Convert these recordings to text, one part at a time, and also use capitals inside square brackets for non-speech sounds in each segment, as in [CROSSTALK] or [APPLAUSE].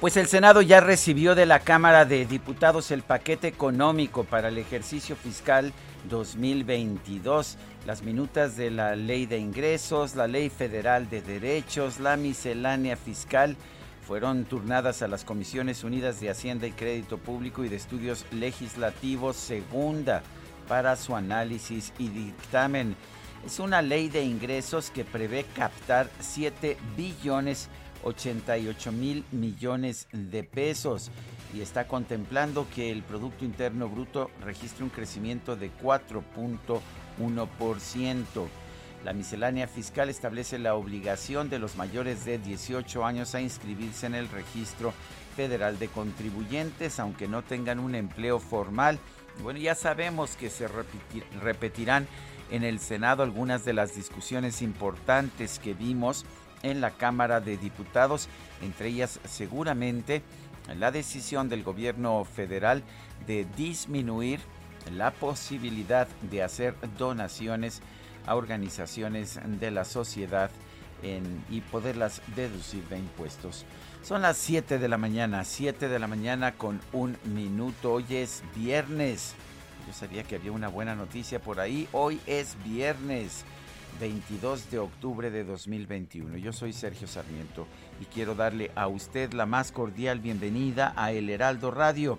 Pues el Senado ya recibió de la Cámara de Diputados el paquete económico para el ejercicio fiscal 2022, las minutas de la Ley de Ingresos, la Ley Federal de Derechos, la miscelánea fiscal fueron turnadas a las Comisiones Unidas de Hacienda y Crédito Público y de Estudios Legislativos segunda para su análisis y dictamen. Es una ley de ingresos que prevé captar 7 billones 88 mil millones de pesos y está contemplando que el Producto Interno Bruto registre un crecimiento de 4.1%. La miscelánea fiscal establece la obligación de los mayores de 18 años a inscribirse en el registro federal de contribuyentes, aunque no tengan un empleo formal. Bueno, ya sabemos que se repetirán en el Senado algunas de las discusiones importantes que vimos en la Cámara de Diputados, entre ellas seguramente la decisión del gobierno federal de disminuir la posibilidad de hacer donaciones a organizaciones de la sociedad y poderlas deducir de impuestos. Son las 7 de la mañana, 7 de la mañana con un minuto. Hoy es viernes. Yo sabía que había una buena noticia por ahí. Hoy es viernes. 22 de octubre de 2021. Yo soy Sergio Sarmiento y quiero darle a usted la más cordial bienvenida a El Heraldo Radio.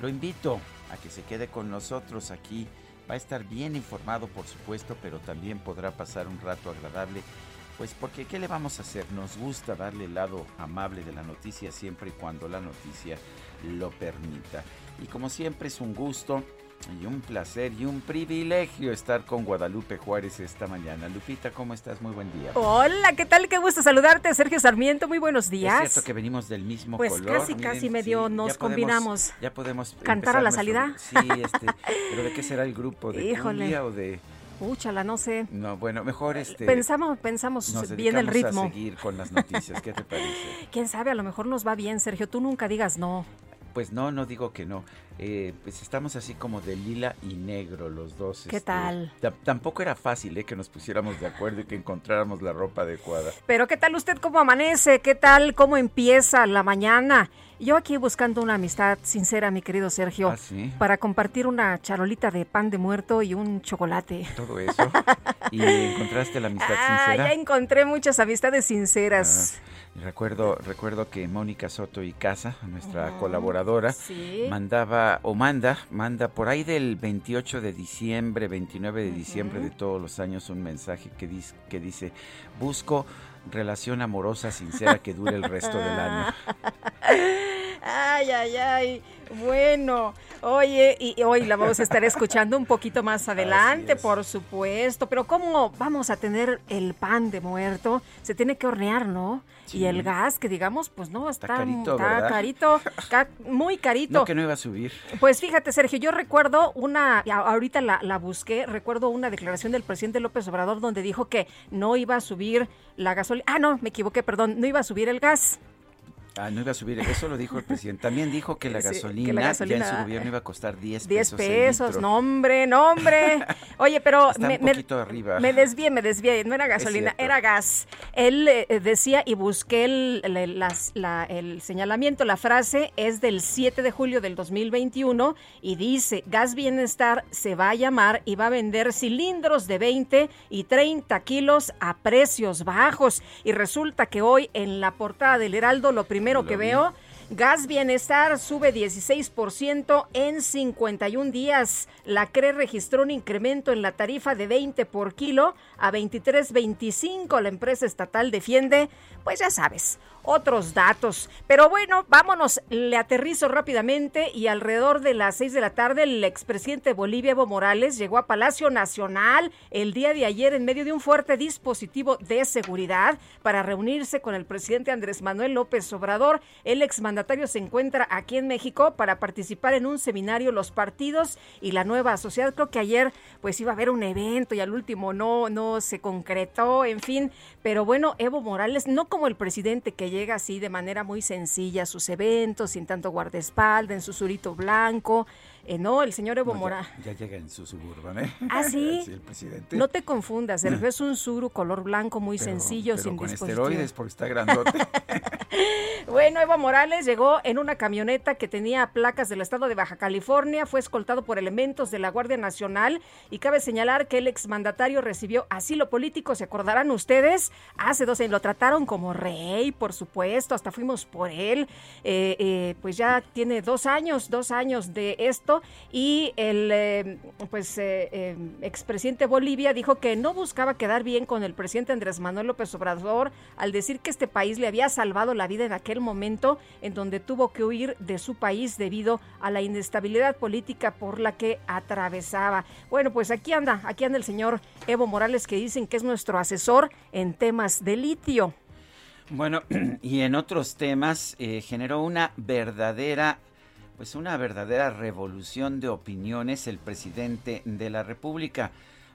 Lo invito a que se quede con nosotros aquí. Va a estar bien informado, por supuesto, pero también podrá pasar un rato agradable. Pues porque, ¿qué le vamos a hacer? Nos gusta darle el lado amable de la noticia siempre y cuando la noticia lo permita. Y como siempre es un gusto y un placer y un privilegio estar con Guadalupe Juárez esta mañana. Lupita, ¿cómo estás? Muy buen día. Hola, ¿qué tal? Qué gusto saludarte, Sergio Sarmiento. Muy buenos días. Es cierto que venimos del mismo pues color. Pues casi, casi medio nos combinamos. ya podemos cantar a la salida. Sí, este, pero ¿de qué será el grupo? ¿De Híjole. o de...? Úchala, no sé. No, bueno, mejor este. Pensamos, pensamos bien el ritmo. A seguir con las noticias, ¿qué te parece? [LAUGHS] Quién sabe, a lo mejor nos va bien, Sergio. Tú nunca digas no. Pues no, no digo que no. Eh, pues estamos así como de lila y negro los dos. ¿Qué este, tal? Tampoco era fácil eh, que nos pusiéramos de acuerdo y que encontráramos la ropa adecuada. Pero ¿qué tal usted cómo amanece? ¿Qué tal cómo empieza la mañana? Yo aquí buscando una amistad sincera, mi querido Sergio, ¿Ah, sí? para compartir una charolita de pan de muerto y un chocolate. Todo eso. ¿Y encontraste la amistad ah, sincera? Ya encontré muchas amistades sinceras. Ah. Recuerdo, recuerdo que Mónica Soto y Casa, nuestra colaboradora, mandaba o manda, manda por ahí del 28 de diciembre, 29 de diciembre de todos los años un mensaje que dice, que dice busco relación amorosa sincera que dure el resto del año. [LAUGHS] Ay, ay, ay. Bueno, oye, y hoy la vamos a estar escuchando un poquito más adelante, por supuesto. Pero ¿cómo vamos a tener el pan de muerto? Se tiene que hornear, ¿no? Y el gas, que digamos, pues no, está, carito, está carito, muy carito. No, que no iba a subir. Pues fíjate, Sergio, yo recuerdo una, ahorita la, la busqué, recuerdo una declaración del presidente López Obrador donde dijo que no iba a subir la gasolina. Ah, no, me equivoqué, perdón, no iba a subir el gas. Ah, no iba a subir, eso lo dijo el presidente. También dijo que la, gasolina, ya en su gobierno iba a costar 10 pesos. 10 pesos, no hombre, no hombre. [LAUGHS] Oye, pero me, un poquito arriba. me desvié, me desvié, no era gasolina, era gas. Él eh, decía y busqué el, el señalamiento, la frase es del 7 de julio del 2021 y dice, Gas Bienestar se va a llamar y va a vender cilindros de 20 y 30 kilos a precios bajos. Y resulta que hoy en la portada del Heraldo lo primero que veo Gas Bienestar sube 16% en 51 días. La CRE registró un incremento en la tarifa de 20 por kilo a 23.25. La empresa estatal defiende, pues ya sabes, otros datos. Pero bueno, vámonos, le aterrizo rápidamente y alrededor de las 6 de la tarde el expresidente de Bolivia, Evo Morales, llegó a Palacio Nacional el día de ayer en medio de un fuerte dispositivo de seguridad para reunirse con el presidente Andrés Manuel López Obrador. El exmandatario se encuentra aquí en México para participar en un seminario Los partidos y la nueva sociedad. Creo que ayer pues iba a haber un evento y al último no, no se concretó, en fin. Pero bueno, Evo Morales, no como el presidente que llega así de manera muy sencilla a sus eventos, sin tanto guardaespaldas, en su surito blanco. Eh, no, el señor Evo Morales. Ya, llega en su suburban, ¿eh? ¿Ah, [LAUGHS] sí? el presidente. No te confundas, el [LAUGHS] es un suru color blanco muy sencillo, pero sin con esteroides porque está grandote. [LAUGHS] bueno, Evo Morales llegó en una camioneta que tenía placas del estado de Baja California, fue escoltado por elementos de la Guardia Nacional y cabe señalar que el exmandatario recibió asilo político, ¿se acordarán ustedes? Hace dos años lo trataron como rey, por supuesto, hasta fuimos por él, eh, eh, pues ya tiene dos años, dos años de esto y el eh, pues expresidente Bolivia dijo que no buscaba quedar bien con el presidente Andrés Manuel López Obrador al decir que este país le había salvado la vida en aquel momento en donde tuvo que huir de su país debido a la inestabilidad política por la que atravesaba. Bueno, pues aquí anda, aquí anda el señor Evo Morales que dicen que es nuestro asesor en temas de litio. Bueno, [CLEARS THROAT] y en otros temas eh, generó una verdadera pues una verdadera revolución de opiniones el presidente de la República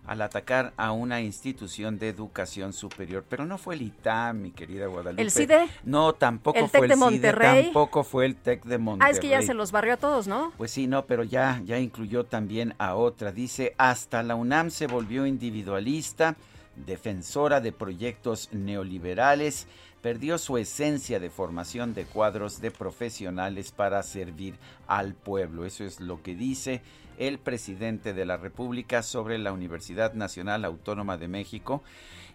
al atacar a una institución de educación superior. Pero no fue el ITAM, mi querida Guadalupe. ¿El CIDE? No, tampoco fue el de Monterrey? tampoco fue el TEC de Monterrey. Ah, es que ya se los barrió a todos, ¿no? Pues sí, no, pero ya, ya incluyó también a otra. Dice, hasta la UNAM se volvió individualista, defensora de proyectos neoliberales, perdió su esencia de formación de cuadros de profesionales para servir al pueblo. Eso es lo que dice el presidente de la República sobre la Universidad Nacional Autónoma de México.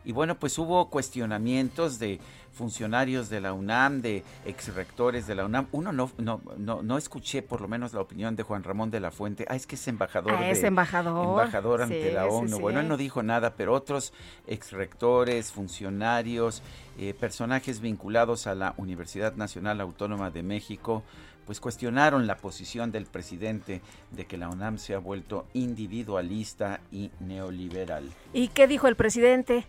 Y bueno, pues hubo cuestionamientos de funcionarios de la UNAM, de ex rectores de la UNAM. Uno no, no, no, no escuché por lo menos la opinión de Juan Ramón de la Fuente. Ah, es que es embajador. Ah, es embajador. Embajador ante la ONU. Bueno, él no dijo nada, pero otros ex rectores, funcionarios, eh, personajes vinculados a la Universidad Nacional Autónoma de México, pues cuestionaron la posición del presidente de que la UNAM se ha vuelto individualista y neoliberal. ¿Y qué dijo el presidente?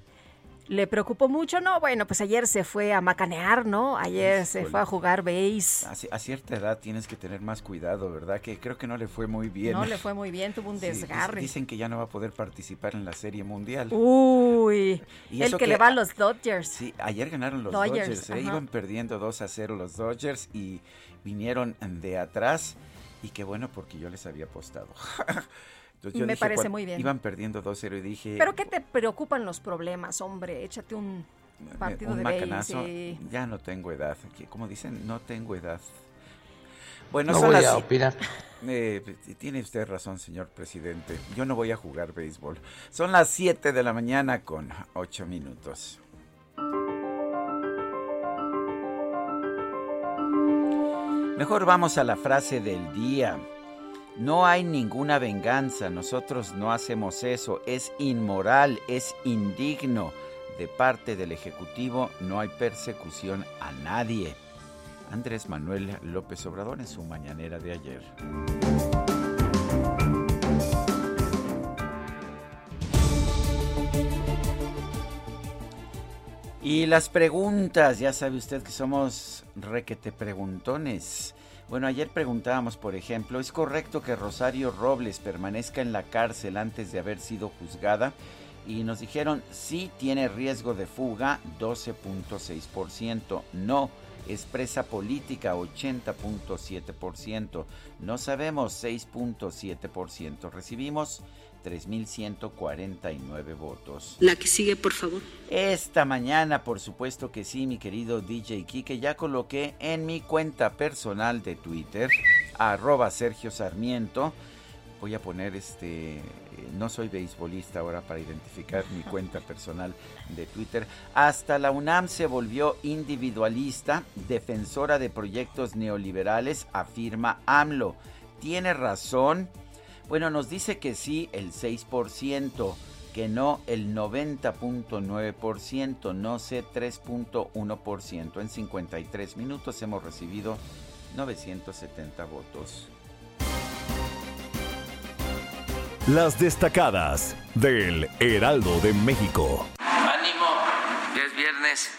¿Le preocupó mucho? No, bueno, pues ayer se fue a macanear, ¿no? Ayer se fue a jugar base. A, cierta edad tienes que tener más cuidado, ¿verdad? Que creo que no le fue muy bien. No le [LAUGHS] fue muy bien, tuvo un desgarre. Dicen que ya no va a poder participar en la Serie Mundial. Uy, el que, le va a los Dodgers. Sí, ayer ganaron los Dodgers, ¿eh? iban perdiendo 2 a 0 los Dodgers y vinieron de atrás y qué bueno porque yo les había apostado. [LAUGHS] Entonces, me parece muy bien. Iban perdiendo 2-0 y dije... ¿Pero qué te preocupan los problemas, hombre? Échate un partido de macanazo. Ya no tengo edad. Como dicen, no tengo edad. Bueno, no voy a opinar. [LAUGHS] Eh, tiene usted razón, señor presidente. Yo no voy a jugar béisbol. Son las 7 de la mañana con 8 minutos. Mejor vamos a la frase del día. No hay ninguna venganza, nosotros no hacemos eso, es inmoral, es indigno. De parte del Ejecutivo no hay persecución a nadie. Andrés Manuel López Obrador en su mañanera de ayer. Y las preguntas, ya sabe usted que somos requete preguntones. Bueno, ayer preguntábamos, por ejemplo, ¿es correcto que Rosario Robles permanezca en la cárcel antes de haber sido juzgada? Y nos dijeron, sí tiene riesgo de fuga, 12.6%, no, es presa política 80.7%. No sabemos 6.7%. Recibimos 3.149 votos. La que sigue, por favor. Esta mañana, por supuesto que sí, mi querido DJ Kike, ya coloqué en mi cuenta personal de Twitter, arroba Sergio Sarmiento. Voy a poner este, no soy beisbolista ahora para identificar mi cuenta personal de Twitter. Hasta la UNAM se volvió individualista, defensora de proyectos neoliberales, afirma AMLO. Tiene razón bueno, nos dice que sí el 6%, que no el 90.9%, no sé 3.1%. En 53 minutos hemos recibido 970 votos. Las destacadas del Heraldo de México. Ánimo, ya es viernes.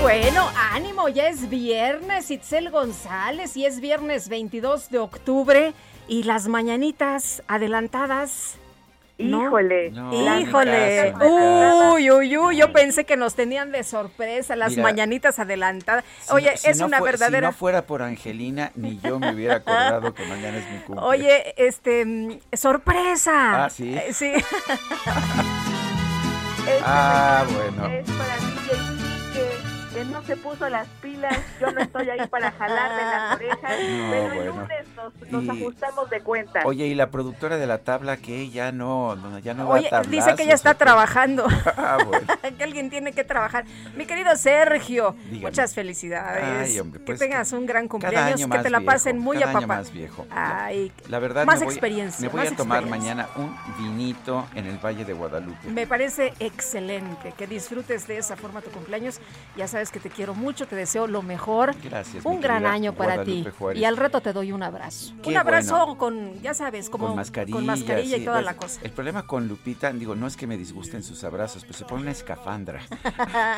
Bueno, ánimo, ya es viernes, Itzel González, y es viernes 22 de octubre, y las mañanitas adelantadas. Híjole, híjole, uy, uy, uy, yo pensé que nos tenían de sorpresa las mañanitas adelantadas. Oye, es una verdadera. Si no fuera por Angelina, ni yo me hubiera acordado que mañana es mi cumpleaños. Oye, este, mm, sorpresa. Ah, sí. Eh, sí. [LAUGHS] ah, bueno. Es para que no se puso las pilas, yo no estoy ahí para jalarle las [LAUGHS] orejas, pero el lunes nos, ajustamos de cuenta. Oye, y la productora de la tabla que ya no, ya no Oye, dice que ya está trabajando. [LAUGHS] ah, bueno. [LAUGHS] que alguien tiene que trabajar. Mi querido Sergio, muchas felicidades. Ay, hombre, pues, que tengas un gran cumpleaños, que te la pasen muy a papá. más viejo. Ay, la verdad más experiencia. Me voy a tomar mañana un vinito en el Valle de Guadalupe. Me parece excelente que disfrutes de esa forma tu cumpleaños. Ya sabes que te quiero mucho, te deseo lo mejor. Gracias. Un gran año para ti. Y al reto te doy un abrazo. un abrazo con, ya sabes, como con mascarilla, con mascarilla y toda la cosa. El problema con Lupita, digo, no es que me disgusten sus abrazos, pero se pone una escafandra.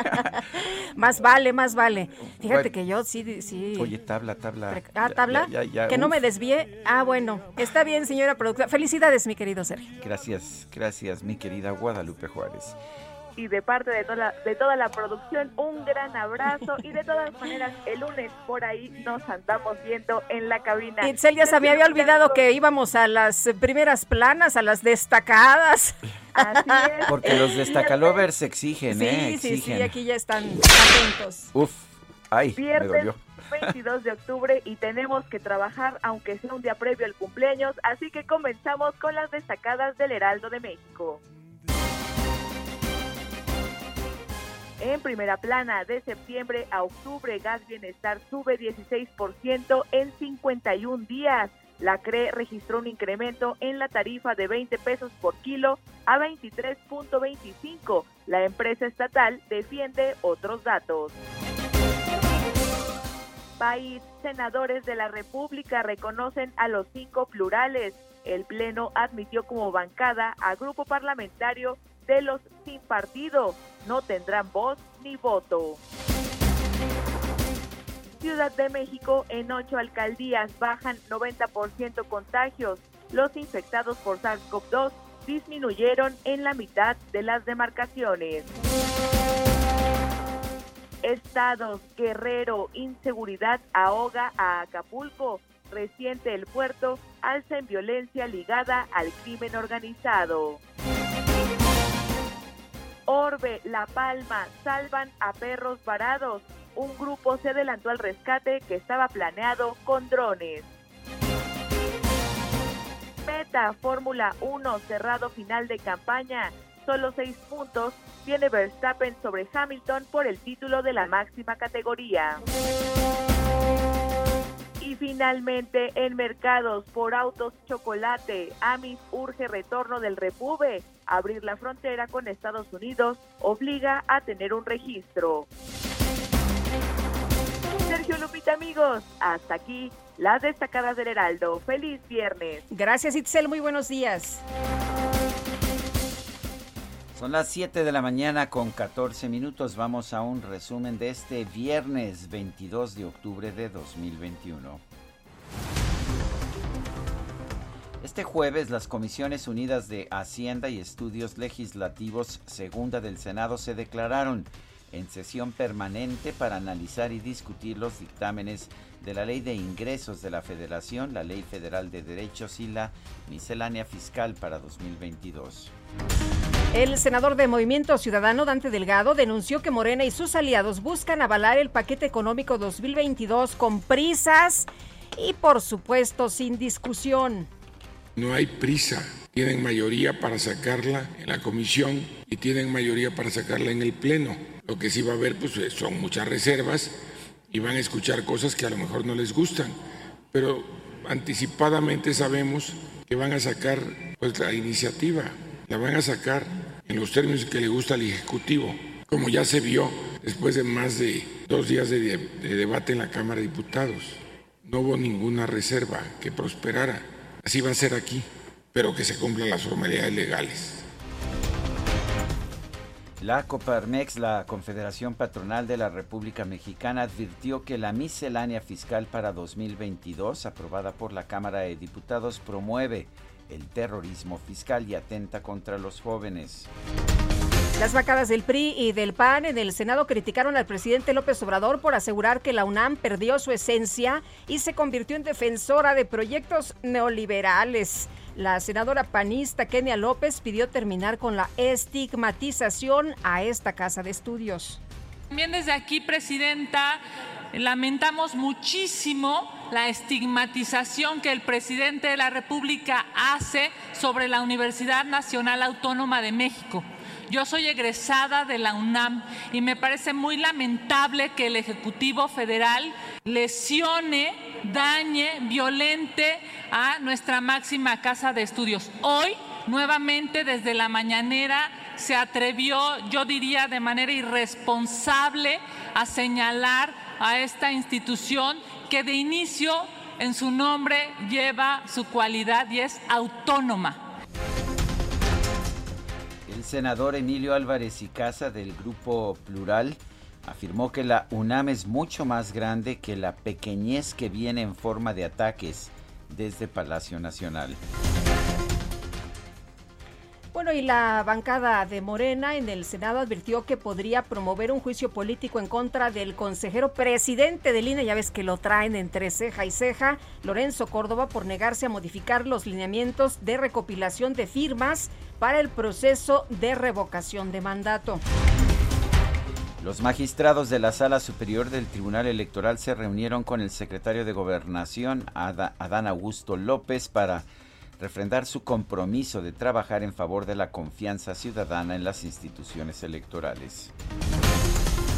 [LAUGHS] más vale, más vale. Fíjate que yo sí, sí. Oye, tabla, tabla. Ah, tabla. que no me desvíe. Ah, bueno. Está bien, señora productora. Felicidades, mi querido Sergio. Gracias, gracias, mi querida Guadalupe Juárez y de parte de toda, de toda la producción un gran abrazo y de todas maneras el lunes por ahí nos andamos viendo en la cabina. Itzel ya se me había olvidado que íbamos a las primeras planas, a las destacadas. Así es. [LAUGHS] Porque los destacalovers exigen, ¿eh? Sí, sí, aquí ya están atentos. Uf, ay, me dolió. 22 de octubre y tenemos que trabajar aunque sea un día previo al cumpleaños, así que comenzamos con las destacadas del Heraldo de México. En primera plana, de septiembre a octubre, Gas Bienestar sube 16% en 51 días. La CRE registró un incremento en la tarifa de 20 pesos por kilo a 23.25. La empresa estatal defiende otros datos. País, senadores de la República reconocen a los cinco plurales. El Pleno admitió como bancada a grupo parlamentario de los sin partido. No tendrán voz ni voto. Ciudad de México, en ocho alcaldías bajan 90% contagios. Los infectados por SARS-CoV-2 disminuyeron en la mitad de las demarcaciones. Estados, Guerrero, inseguridad ahoga a Acapulco. Reciente el puerto alza en violencia ligada al crimen organizado. Orbe, La Palma, salvan a perros varados. Un grupo se adelantó al rescate que estaba planeado con drones. Meta, Fórmula 1, cerrado final de campaña. Solo seis puntos tiene Verstappen sobre Hamilton por el título de la máxima categoría. Y finalmente, en mercados por autos chocolate, Amis urge retorno del Repube. Abrir la frontera con Estados Unidos obliga a tener un registro. Sergio Lupita, amigos, hasta aquí las destacadas del Heraldo. Feliz viernes. Gracias, Itzel. Muy buenos días. Son las 7 de la mañana con 14 minutos. Vamos a un resumen de este viernes 22 de octubre de 2021. Este jueves las Comisiones Unidas de Hacienda y Estudios Legislativos Segunda del Senado se declararon en sesión permanente para analizar y discutir los dictámenes de la Ley de Ingresos de la Federación, la Ley Federal de Derechos y la Miscelánea Fiscal para 2022. El senador de Movimiento Ciudadano, Dante Delgado, denunció que Morena y sus aliados buscan avalar el paquete económico 2022 con prisas y, por supuesto, sin discusión. No hay prisa. Tienen mayoría para sacarla en la comisión y tienen mayoría para sacarla en el Pleno. Lo que sí va a haber pues, son muchas reservas y van a escuchar cosas que a lo mejor no les gustan. Pero anticipadamente sabemos que van a sacar pues, la iniciativa la van a sacar en los términos que le gusta al Ejecutivo, como ya se vio después de más de dos días de, debate en la Cámara de Diputados. No hubo ninguna reserva que prosperara. Así va a ser aquí, pero que se cumplan las formalidades legales. La Coparmex, la Confederación Patronal de la República Mexicana, advirtió que la miscelánea fiscal para 2022, aprobada por la Cámara de Diputados, promueve el terrorismo fiscal y atenta contra los jóvenes. Las bancadas del PRI y del PAN en el Senado criticaron al presidente López Obrador por asegurar que la UNAM perdió su esencia y se convirtió en defensora de proyectos neoliberales. La senadora panista Kenia López pidió terminar con la estigmatización a esta casa de estudios. También desde aquí, Presidenta, lamentamos muchísimo la estigmatización que el presidente de la República hace sobre la Universidad Nacional Autónoma de México. Yo soy egresada de la UNAM y me parece muy lamentable que el Ejecutivo Federal lesione, dañe, violente a nuestra máxima casa de estudios. Hoy, nuevamente, desde la mañanera, se atrevió, yo diría de manera irresponsable, a señalar a esta institución que de inicio en su nombre lleva su cualidad y es autónoma. Senador Emilio Álvarez y Casa del Grupo Plural afirmó que la UNAM es mucho más grande que la pequeñez que viene en forma de ataques desde Palacio Nacional. Bueno, y la bancada de Morena en el Senado advirtió que podría promover un juicio político en contra del consejero presidente del INE, ya ves que lo traen entre ceja y ceja, Lorenzo Córdoba, por negarse a modificar los lineamientos de recopilación de firmas para el proceso de revocación de mandato. Los magistrados de la Sala Superior del Tribunal Electoral se reunieron con el secretario de Gobernación, Adán Augusto López, para refrendar su compromiso de trabajar en favor de la confianza ciudadana en las instituciones electorales.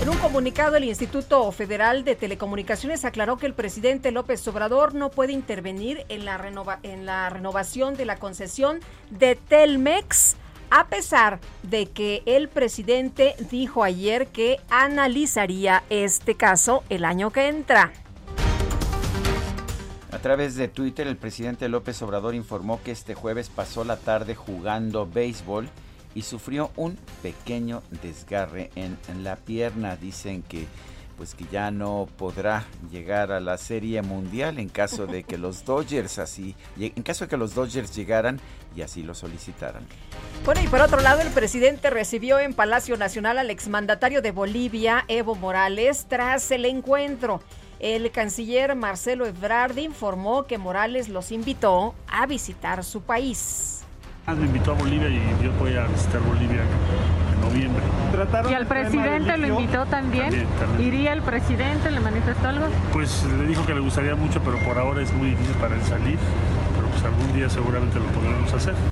En un comunicado, el Instituto Federal de Telecomunicaciones aclaró que el presidente López Obrador no puede intervenir en la, en la renovación de la concesión de Telmex, a pesar de que el presidente dijo ayer que analizaría este caso el año que entra. A través de Twitter, el presidente López Obrador informó que este jueves pasó la tarde jugando béisbol y sufrió un pequeño desgarre en, la pierna. Dicen que pues que ya no podrá llegar a la Serie Mundial en caso de que los Dodgers así, en caso de que los Dodgers llegaran y así lo solicitaran. Bueno, y por otro lado, el presidente recibió en Palacio Nacional al exmandatario de Bolivia, Evo Morales, tras el encuentro. El canciller Marcelo Ebrard informó que Morales los invitó a visitar su país. Me invitó a Bolivia y yo voy a visitar Bolivia en noviembre. ¿Y al presidente lo invitó también? ¿Iría el presidente? ¿Le manifestó algo? Pues le dijo que le gustaría mucho, pero por ahora es muy difícil para él salir. Pero pues algún día seguramente lo podremos hacer.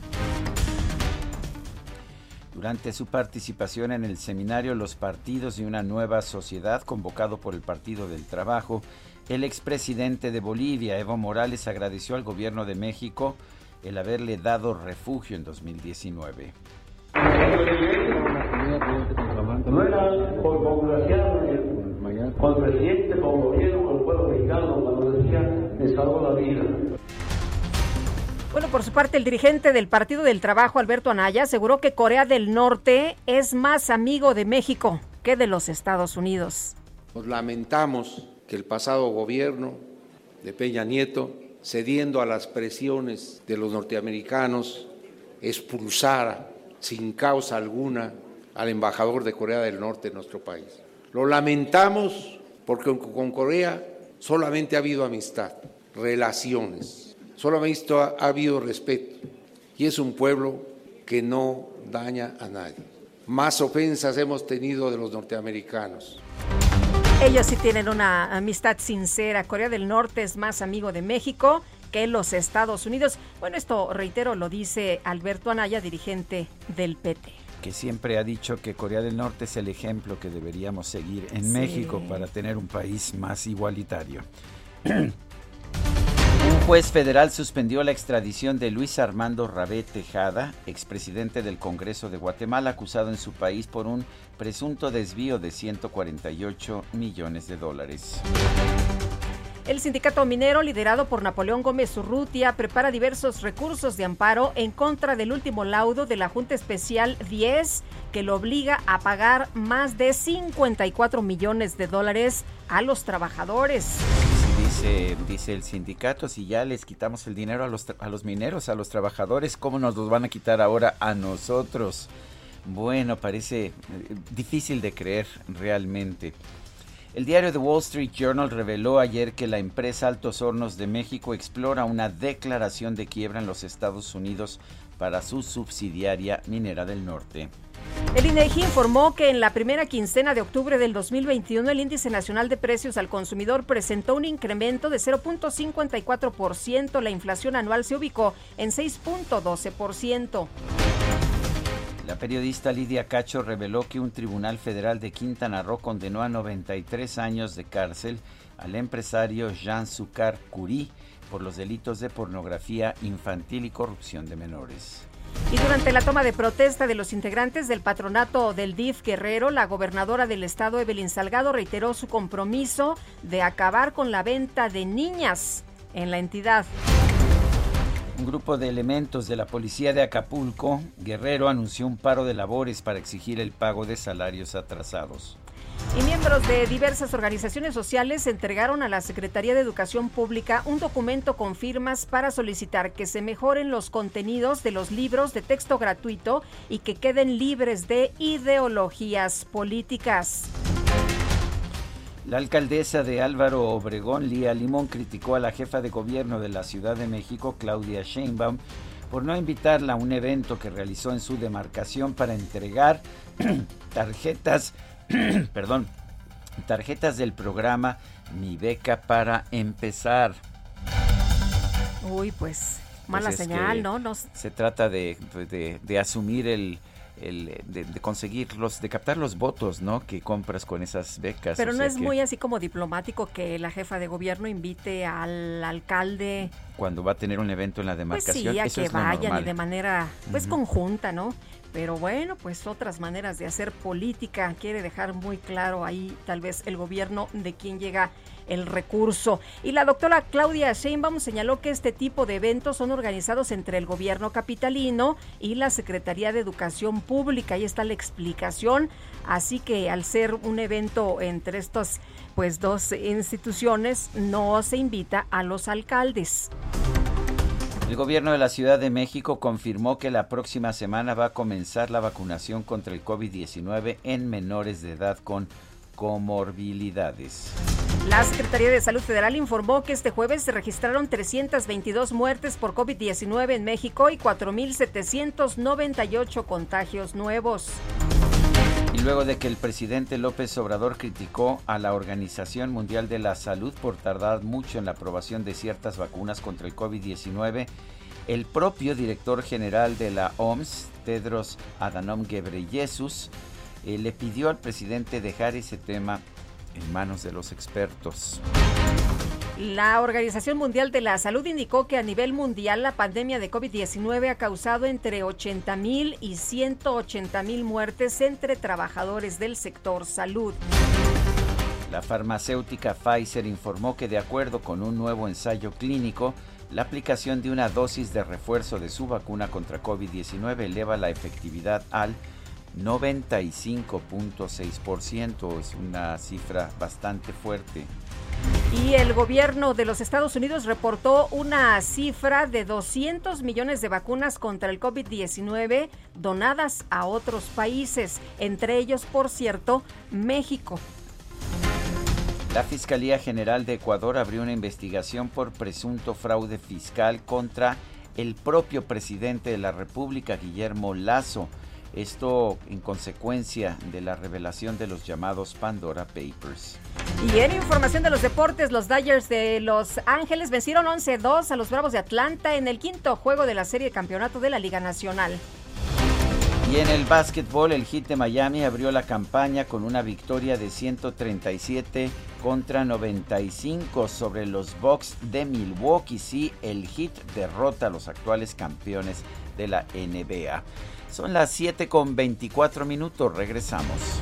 Durante su participación en el seminario Los Partidos y una Nueva Sociedad, convocado por el Partido del Trabajo, el expresidente de Bolivia, Evo Morales, agradeció al gobierno de México el haberle dado refugio en 2019. No era por con presidente, gobierno, con el pueblo mexicano, cuando decía, me salvó la vida. Bueno, por su parte, el dirigente del Partido del Trabajo, Alberto Anaya, aseguró que Corea del Norte es más amigo de México que de los Estados Unidos. Nos lamentamos que el pasado gobierno de Peña Nieto, cediendo a las presiones de los norteamericanos, expulsara sin causa alguna al embajador de Corea del Norte en nuestro país. Lo lamentamos porque con Corea solamente ha habido amistad, relaciones, solamente ha, ha habido respeto y es un pueblo que no daña a nadie. Más ofensas hemos tenido de los norteamericanos. Ellos sí tienen una amistad sincera. Corea del Norte es más amigo de México que los Estados Unidos. Bueno, esto reitero, lo dice Alberto Anaya, dirigente del PT. Que siempre ha dicho que Corea del Norte es el ejemplo que deberíamos seguir en México para tener un país más igualitario. [CLEARS THROAT] Juez federal suspendió la extradición de Luis Armando Rabé Tejada, expresidente del Congreso de Guatemala, acusado en su país por un presunto desvío de 148 millones de dólares. El sindicato minero, liderado por Napoleón Gómez Urrutia, prepara diversos recursos de amparo en contra del último laudo de la Junta Especial 10, que lo obliga a pagar más de 54 millones de dólares a los trabajadores. Dice, dice el sindicato, si ya les quitamos el dinero a los, a los mineros, a los trabajadores, ¿cómo nos los van a quitar ahora a nosotros? Bueno, parece eh, difícil de creer realmente. El diario The Wall Street Journal reveló ayer que la empresa Altos Hornos de México explora una declaración de quiebra en los Estados Unidos para su subsidiaria Minera del Norte. El INEGI informó que en la primera quincena de octubre del 2021 el índice nacional de precios al consumidor presentó un incremento de 0.54%. La inflación anual se ubicó en 6.12%. La periodista Lidia Cacho reveló que un tribunal federal de Quintana Roo condenó a 93 años de cárcel al empresario Jean Sucar Curí por los delitos de pornografía infantil y corrupción de menores. Y durante la toma de protesta de los integrantes del patronato del DIF Guerrero, la gobernadora del estado, Evelyn Salgado, reiteró su compromiso de acabar con la venta de niñas en la entidad. Un grupo de elementos de la policía de Acapulco, Guerrero, anunció un paro de labores para exigir el pago de salarios atrasados. Y miembros de diversas organizaciones sociales entregaron a la Secretaría de Educación Pública un documento con firmas para solicitar que se mejoren los contenidos de los libros de texto gratuito y que queden libres de ideologías políticas. La alcaldesa de Álvaro Obregón, Lía Limón, criticó a la jefa de gobierno de la Ciudad de México, Claudia Sheinbaum, por no invitarla a un evento que realizó en su demarcación para entregar [CLEARS THROAT] tarjetas, [COUGHS] perdón, tarjetas del programa Mi beca para empezar. Uy, pues mala pues señal, ¿no? Se trata de, de asumir el, el, de, de, conseguirlos, de captar los votos, ¿no? Que compras con esas becas. Pero no es muy así como diplomático que la jefa de gobierno invite al alcalde. Cuando va a tener un evento en la demarcación. Pues sí, a que vayan y de manera, pues conjunta, ¿no? Pero bueno, pues otras maneras de hacer política. Quiere dejar muy claro ahí tal vez el gobierno de quién llega el recurso. Y la doctora Claudia Sheinbaum señaló que este tipo de eventos son organizados entre el gobierno capitalino y la Secretaría de Educación Pública. Ahí está la explicación. Así que al ser un evento entre estas pues dos instituciones, no se invita a los alcaldes. El gobierno de la Ciudad de México confirmó que la próxima semana va a comenzar la vacunación contra el COVID-19 en menores de edad con comorbilidades. La Secretaría de Salud Federal informó que este jueves se registraron 322 muertes por COVID-19 en México y 4.798 contagios nuevos. Luego de que el presidente López Obrador criticó a la Organización Mundial de la Salud por tardar mucho en la aprobación de ciertas vacunas contra el COVID-19, el propio director general de la OMS, Tedros Adhanom Ghebreyesus, eh, le pidió al presidente dejar ese tema en manos de los expertos. La Organización Mundial de la Salud indicó que a nivel mundial la pandemia de COVID-19 ha causado entre 80 mil y 180 mil muertes entre trabajadores del sector salud. La farmacéutica Pfizer informó que de acuerdo con un nuevo ensayo clínico, la aplicación de una dosis de refuerzo de su vacuna contra COVID-19 eleva la efectividad al 95.6%. Es una cifra bastante fuerte. Y el gobierno de los Estados Unidos reportó una cifra de 200 millones de vacunas contra el COVID-19 donadas a otros países, entre ellos, por cierto, México. La Fiscalía General de Ecuador abrió una investigación por presunto fraude fiscal contra el propio presidente de la República, Guillermo Lazo. Esto en consecuencia de la revelación de los llamados Pandora Papers. Y en información de los deportes, los Dodgers de Los Ángeles vencieron 11-2 a los Bravos de Atlanta en el quinto juego de la serie de campeonato de la Liga Nacional. Y en el básquetbol, el Heat de Miami abrió la campaña con una victoria de 137 contra 95 sobre los Bucks de Milwaukee. Sí, el Heat derrota a los actuales campeones de la NBA. Son las 7 con 24 minutos, regresamos.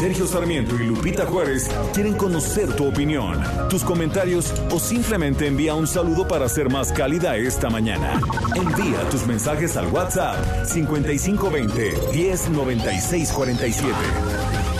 Sergio Sarmiento y Lupita Juárez quieren conocer tu opinión, tus comentarios o simplemente envía un saludo para ser más cálida esta mañana. Envía tus mensajes al WhatsApp 5520 109647.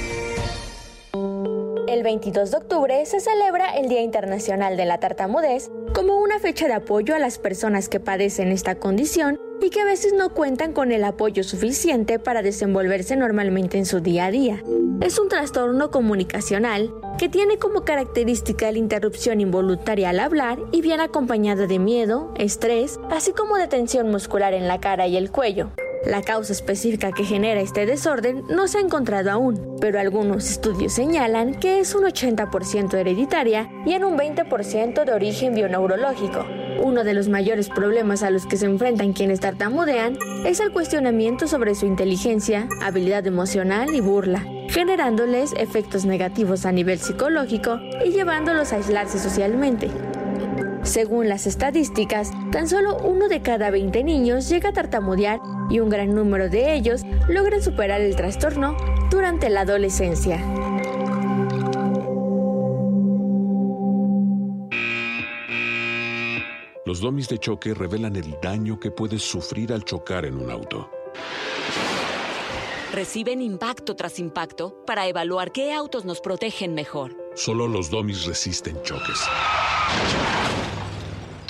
El 22 de octubre se celebra el Día Internacional de la Tartamudez como una fecha de apoyo a las personas que padecen esta condición y que a veces no cuentan con el apoyo suficiente para desenvolverse normalmente en su día a día. Es un trastorno comunicacional que tiene como característica la interrupción involuntaria al hablar y viene acompañada de miedo, estrés, así como de tensión muscular en la cara y el cuello. La causa específica que genera este desorden no se ha encontrado aún, pero algunos estudios señalan que es un 80% hereditaria y en un 20% de origen bioneurológico. Uno de los mayores problemas a los que se enfrentan quienes tartamudean es el cuestionamiento sobre su inteligencia, habilidad emocional y burla, generándoles efectos negativos a nivel psicológico y llevándolos a aislarse socialmente. Según las estadísticas, tan solo uno de cada 20 niños llega a tartamudear y un gran número de ellos logran superar el trastorno durante la adolescencia. Los domis de choque revelan el daño que puedes sufrir al chocar en un auto. Reciben impacto tras impacto para evaluar qué autos nos protegen mejor. Solo los domis resisten choques.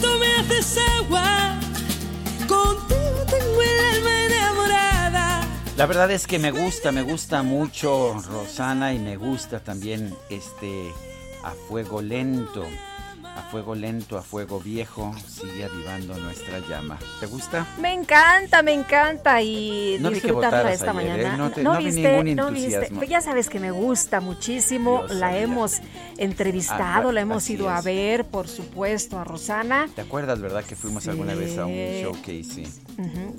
Lento me haces agua. Contigo tengo el alma enamorada. La verdad es que me gusta, me gusta mucho Rosana y me gusta también este a fuego lento. A fuego lento, a fuego viejo, sigue avivando nuestra llama. ¿Te gusta? Me encanta, me encanta y No disfrutarla esta ayer, ¿eh? mañana. No te- no vi viste, no viste. Pues ya sabes que me gusta muchísimo. La sabía. hemos entrevistado, Ah, la hemos ido a ver, por supuesto, a Rosana. ¿Te acuerdas, verdad, que fuimos alguna vez a un showcase? Sí.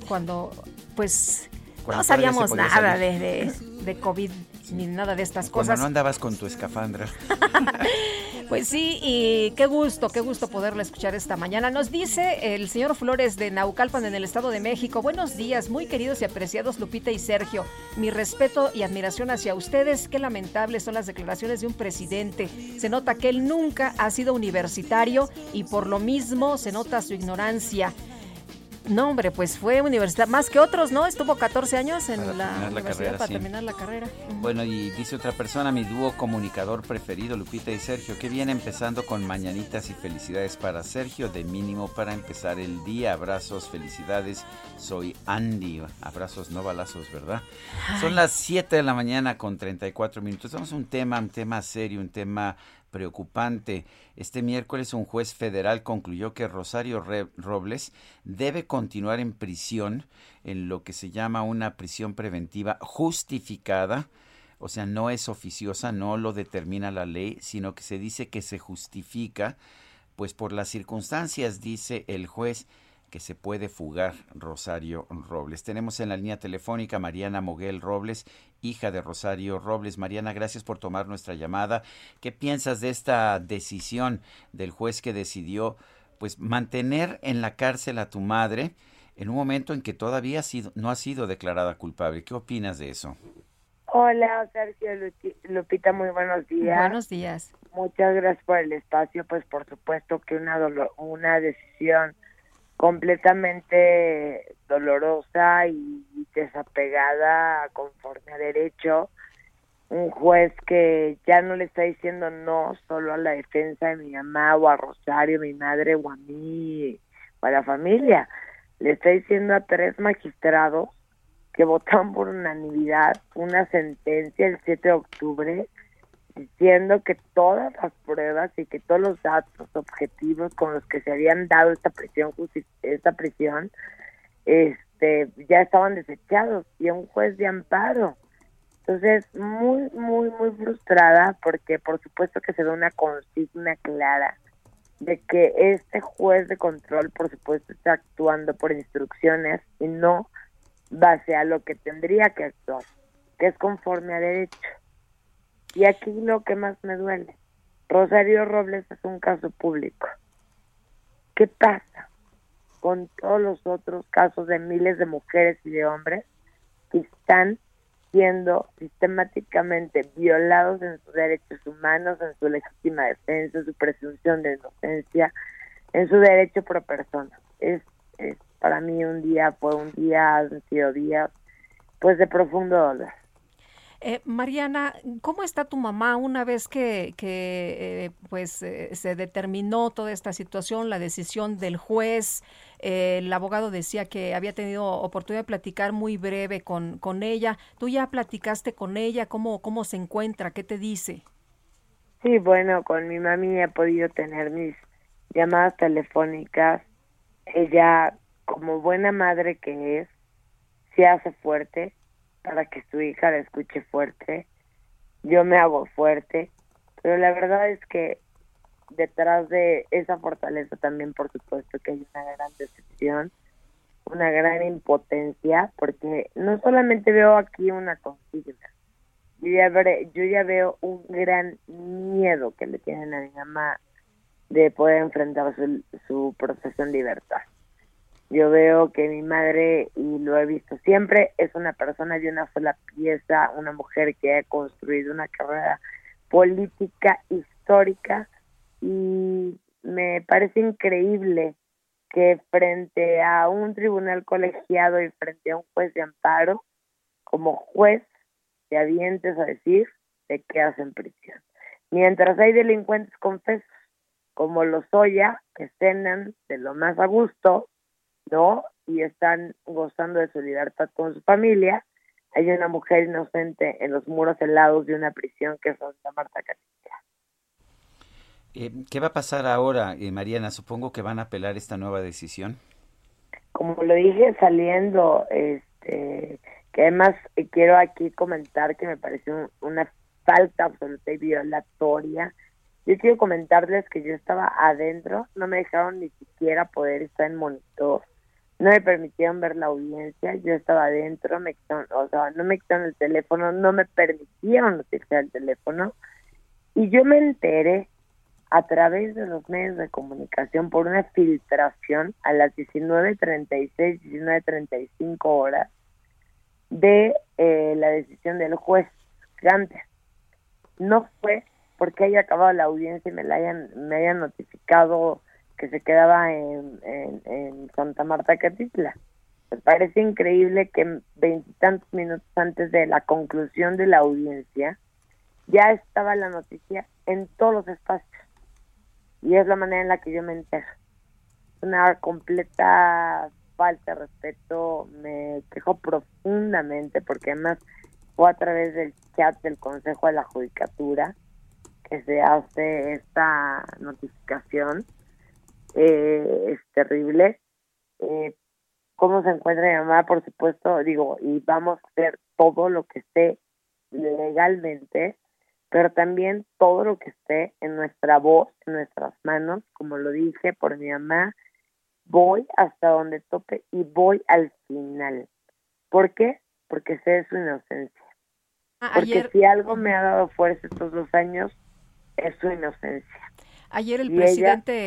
Cuando, pues, Cuando no sabíamos nada de, de, de COVID ni nada de estas cosas. no andabas con tu escafandra. [LAUGHS] Pues sí, y qué gusto, qué gusto poderla escuchar esta mañana. Nos dice el señor Flores de Naucalpan en el Estado de México. Buenos días, muy queridos y apreciados Lupita y Sergio. Mi respeto y admiración hacia ustedes. Qué lamentables son las declaraciones de un presidente. Se nota que él nunca ha sido universitario y por lo mismo se nota su ignorancia. No, hombre, pues fue universidad, más que otros, ¿no? Estuvo 14 años en la, universidad para terminar la carrera. Bueno, y dice otra persona, mi dúo comunicador preferido, Lupita y Sergio, que viene empezando con mañanitas y felicidades para Sergio, de mínimo para empezar el día. Abrazos, felicidades. Soy Andy. Abrazos, no balazos, ¿verdad? Son las 7 de la mañana con 34 minutos. Vamos a un tema, un tema serio, un tema preocupante. Este miércoles un juez federal concluyó que Rosario Robles debe continuar en prisión en lo que se llama una prisión preventiva justificada. O sea, no es oficiosa, no lo determina la ley, sino que se dice que se justifica, pues por las circunstancias, dice el juez, que se puede fugar Rosario Robles. Tenemos en la línea telefónica Mariana Moguel Robles, hija de Rosario Robles. Mariana, gracias por tomar nuestra llamada. ¿Qué piensas de esta decisión del juez que decidió pues mantener en la cárcel a tu madre en un momento en que todavía no ha sido declarada culpable? ¿Qué opinas de eso? Hola, Sergio Lupita, muy buenos días. Buenos días. Muchas gracias por el espacio. Pues por supuesto que una, una decisión completamente dolorosa y desapegada conforme a derecho. Un juez que ya no le está diciendo no solo a la defensa de mi mamá o a Rosario, mi madre o a mí o a la familia. Le está diciendo a tres magistrados que votaron por unanimidad una sentencia el 7 de octubre diciendo que todas las pruebas y que todos los datos objetivos con los que se habían dado esta prisión esta prisión este ya estaban desechados y un juez de amparo. Entonces muy muy muy frustrada porque por supuesto que se da una consigna clara de que este juez de control por supuesto está actuando por instrucciones y no base a lo que tendría que actuar que es conforme a derecho y aquí lo que más me duele, Rosario Robles es un caso público. ¿Qué pasa con todos los otros casos de miles de mujeres y de hombres que están siendo sistemáticamente violados en sus derechos humanos, en su legítima defensa, en su presunción de inocencia, en su derecho por persona? Es, para mí un día, fue un día, han sido días, pues de profundo dolor. Eh, Mariana, ¿cómo está tu mamá una vez que, eh, pues eh, se determinó toda esta situación, la decisión del juez? el abogado decía que había tenido oportunidad de platicar muy breve con, con ella. ¿Tú ya platicaste con ella? ¿Cómo, ¿Cómo se encuentra? ¿Qué te dice? Sí, bueno, con mi mami he podido tener mis llamadas telefónicas. Ella, como buena madre que es, se hace fuerte para que su hija la escuche fuerte. Yo me hago fuerte, pero la verdad es que detrás de esa fortaleza también, por supuesto, que hay una gran decepción, una gran impotencia, porque no solamente veo aquí una consigna, yo ya, yo ya veo un gran miedo que le tienen a mi mamá de poder enfrentar su, su proceso en libertad. Yo veo que mi madre, y lo he visto siempre, es una persona de una sola pieza, una mujer que ha construido una carrera política histórica y me parece increíble que frente a un tribunal colegiado y frente a un juez de amparo, como juez, te avientes a decir de qué hacen prisión. Mientras hay delincuentes confesos, como los Oya, que cenan de lo más a gusto, ¿no? Y están gozando de su libertad con su familia. Hay una mujer inocente en los muros helados de una prisión que es Santa Marta Catilla. Eh, ¿Qué va a pasar ahora, eh, Mariana? Supongo que van a apelar esta nueva decisión. Como lo dije saliendo, este, que además eh, quiero aquí comentar que me pareció una falta absoluta y violatoria. Yo quiero comentarles que yo estaba adentro, no me dejaron ni siquiera poder estar en monitor no me permitieron ver la audiencia, yo estaba adentro, me o sea, no me quitaron el teléfono, no me permitieron utilizar el teléfono y yo me enteré a través de los medios de comunicación por una filtración a las 19.36, 19.35 horas de eh, la decisión del juez Gante. No fue porque haya acabado la audiencia y me la hayan, me hayan notificado que se quedaba en, en, Santa Marta Catitla. Me parece increíble que veintitantos minutos antes de la conclusión de la audiencia ya estaba la noticia en todos los espacios. Y es la manera en la que yo me entero. Una completa falta de respeto, me quejo profundamente porque además fue a través del chat del Consejo de la Judicatura que se hace esta notificación eh, es terrible. Eh, ¿Cómo se encuentra mi mamá? Por supuesto, digo, y vamos a hacer todo lo que esté legalmente, pero también todo lo que esté en nuestra voz, en nuestras manos, como lo dije por mi mamá, voy hasta donde tope y voy al final. ¿Por qué? Porque sé su inocencia. Ah, Porque si algo me ha dado fuerza estos dos años, es su inocencia. Ayer el presidente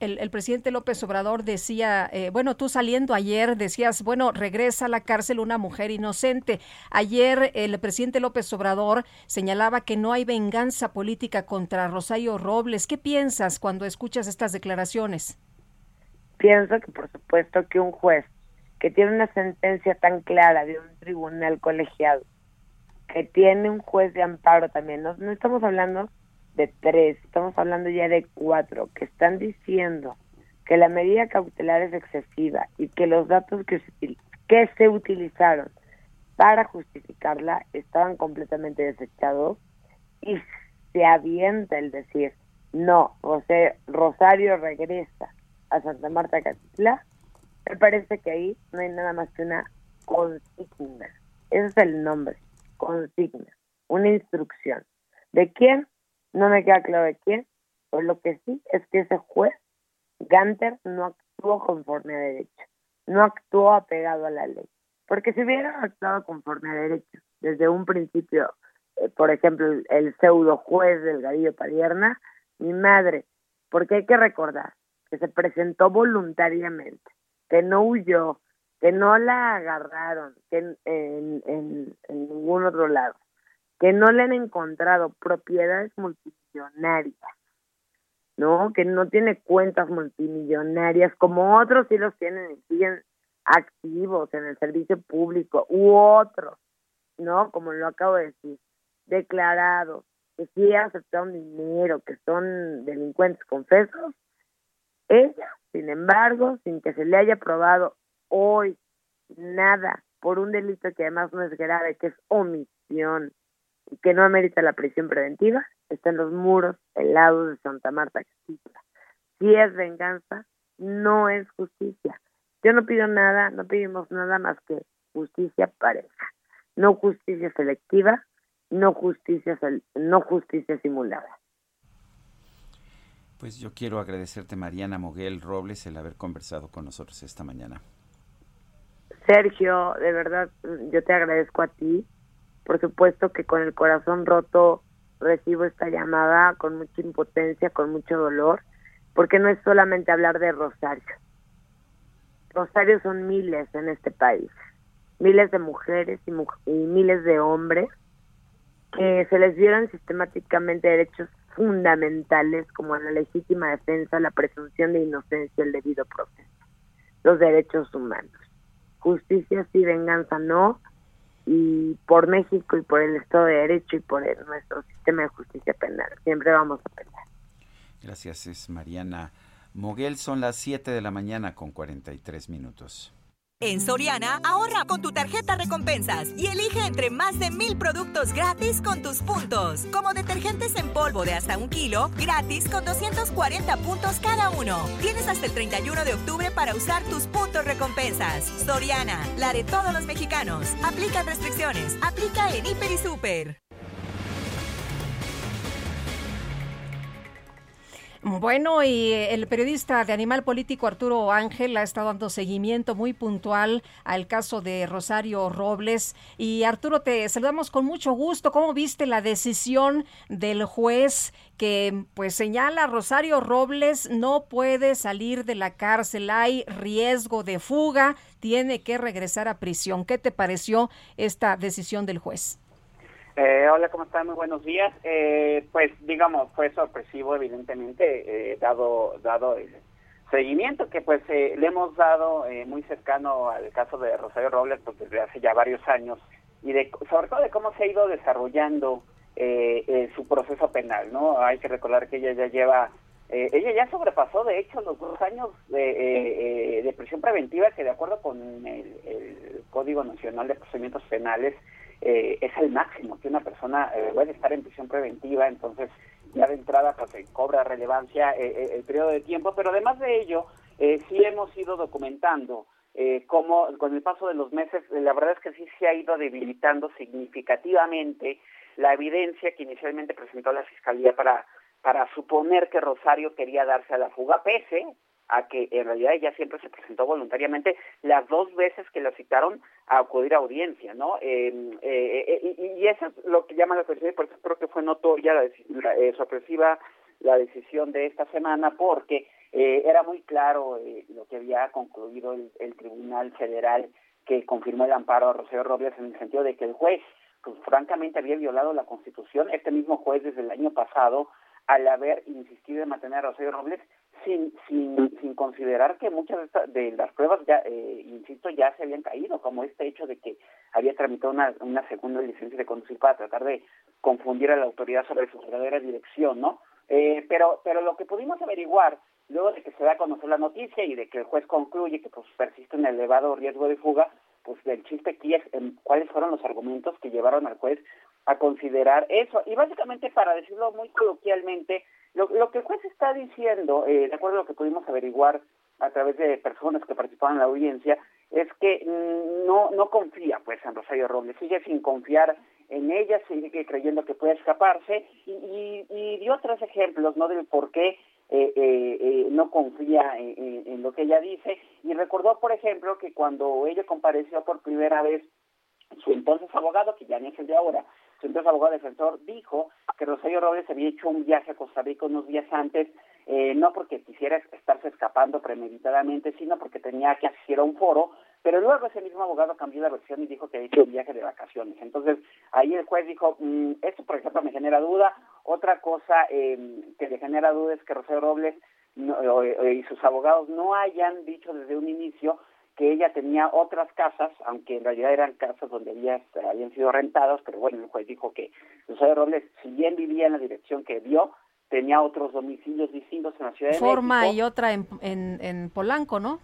el, presidente López Obrador decía, eh, bueno, tú saliendo ayer decías, bueno, regresa a la cárcel una mujer inocente. Ayer el presidente López Obrador señalaba que no hay venganza política contra Rosario Robles. ¿Qué piensas cuando escuchas estas declaraciones? Pienso que por supuesto que un juez que tiene una sentencia tan clara de un tribunal colegiado, que tiene un juez de amparo también, no, no estamos hablando de tres, estamos hablando ya de cuatro, que están diciendo que la medida cautelar es excesiva y que los datos que se, que se utilizaron para justificarla estaban completamente desechados y se avienta el decir, no, José Rosario regresa a Santa Marta Catitla, me parece que ahí no hay nada más que una consigna. Ese es el nombre, consigna, una instrucción. ¿De quién? No me queda claro de quién, pero lo que sí es que ese juez, Ganter, no actuó conforme a derecho, no actuó apegado a la ley. Porque si hubiera actuado conforme a derecho, desde un principio, eh, por ejemplo, el, pseudo juez del Gadillo Padierna, mi madre, porque hay que recordar que se presentó voluntariamente, que no huyó, que no la agarraron que en, en ningún otro lado, que no le han encontrado propiedades multimillonarias, ¿no? Que no tiene cuentas multimillonarias como otros sí los tienen y siguen activos en el servicio público u otros, ¿no? Como lo acabo de decir, declarados, que sí aceptaron dinero, que son delincuentes confesos, ella, sin embargo, sin que se le haya probado hoy nada por un delito que además no es grave, que es omisión, y que no amerita la prisión preventiva está en los muros helados de Santa Marta Si es venganza, no es justicia. Yo no pido nada, no pedimos nada más que justicia pareja, no justicia selectiva, no justicia no justicia simulada. Pues yo quiero agradecerte Mariana Moguel Robles el haber conversado con nosotros esta mañana. Sergio, de verdad yo te agradezco a ti por supuesto que con el corazón roto recibo esta llamada con mucha impotencia, con mucho dolor, porque no es solamente hablar de Rosario. Rosario son miles en este país, miles de mujeres y, miles de hombres que se les dieron sistemáticamente derechos fundamentales como la legítima defensa, la presunción de inocencia, el debido proceso, los derechos humanos. Justicia sí, venganza no, y por México y por el Estado de Derecho y por nuestro sistema de justicia penal. Siempre vamos a pelear. Gracias, es Mariana Moguel. Son las 7 de la mañana con 43 minutos. En Soriana, ahorra con tu tarjeta recompensas y elige entre más de mil productos gratis con tus puntos. Como detergentes en polvo de hasta un kilo, gratis con 240 puntos cada uno. Tienes hasta el 31 de octubre para usar tus puntos recompensas. Soriana, la de todos los mexicanos. Aplica restricciones. Aplica en Hiper y Super. Bueno, y el periodista de Animal Político Arturo Ángel ha estado dando seguimiento muy puntual al caso de Rosario Robles. Y Arturo, te saludamos con mucho gusto. ¿Cómo viste la decisión del juez que pues señala Rosario Robles no puede salir de la cárcel, hay riesgo de fuga, tiene que regresar a prisión? ¿Qué te pareció esta decisión del juez? Eh, hola, ¿cómo están? Muy buenos días. Eh, pues, digamos, fue sorpresivo, evidentemente, eh, dado dado el seguimiento que pues le hemos dado muy cercano al caso de Rosario Robles pues, desde hace ya varios años y de sobre todo de cómo se ha ido desarrollando su proceso penal, ¿no? Hay que recordar que ella ya lleva ella ya sobrepasó, de hecho, los dos años de, de prisión preventiva que de acuerdo con el Código Nacional de Procedimientos Penales eh, es el máximo que una persona eh, puede estar en prisión preventiva, entonces ya de entrada pues cobra relevancia eh, el periodo de tiempo, pero además de ello, sí hemos ido documentando cómo con el paso de los meses, la verdad es que sí se ha ido debilitando significativamente la evidencia que inicialmente presentó la Fiscalía para, para suponer que Rosario quería darse a la fuga, pese a que en realidad ella siempre se presentó voluntariamente las dos veces que la citaron a acudir a audiencia, ¿no? Em, eh, eh, y, eso es lo que llama la atención y por eso creo que fue notoria, la, eh, sorpresiva la decisión de esta semana porque era muy claro lo que había concluido el, el, Tribunal Federal que confirmó el amparo a Rocío Robles en el sentido de que el juez, pues francamente había violado la Constitución, este mismo juez desde el año pasado al haber insistido en mantener a Rocío Robles sin, sin, sin considerar que muchas de, las pruebas, ya eh, insisto, ya se habían caído, como este hecho de que había tramitado una, una segunda licencia de conducir para tratar de confundir a la autoridad sobre su verdadera dirección, ¿no? Eh, pero, pero lo que pudimos averiguar luego de que se da a conocer la noticia y de que el juez concluye que pues persiste un elevado riesgo de fuga, pues el chiste aquí es cuáles fueron los argumentos que llevaron al juez a considerar eso. Y básicamente, para decirlo muy coloquialmente, lo, que el juez está diciendo, eh, de acuerdo a lo que pudimos averiguar a través de personas que participaron en la audiencia, es que mm, no no confía pues en Rosario Robles, sigue sin confiar en ella, sigue creyendo que puede escaparse y, y, dio otros ejemplos no del por qué eh, eh, eh no confía en, lo que ella dice. Y recordó por ejemplo que cuando ella compareció por primera vez su entonces abogado, que ya no es el de ahora, su entonces abogado defensor, dijo que Rosario Robles había hecho un viaje a Costa Rica unos días antes, eh, no porque quisiera estarse escapando premeditadamente, sino porque tenía que asistir a un foro, pero luego ese mismo abogado cambió la versión y dijo que había hecho un viaje de vacaciones. Entonces, ahí el juez dijo, mm, esto por ejemplo me genera duda. Otra cosa eh, que le genera duda es que Rosario Robles y sus abogados no hayan dicho desde un inicio que ella tenía otras casas, aunque en realidad eran casas donde había, habían sido rentadas, pero bueno, el juez dijo que José Robles, si bien vivía en la dirección que vio, tenía otros domicilios distintos en la ciudad de Forma y otra en, en, Polanco, ¿no?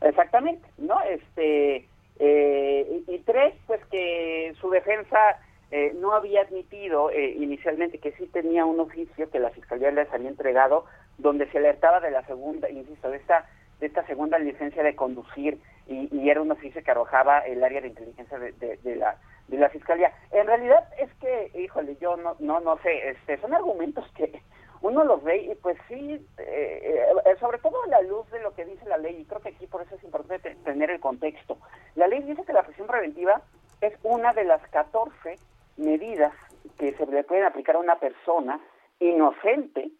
Exactamente, ¿no? Este, eh, y, tres, pues que su defensa eh, no había admitido eh, inicialmente que sí tenía un oficio que la Fiscalía les había entregado, donde se alertaba de la segunda, insisto, de esta de esta segunda licencia de conducir y, y, era un oficio que arrojaba el área de inteligencia de, de, la de la fiscalía. En realidad es que, híjole, yo no no no sé, este son argumentos que uno los ve y pues sí, eh, eh, sobre todo a la luz de lo que dice la ley, y creo que aquí por eso es importante tener el contexto. La ley dice que la prisión preventiva es una de las 14 medidas que se le pueden aplicar a una persona inocente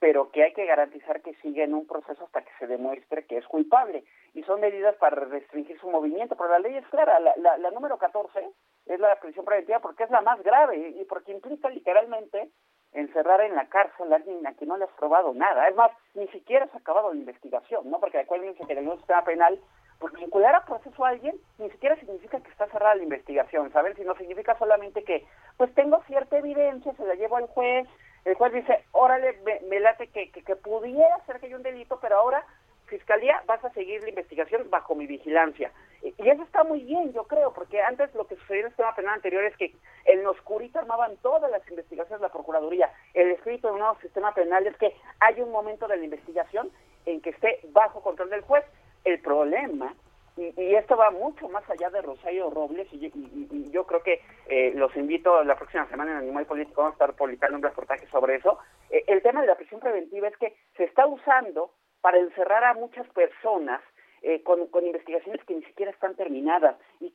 pero que hay que garantizar que siga en un proceso hasta que se demuestre que es culpable. Y son medidas para restringir su movimiento, pero la ley es clara. La, la, número 14 es la prisión preventiva porque es la más grave y porque implica literalmente encerrar en la cárcel a alguien a quien no le has probado nada. Es más, ni siquiera se ha acabado la investigación, ¿no? Porque acuérdense que en el sistema penal, pues vincular a proceso a alguien ni siquiera significa que está cerrada la investigación, ¿saben? Sino significa solamente que, pues tengo cierta evidencia, se la llevo al juez, el juez dice, órale, me, late que, que, pudiera ser que haya un delito, pero ahora, Fiscalía, vas a seguir la investigación bajo mi vigilancia. Y, eso está muy bien, yo creo, porque antes lo que sucedió en el sistema penal anterior es que en oscurito armaban todas las investigaciones de la Procuraduría. El escrito de un nuevo sistema penal es que hay un momento de la investigación en que esté bajo control del juez. El problema y, esto va mucho más allá de Rosario Robles y, yo creo que eh, los invito la próxima semana en Animal Político vamos a estar publicando un reportaje sobre eso. Eh, el tema de la prisión preventiva es que usando para encerrar a muchas personas eh, con, investigaciones que ni siquiera están terminadas y,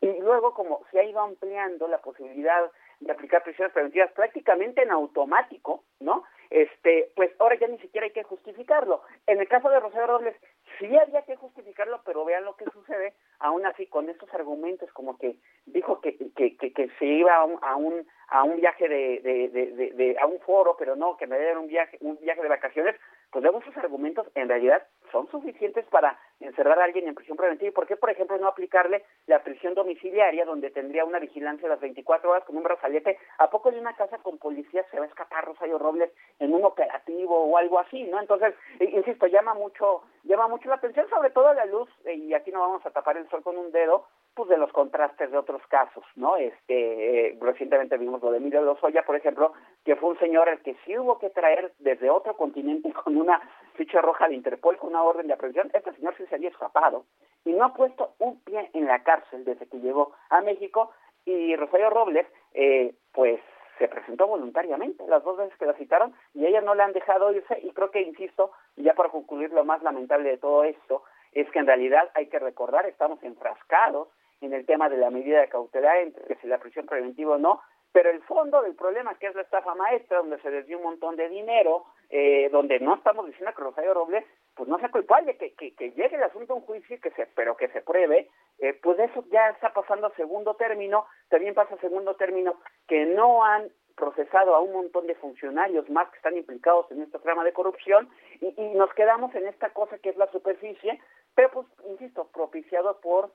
y, luego como se ha ido ampliando la posibilidad de aplicar prisiones preventivas prácticamente en automático, ¿no? Este, pues ahora ya ni siquiera hay que justificarlo. En el caso de Rosario Robles sí había que justificarlo, pero vean lo que sucede, aún así con estos argumentos como que dijo que, que, que, se iba a un, a un, a un viaje de, de, de, de, a un foro, pero no, que me dieron un viaje, un viaje de vacaciones, pues luego esos argumentos en realidad son suficientes para encerrar a alguien en prisión preventiva. ¿Y por qué, por ejemplo, no aplicarle la prisión domiciliaria, donde tendría una vigilancia las 24 horas con un brazalete? ¿A poco de una casa con policía se va a escapar Rosario Robles en un operativo o algo así, no? Entonces, insisto, llama mucho, llama mucho la atención, sobre todo a la luz, y aquí no vamos a tapar el sol con un dedo, pues de los contrastes de otros casos, ¿no? Este, eh, recientemente vimos lo de Emilio Lozoya, por ejemplo, que fue un señor el que sí hubo que traer desde otro continente [LAUGHS] con una ficha roja de Interpol, con una orden de aprehensión. Este señor sí se había escapado y no ha puesto un pie en la cárcel desde que llegó a México. Y Rosario Robles, eh, pues se presentó voluntariamente las dos veces que la citaron y a ella no le han dejado irse y creo que, insisto, ya para concluir lo más lamentable de todo esto, es que en realidad hay que recordar, estamos enfrascados en el tema de la medida de cautelar, entre si la prisión preventiva o no, pero el fondo del problema, que es la estafa maestra, donde se desvió un montón de dinero, eh, donde no estamos diciendo que Rosario Robles, pues no sea culpable, que, que, que llegue el asunto a un juicio, que se, pero que se pruebe, eh, pues eso ya está pasando a segundo término, también pasa a segundo término, que no han procesado a un montón de funcionarios más que están implicados en este trama de corrupción y, y nos quedamos en esta cosa que es la superficie, pero pues, insisto, propiciado por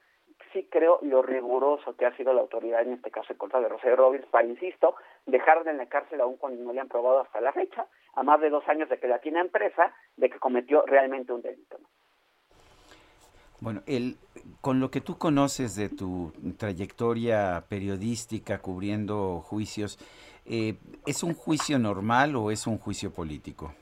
sí creo lo riguroso que ha sido la autoridad en este caso en contra de Rosario Robles para, insisto, dejarla en la cárcel aún cuando no le han probado hasta la fecha, a más de dos años de que la tiene empresa, de que cometió realmente un delito. Bueno, el, con lo que tú conoces de tu trayectoria periodística cubriendo juicios, eh, ¿es un juicio normal o es un juicio político?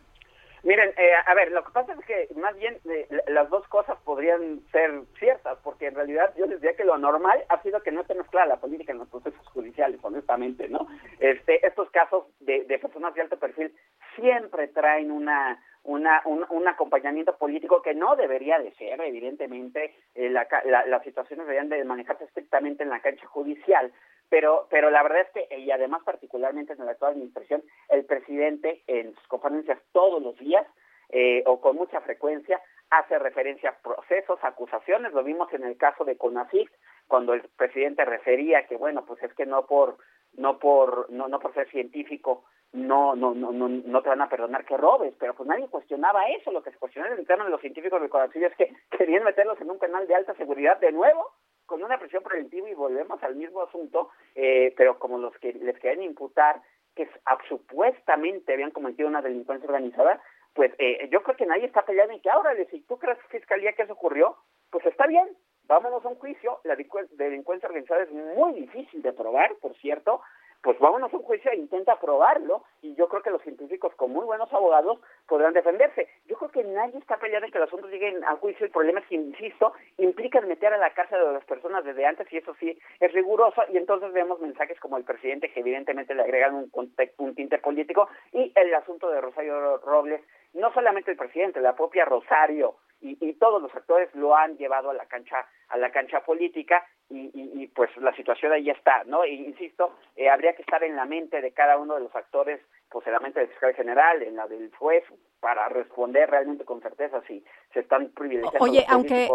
Miren, eh, a ver, lo que pasa es que más bien eh, las dos cosas podrían ser ciertas, porque en realidad yo les diría que lo normal ha sido que no esté mezclada la política en los procesos judiciales, honestamente, ¿no? Este, estos casos de, de personas de alto perfil siempre traen una una, un, un, acompañamiento político que no debería de ser, evidentemente, eh, la, la, las situaciones deberían de manejarse estrictamente en la cancha judicial, pero, pero la verdad es que, y además particularmente en la actual administración, el presidente en sus conferencias todos los días eh, o con mucha frecuencia hace referencia a procesos, acusaciones, lo vimos en el caso de CONACYT, cuando el presidente refería que, bueno, pues es que no por, no por, no, no por ser científico no, no, no, no, no te van a perdonar que robes, pero pues nadie cuestionaba eso, lo que se cuestionaba en el de los científicos de CONACYT es que [LAUGHS] querían meterlos en un canal de alta seguridad de nuevo, con una presión preventiva y volvemos al mismo asunto, eh, pero como los que les querían imputar que supuestamente habían cometido una delincuencia organizada, pues eh, yo creo que nadie está peleando en que ahora, si tú crees, Fiscalía, que eso ocurrió, pues está bien, vámonos a un juicio, la delincuencia organizada es muy difícil de probar, por cierto, pues vámonos a un juicio e intenta probarlo y yo creo que los científicos con muy buenos abogados podrán defenderse. Yo creo que nadie está peleando en que los asuntos lleguen a juicio, el problema es que, insisto, implica meter a la cárcel a las personas desde antes y eso sí es riguroso. Y entonces vemos mensajes como el presidente que evidentemente le agregan un, un tinte político y el asunto de Rosario Robles, no solamente el presidente, la propia Rosario y, y todos los actores lo han llevado a la cancha a la cancha política y, y, pues la situación ahí está, ¿no? E insisto, eh, habría que estar en la mente de cada uno de los actores, pues en la mente del fiscal general, en la del juez, para responder realmente con certeza si se están privilegiando Oye, aunque,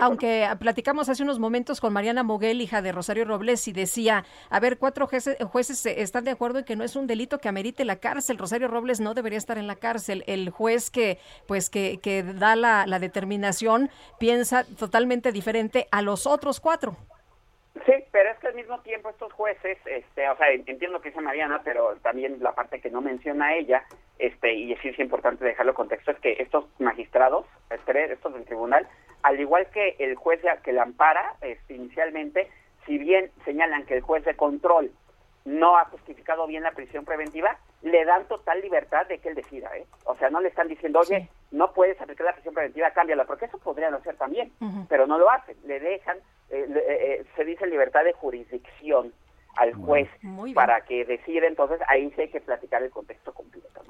aunque platicamos hace unos momentos con Mariana Moguel, hija de Rosario Robles, y decía, a ver, cuatro jueces, jueces están de acuerdo en que no es un delito que amerite la cárcel. Rosario Robles no debería estar en la cárcel. El juez que, pues, que, que da la, la determinación piensa totalmente diferente a los otros cuatro. Sí, pero es que al mismo tiempo estos jueces, este, o sea, entiendo que dice Mariana, pero también la parte que no menciona ella, este, y sí es importante dejarlo en contexto, es que estos magistrados, este, estos del tribunal, al igual que el juez que la ampara este, inicialmente, si bien señalan que el juez de control no ha justificado bien la prisión preventiva, le dan total libertad de que él decida, ¿eh? O sea, no le están diciendo, oye, no puedes aplicar la prisión preventiva, cámbiala, porque eso podrían hacer también, pero no lo hacen, le dejan, eh, eh, eh, se dice libertad de jurisdicción al juez para que decida, entonces ahí sí hay que platicar el contexto completo.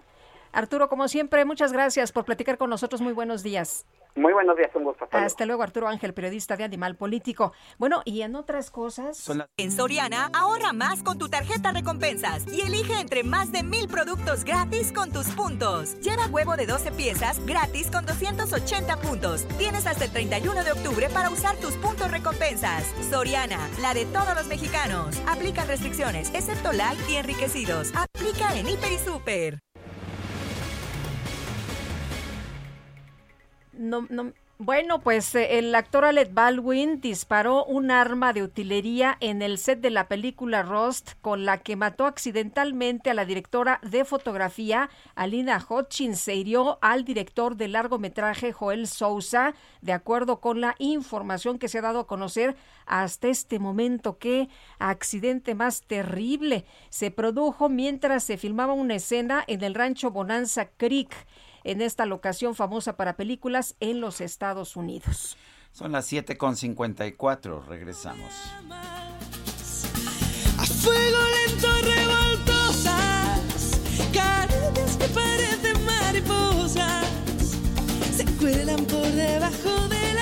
Arturo, como siempre, muchas gracias por platicar con nosotros. Muy buenos días. Muy buenos días, un gusto. Hasta, luego, Arturo Ángel, periodista de Animal Político. Bueno, y en otras cosas. En Soriana, ahorra más con tu tarjeta recompensas y elige entre más de mil productos gratis con tus puntos. Lleva huevo de 12 piezas gratis con 280 puntos. Tienes hasta el 31 de octubre para usar tus puntos recompensas. Soriana, la de todos los mexicanos. Aplica restricciones, excepto light y enriquecidos. Aplica en Hiper y Super. No, no, bueno, pues eh, el actor Alec Baldwin disparó un arma de utilería en el set de la película Rust con la que mató accidentalmente a la directora de fotografía Alina Hutchins. Se hirió al director del largometraje Joel Sousa, de acuerdo con la información que se ha dado a conocer hasta este momento. Qué accidente más terrible. Se produjo mientras se filmaba una escena en el rancho Bonanza Creek en esta locación famosa para películas en los Estados Unidos. Son las 7.54, regresamos. A fuego lento revoltosas, caricias que parecen mariposas, se cuelan por debajo de la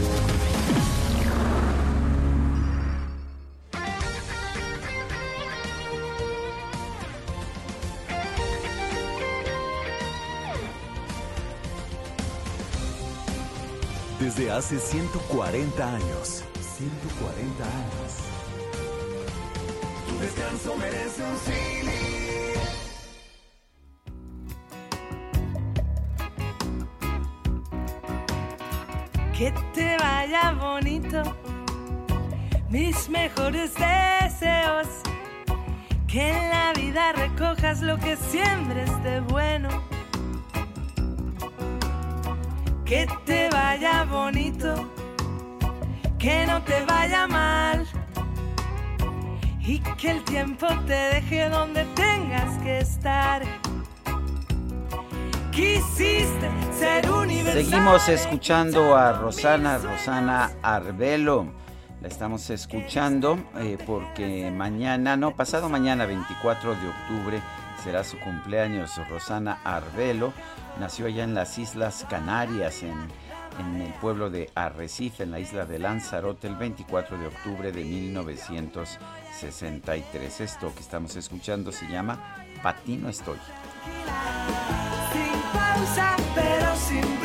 Desde hace 140 años. 140 años. Tu descanso merece un cine. Que te vaya bonito, mis mejores deseos. Que en la vida recojas lo que siembres de bueno. Que te vaya bonito, que no te vaya mal. Y que el tiempo te deje donde tengas que estar. Quisiste ser universal. Seguimos escuchando a Rosana, Rosana Arbelo. La estamos escuchando eh, porque mañana, no, pasado mañana, 24 de octubre, será su cumpleaños. Rosana Arbelo nació allá en las Islas Canarias, en, en el pueblo de Arrecife, en la isla de Lanzarote, el 24 de octubre de 1963. Esto que estamos escuchando se llama Patino Estoy. Sin pausa, pero sin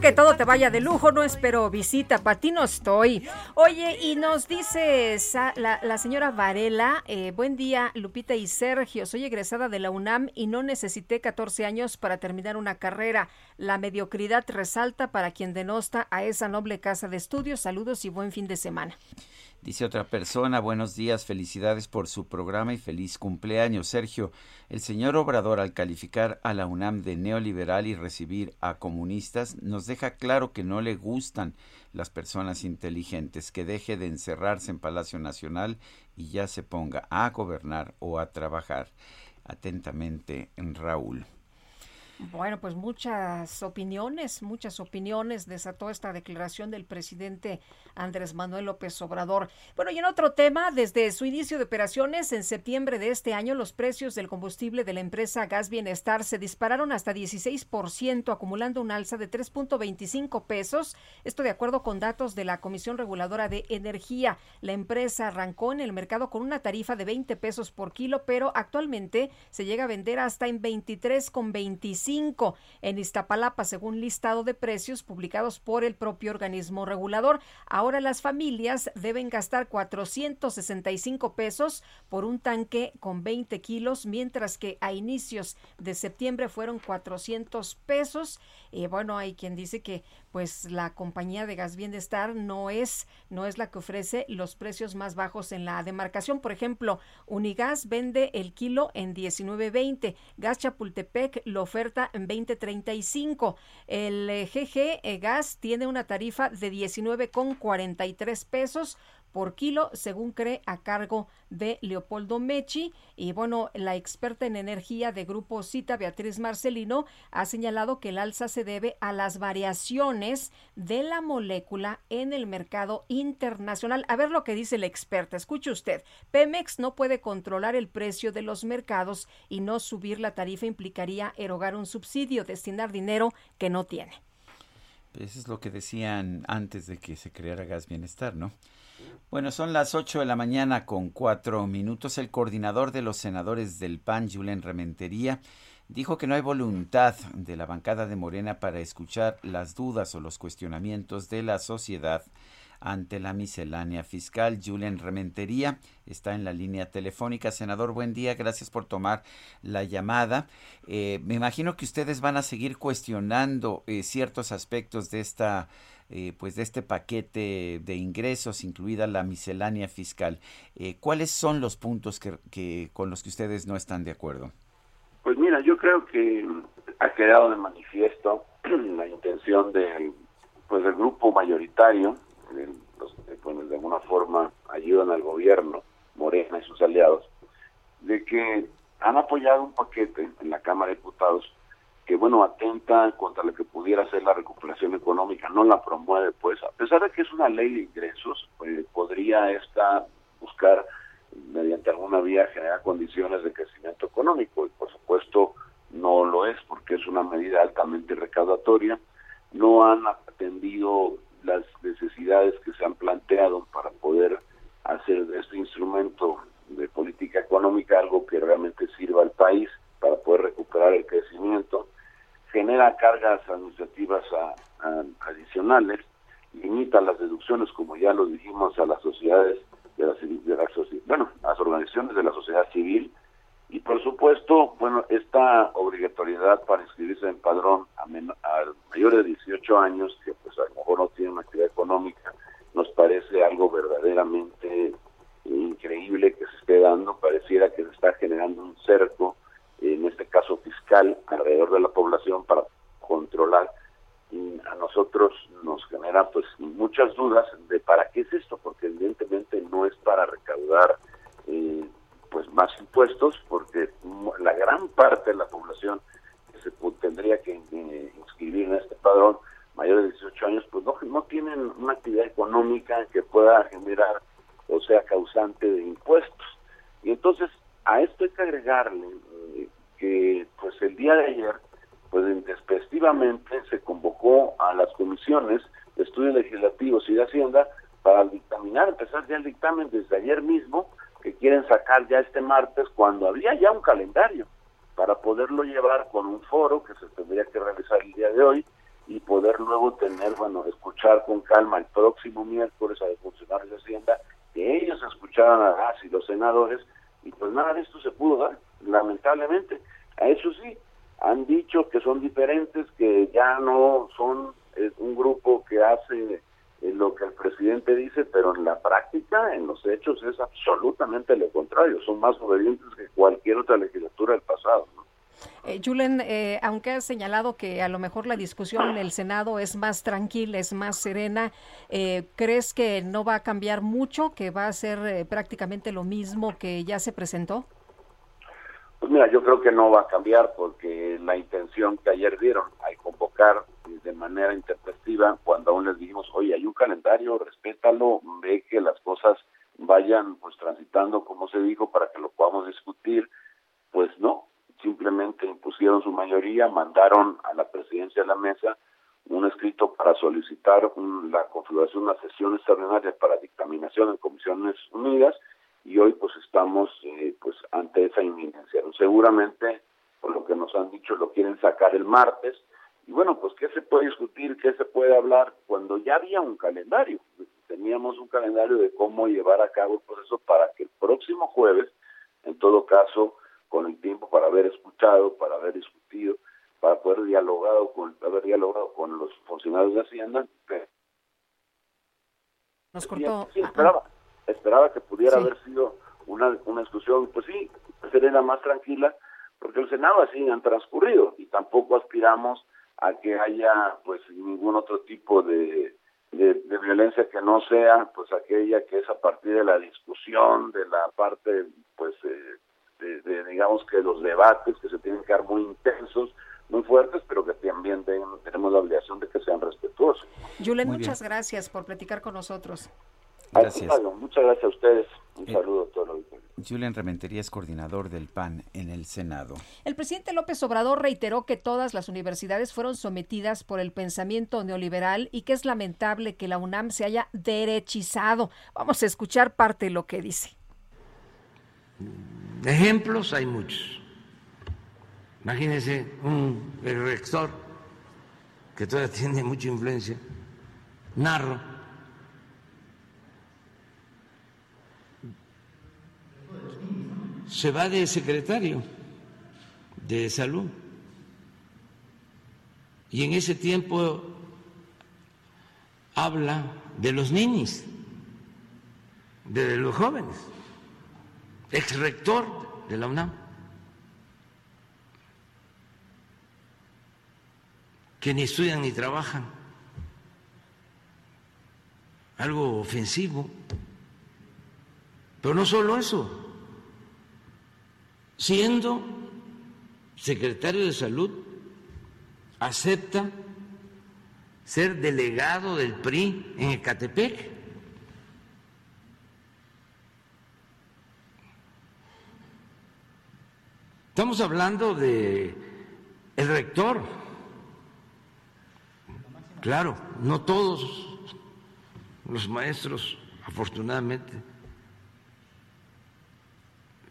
que todo te vaya de lujo, no espero visita, para ti no estoy. Oye, y nos dice la, la señora Varela, eh, buen día Lupita y Sergio, soy egresada de la UNAM y no necesité 14 años para terminar una carrera. La mediocridad resalta para quien denosta a esa noble casa de estudios. Saludos y buen fin de semana. Dice otra persona, buenos días, felicidades por su programa y feliz cumpleaños. Sergio, el señor Obrador al calificar a la UNAM de neoliberal y recibir a comunistas nos deja claro que no le gustan las personas inteligentes, que deje de encerrarse en Palacio Nacional y ya se ponga a gobernar o a trabajar. Atentamente, Raúl. Bueno, pues muchas opiniones, muchas opiniones desató esta declaración del presidente Andrés Manuel López Obrador. Bueno, y en otro tema, desde su inicio de operaciones en septiembre de este año, los precios del combustible de la empresa Gas Bienestar se dispararon hasta 16%, acumulando un alza de 3.25 pesos. Esto de acuerdo con datos de la Comisión Reguladora de Energía. La empresa arrancó en el mercado con una tarifa de 20 pesos por kilo, pero actualmente se llega a vender hasta en 23,25 25 en Iztapalapa, según listado de precios publicados por el propio organismo regulador. Ahora las familias deben gastar 465 pesos por un tanque con 20 kilos, mientras que a inicios de septiembre fueron 400 pesos. Y bueno, hay quien dice que pues la compañía de gas bienestar no es no es la que ofrece los precios más bajos en la demarcación. Por ejemplo, Unigas vende el kilo en 19.20, Gas Chapultepec lo oferta en 20.35. El GG eh, eh, Gas tiene una tarifa de 19.43 pesos por kilo, según cree a cargo de Leopoldo Mechi. Y bueno, la experta en energía de Grupo Cita, Beatriz Marcelino, ha señalado que el alza se debe a las variaciones de la molécula en el mercado internacional. A ver lo que dice la experta. Escuche usted. Pemex no puede controlar el precio de los mercados y no subir la tarifa implicaría erogar un subsidio, destinar dinero que no tiene. Eso es lo que decían antes de que se creara Gas Bienestar, ¿no? Bueno, son las 8 de la mañana con cuatro minutos. El coordinador de los senadores del PAN, Julen Rementería, dijo que no hay voluntad de la bancada de Morena para escuchar las dudas o los cuestionamientos de la sociedad ante la miscelánea fiscal. Julen Rementería está en la línea telefónica. Senador, buen día, gracias por tomar la llamada. Eh, me imagino que ustedes van a seguir cuestionando eh, ciertos aspectos de esta eh, pues de este paquete de ingresos, incluida la miscelánea fiscal. Eh, ¿Cuáles son los puntos que, con los que ustedes no están de acuerdo? Pues mira, yo creo que ha quedado de manifiesto [CLEARS THROAT] la intención del pues del grupo mayoritario, los que pues, de alguna forma ayudan al gobierno, Morena y sus aliados, de que han apoyado un paquete en la Cámara de Diputados que bueno atenta contra lo que pudiera ser la recuperación económica, no la promueve, pues a pesar de que es una ley de ingresos, pues, podría esta buscar mediante alguna vía generar condiciones de crecimiento económico y por supuesto no lo es porque es una medida altamente recaudatoria, no han atendido las necesidades que se han planteado para poder hacer de este instrumento de política económica algo que realmente sirva al país para poder recuperar el crecimiento genera cargas administrativas adicionales, limita las deducciones, como ya lo dijimos, a las sociedades de la, de la bueno, a las organizaciones de la sociedad civil. Y por supuesto, bueno, esta obligatoriedad para inscribirse en padrón a, a mayores de 18 años, que pues a lo mejor no tienen una actividad económica, nos parece algo verdaderamente increíble que se esté dando, pareciera que se está generando un cerco en este caso fiscal, alrededor de la población para controlar. Y a nosotros nos genera pues muchas dudas de para qué es esto, porque evidentemente no es para recaudar eh, pues más impuestos, porque la gran parte de la población que se tendría que eh, inscribir en este padrón mayores de 18 años, pues no, no tienen una actividad económica que pueda generar o sea causante de impuestos. Y entonces a esto hay que agregarle que pues el día de ayer pues despectivamente se convocó a las comisiones de estudios legislativos y de Hacienda para dictaminar, empezar ya el dictamen desde ayer mismo, que quieren sacar ya este martes, cuando había ya un calendario, para poderlo llevar con un foro que se tendría que realizar el día de hoy y poder luego tener, bueno, escuchar con calma el próximo miércoles a los funcionarios de Hacienda, que ellos escucharan a las y los senadores, y pues nada de esto se pudo dar lamentablemente. A eso sí, han dicho que son diferentes, que ya no son eh, un grupo que hace eh, lo que el presidente dice, pero en la práctica, en los hechos, es absolutamente lo contrario. Son más obedientes que cualquier otra legislatura del pasado. Eh, Julen, eh, aunque has señalado que a lo mejor la discusión en el Senado es más tranquila, es más serena, ¿crees que no va a cambiar mucho, que va a ser prácticamente lo mismo que ya se presentó? Pues mira, yo creo que no va a cambiar porque la intención que ayer dieron al convocar de manera interpretativa, cuando aún les dijimos, oye, hay un calendario, respétalo, ve que las cosas vayan pues transitando como se dijo para que lo podamos discutir, pues no, simplemente impusieron su mayoría, mandaron a la presidencia de la mesa un escrito para solicitar la configuración de una sesión extraordinaria para dictaminación en comisiones unidas y hoy pues estamos eh, pues ante esa inminencia. Seguramente por lo que nos han dicho, lo quieren sacar el martes. Y bueno, pues ¿qué se puede discutir? ¿Qué se puede hablar cuando ya había un calendario? Teníamos un calendario de cómo llevar a cabo el proceso para que el próximo jueves, en todo caso, con el tiempo para haber escuchado, para haber discutido, para poder dialogado con, haber dialogado con los funcionarios de Hacienda. Nos cortó. Sí, esperaba, esperaba que pudiera haber sido una, una discusión, pues sí, serena, más tranquila, porque el Senado así han transcurrido y tampoco aspiramos a que haya pues ningún otro tipo de, de, violencia que no sea pues aquella que es a partir de la discusión, de la parte pues eh, de, digamos que los debates que se tienen que dar muy intensos, muy fuertes, pero que también tenemos la obligación de que sean respetuosos. Julen, muchas gracias por platicar con nosotros. Gracias. muchas gracias a ustedes. Un eh, saludo a todos. Julian Rementería es coordinador del PAN en el Senado. El presidente López Obrador reiteró que todas las universidades fueron sometidas por el pensamiento neoliberal y que es lamentable que la UNAM se haya derechizado. Vamos a escuchar parte de lo que dice. Ejemplos hay muchos. Imagínense un el rector que todavía [LAUGHS] tiene mucha influencia, Narro se va de secretario de salud. Y en ese tiempo habla de los niños, de los jóvenes, ex rector de la UNAM, que ni estudian ni trabajan. Algo ofensivo. Pero no solo eso siendo secretario de salud, acepta ser delegado del PRI en Ecatepec. Estamos hablando de el rector. Claro, no todos los maestros, afortunadamente,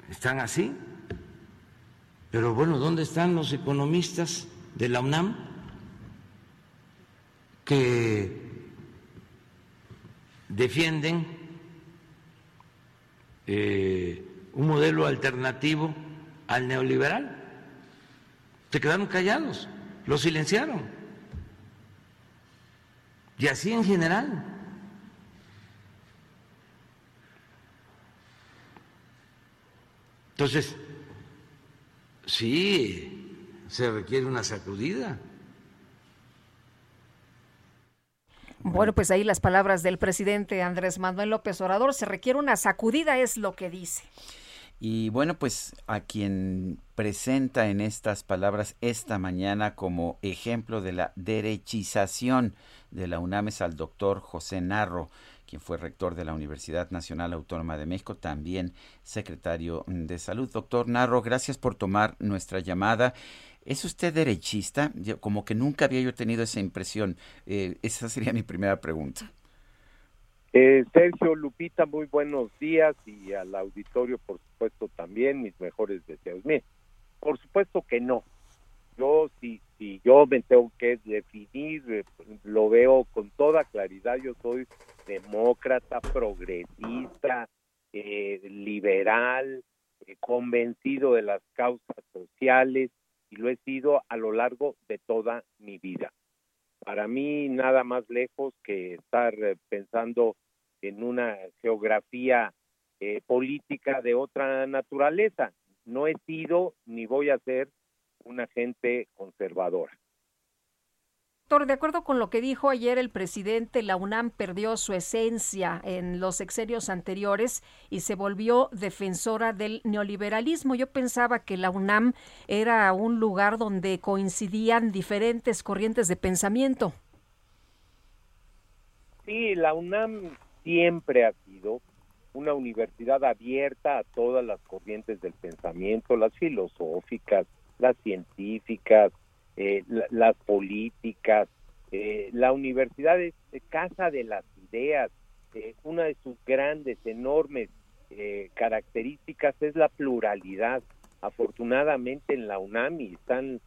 están así. Pero bueno, ¿dónde están los economistas de la UNAM que defienden eh, un modelo alternativo al neoliberal? Se quedaron callados, lo silenciaron. Y así en general. Entonces, Sí, se requiere una sacudida. Bueno, pues ahí las palabras del presidente Andrés Manuel López Obrador. Se requiere una sacudida, es lo que dice. Y bueno, pues a quien presenta en estas palabras esta mañana como ejemplo de la derechización de la UNAM es al doctor José Narro quien fue rector de la Universidad Nacional Autónoma de México, también secretario de Salud. Doctor Narro, gracias por tomar nuestra llamada. ¿Es usted derechista? como que nunca había yo tenido esa impresión. Eh, esa sería [LAUGHS] mi primera pregunta. Eh, Sergio Lupita, muy buenos días y al auditorio, por supuesto, también mis mejores deseos. Mire, por supuesto que no. Yo, si, si yo me tengo que definir, eh, lo veo con toda claridad. Yo soy demócrata, progresista, eh, liberal, eh, convencido de las causas sociales y lo he sido a lo largo de toda mi vida. Para mí nada más lejos que estar eh, pensando en una geografía política de otra naturaleza. No he sido ni voy a ser una gente conservadora. Doctor, de acuerdo con lo que dijo ayer el presidente, la UNAM perdió su esencia en los sexenios anteriores y se volvió defensora del neoliberalismo. Yo pensaba que la UNAM era un lugar donde coincidían diferentes corrientes de pensamiento. Sí, la UNAM siempre ha sido una universidad abierta a todas las corrientes del pensamiento, las filosóficas, las científicas, eh, las políticas. Eh, la universidad es casa de las ideas. Eh, una de sus grandes, enormes características es la pluralidad. afortunadamente en la UNAM y están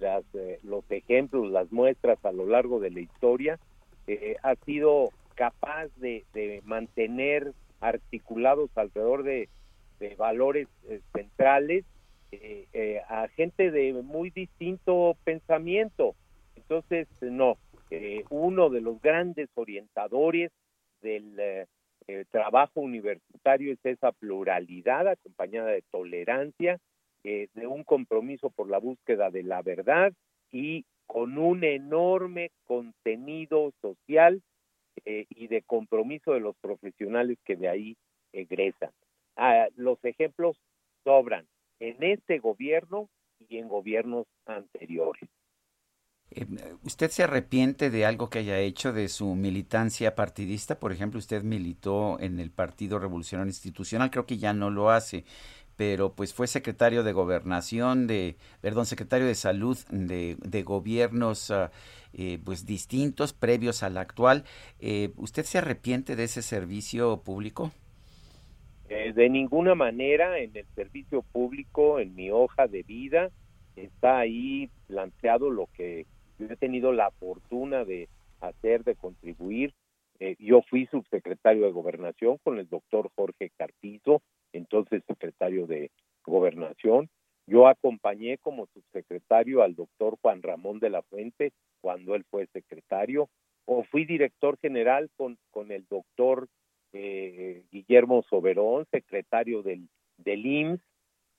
las, eh, los ejemplos, las muestras a lo largo de la historia, eh, ha sido capaz de, mantener articulados alrededor de, valores eh, eh, a gente de muy distinto pensamiento. Entonces, no, uno de los grandes orientadores del trabajo universitario es esa pluralidad acompañada de tolerancia, de un compromiso por la búsqueda de la verdad y con un enorme contenido social eh, y de compromiso de los profesionales que de ahí egresan. Ah, los ejemplos sobran en este gobierno y en gobiernos anteriores. Eh, ¿Usted se arrepiente de algo que haya hecho de su militancia partidista? Por ejemplo, usted militó en el Partido Revolucionario Institucional, creo que ya no lo hace, pero pues fue secretario de gobernación, de, perdón, secretario de salud de, gobiernos ah, eh, pues distintos, previos al actual. Eh, ¿Usted se arrepiente de ese servicio público? Eh, de ninguna manera en el servicio público, en mi hoja de vida, está ahí planteado lo que yo he tenido la fortuna de hacer, de contribuir. yo fui subsecretario de gobernación con el doctor Jorge Carpizo, entonces secretario de Gobernación. Yo acompañé como subsecretario al doctor Juan Ramón de la Fuente cuando él fue secretario, o fui director general con, con el doctor eh, Guillermo Soberón, secretario del, del IMSS,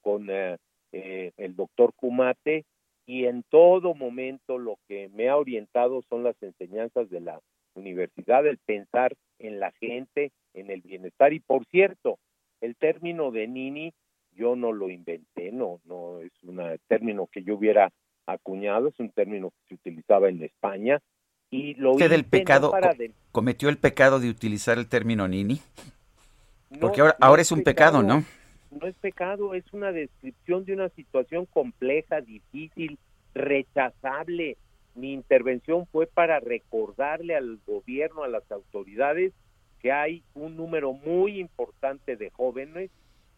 con eh, eh, el doctor Cumate, y en todo momento lo que me ha orientado son las enseñanzas de la universidad, el pensar en la gente, en el bienestar. Y por cierto, el término de Nini yo no lo inventé, no, no es un término que yo hubiera acuñado, es un término que se utilizaba en España y lo ¿Usted el pecado cometió el pecado de utilizar el término Nini? Porque ahora, ahora es, un pecado, ¿no? No es pecado, es una descripción de una situación compleja, difícil, rechazable. Mi intervención fue para recordarle al gobierno, a las autoridades, que hay un número muy importante de jóvenes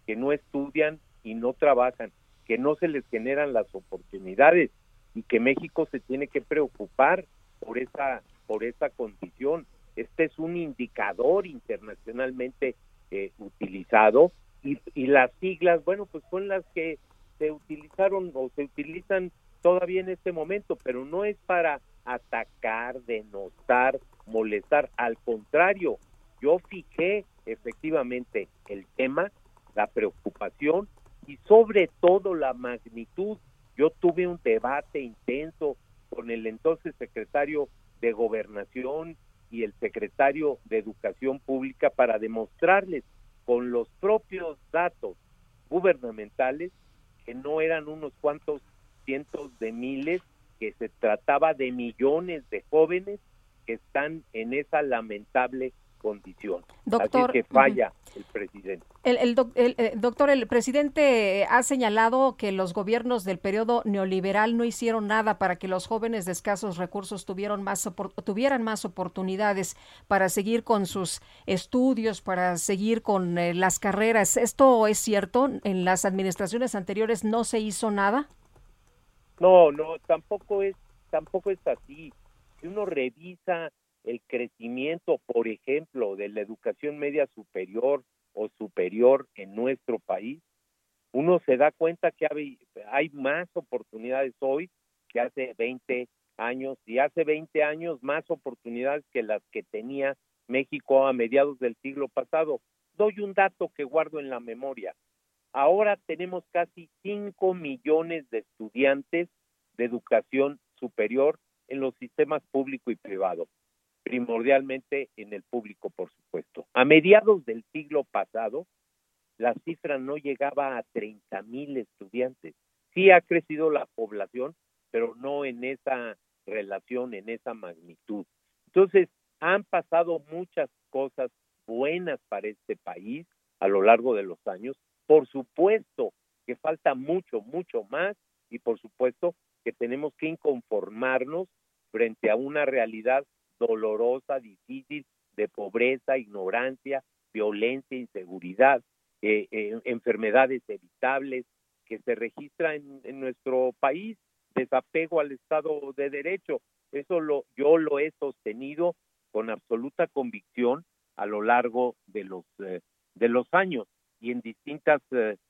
que no estudian y no trabajan, que no se les generan las oportunidades y que México se tiene que preocupar por esa por esa condición. Este es un indicador internacionalmente eh, utilizado y, y las siglas, bueno, pues son las que se utilizaron o se utilizan todavía en este momento, pero no es para atacar, denostar, molestar, al contrario, yo fijé efectivamente el tema, la preocupación y sobre todo la magnitud. Yo tuve un debate intenso con el entonces secretario de Gobernación y el secretario de Educación Pública para demostrarles con los propios datos gubernamentales que no eran unos cuantos cientos de miles, que se trataba de millones de jóvenes que están en esa lamentable condición. Doctor, Así que falla el presidente. El, eh, doctor, el presidente ha señalado que los gobiernos del periodo neoliberal no hicieron nada para que los jóvenes de escasos recursos tuvieron más, tuvieran más oportunidades para seguir con sus estudios, para seguir con eh, las carreras. ¿Esto es cierto? ¿En las administraciones anteriores no se hizo nada? No, no, tampoco es, tampoco es así. Si uno revisa el crecimiento, por ejemplo, de la educación media superior o superior en nuestro país, uno se da cuenta que hay, más oportunidades hoy que hace 20 años y hace 20 años más oportunidades que las que tenía México a mediados del siglo pasado. Doy un dato que guardo en la memoria. Ahora tenemos casi 5 millones de estudiantes de educación superior en los sistemas público y privado primordialmente en el público, por supuesto. A mediados del siglo pasado, la cifra no llegaba a 30 mil estudiantes. Sí ha crecido la población, pero no en esa relación, en esa magnitud. Entonces, han pasado muchas cosas buenas para este país a lo largo de los años. Por supuesto que falta mucho, mucho más y por supuesto que tenemos que inconformarnos frente a una realidad dolorosa, difícil, de pobreza, ignorancia, violencia, inseguridad, eh, eh, enfermedades evitables, que se registra en, en nuestro país, desapego al Estado de Derecho. Eso lo, yo lo he sostenido con absoluta convicción a lo largo de los, eh, de los años y en distintas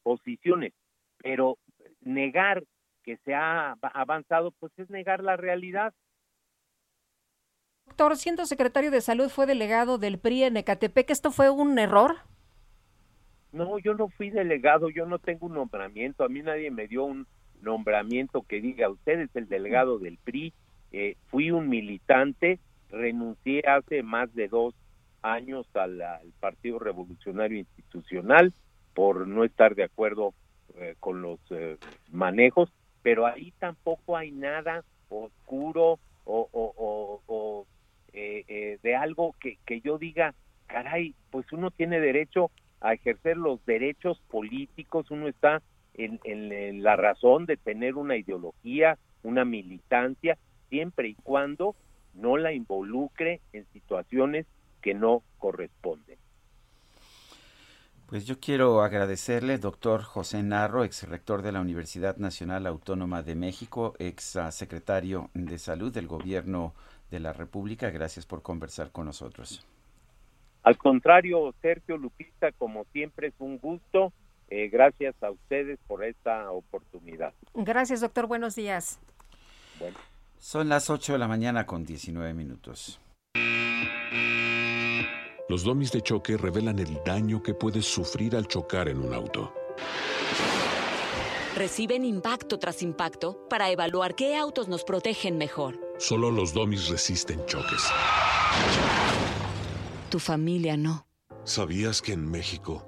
posiciones. Pero negar que se ha avanzado, pues es negar la realidad. Doctor, siendo secretario de Salud, fue delegado del PRI en Ecatepec. ¿Esto fue un error? No, yo no fui delegado, yo no tengo un nombramiento. A mí nadie me dio un nombramiento que diga, usted es el delegado del PRI. Eh, fui un militante, renuncié hace más de dos años al, Partido Revolucionario Institucional por no estar de acuerdo eh, con los eh, manejos, pero ahí tampoco hay nada oscuro o, eh, de algo que, que yo diga, caray, pues uno tiene derecho a ejercer los derechos políticos, uno está en, en, la razón de tener una ideología, una militancia, siempre y cuando no la involucre en situaciones que no corresponden. Pues yo quiero agradecerle, doctor José Narro, ex rector de la Universidad Nacional Autónoma de México, ex secretario de Salud del Gobierno de la República. Gracias por conversar con nosotros. Al contrario, Sergio Lupita, como siempre es un gusto. Eh, gracias a ustedes por esta oportunidad. Gracias, doctor. Buenos días. Bueno. Son las 8 de la mañana con 19 minutos. Los domis de choque revelan el daño que puedes sufrir al chocar en un auto. Reciben impacto tras impacto para evaluar qué autos nos protegen mejor. Solo los domis resisten choques. Tu familia no. ¿Sabías que en México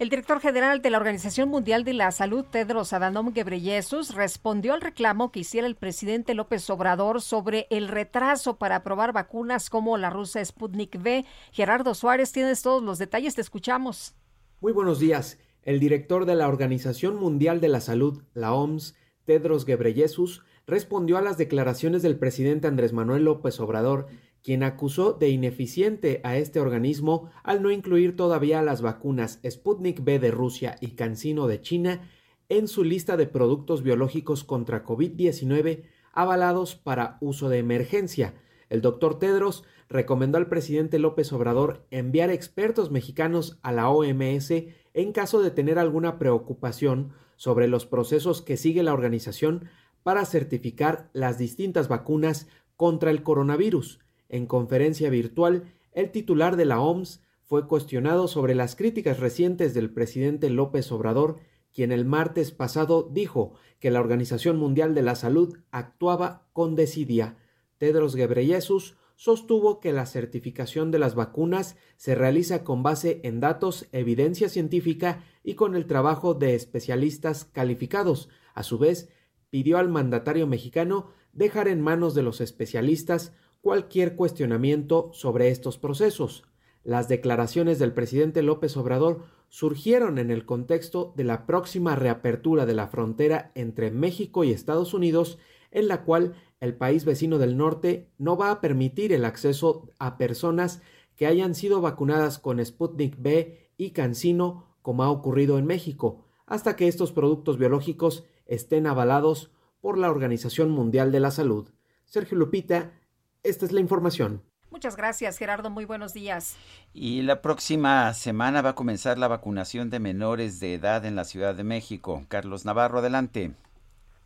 El director general de la Organización Mundial de la Salud, Tedros Adhanom Ghebreyesus, respondió al reclamo que hiciera el presidente López Obrador sobre el retraso para aprobar vacunas como la rusa Sputnik V. Gerardo Suárez, tienes todos los detalles, te escuchamos. Muy buenos días. El director de la Organización Mundial de la Salud, la OMS, Tedros Ghebreyesus, respondió a las declaraciones del presidente Andrés Manuel López Obrador quien acusó de ineficiente a este organismo al no incluir todavía las vacunas Sputnik V de Rusia y CanSino de China en su lista de productos biológicos contra COVID-19 avalados para uso de emergencia. El doctor Tedros recomendó al presidente López Obrador enviar expertos mexicanos a la OMS en caso de tener alguna preocupación sobre los procesos que sigue la organización para certificar las distintas vacunas contra el coronavirus. En conferencia virtual, el titular de la OMS fue cuestionado sobre las críticas recientes del presidente López Obrador, quien el martes pasado dijo que la Organización Mundial de la Salud actuaba con desidia. Tedros Ghebreyesus sostuvo que la certificación de las vacunas se realiza con base en datos, evidencia científica y con el trabajo de especialistas calificados. A su vez, pidió al mandatario mexicano dejar en manos de los especialistas cualquier cuestionamiento sobre estos procesos. Las declaraciones del presidente López Obrador surgieron en el contexto de la próxima reapertura de la frontera entre México y Estados Unidos, en la cual el país vecino del norte no va a permitir el acceso a personas que hayan sido vacunadas con Sputnik B y CanSino, como ha ocurrido en México, hasta que estos productos biológicos estén avalados por la Organización Mundial de la Salud. Sergio Lupita, esta es la información. Muchas gracias, Gerardo. Muy buenos días. Y la próxima semana va a comenzar la vacunación de menores de edad en la Ciudad de México. Carlos Navarro, adelante.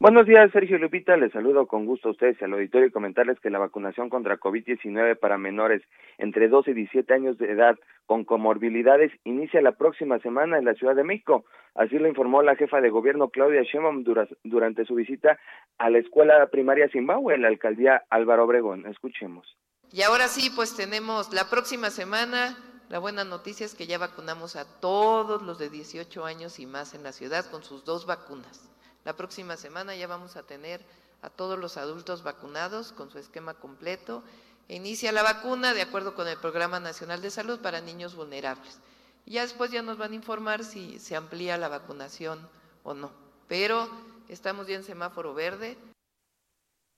Buenos días, Sergio Lupita. Les saludo con gusto a ustedes al auditorio y comentarles que la vacunación contra COVID-19 para menores entre 12 y 17 años de edad con comorbilidades inicia la próxima semana en la Ciudad de México. Así lo informó la jefa de gobierno Claudia Sheinbaum durante su visita a la escuela primaria Zimbabue en la alcaldía Álvaro Obregón. Escuchemos. Y ahora sí, pues tenemos la próxima semana la buena noticia es que ya vacunamos a todos los de 18 años y más en la ciudad con sus dos vacunas. La próxima semana ya vamos a tener a todos los adultos vacunados con su esquema completo e inicia la vacuna de acuerdo con el Programa Nacional de Salud para niños vulnerables. Ya después ya nos van a informar si se amplía la vacunación o no. Pero estamos ya en semáforo verde.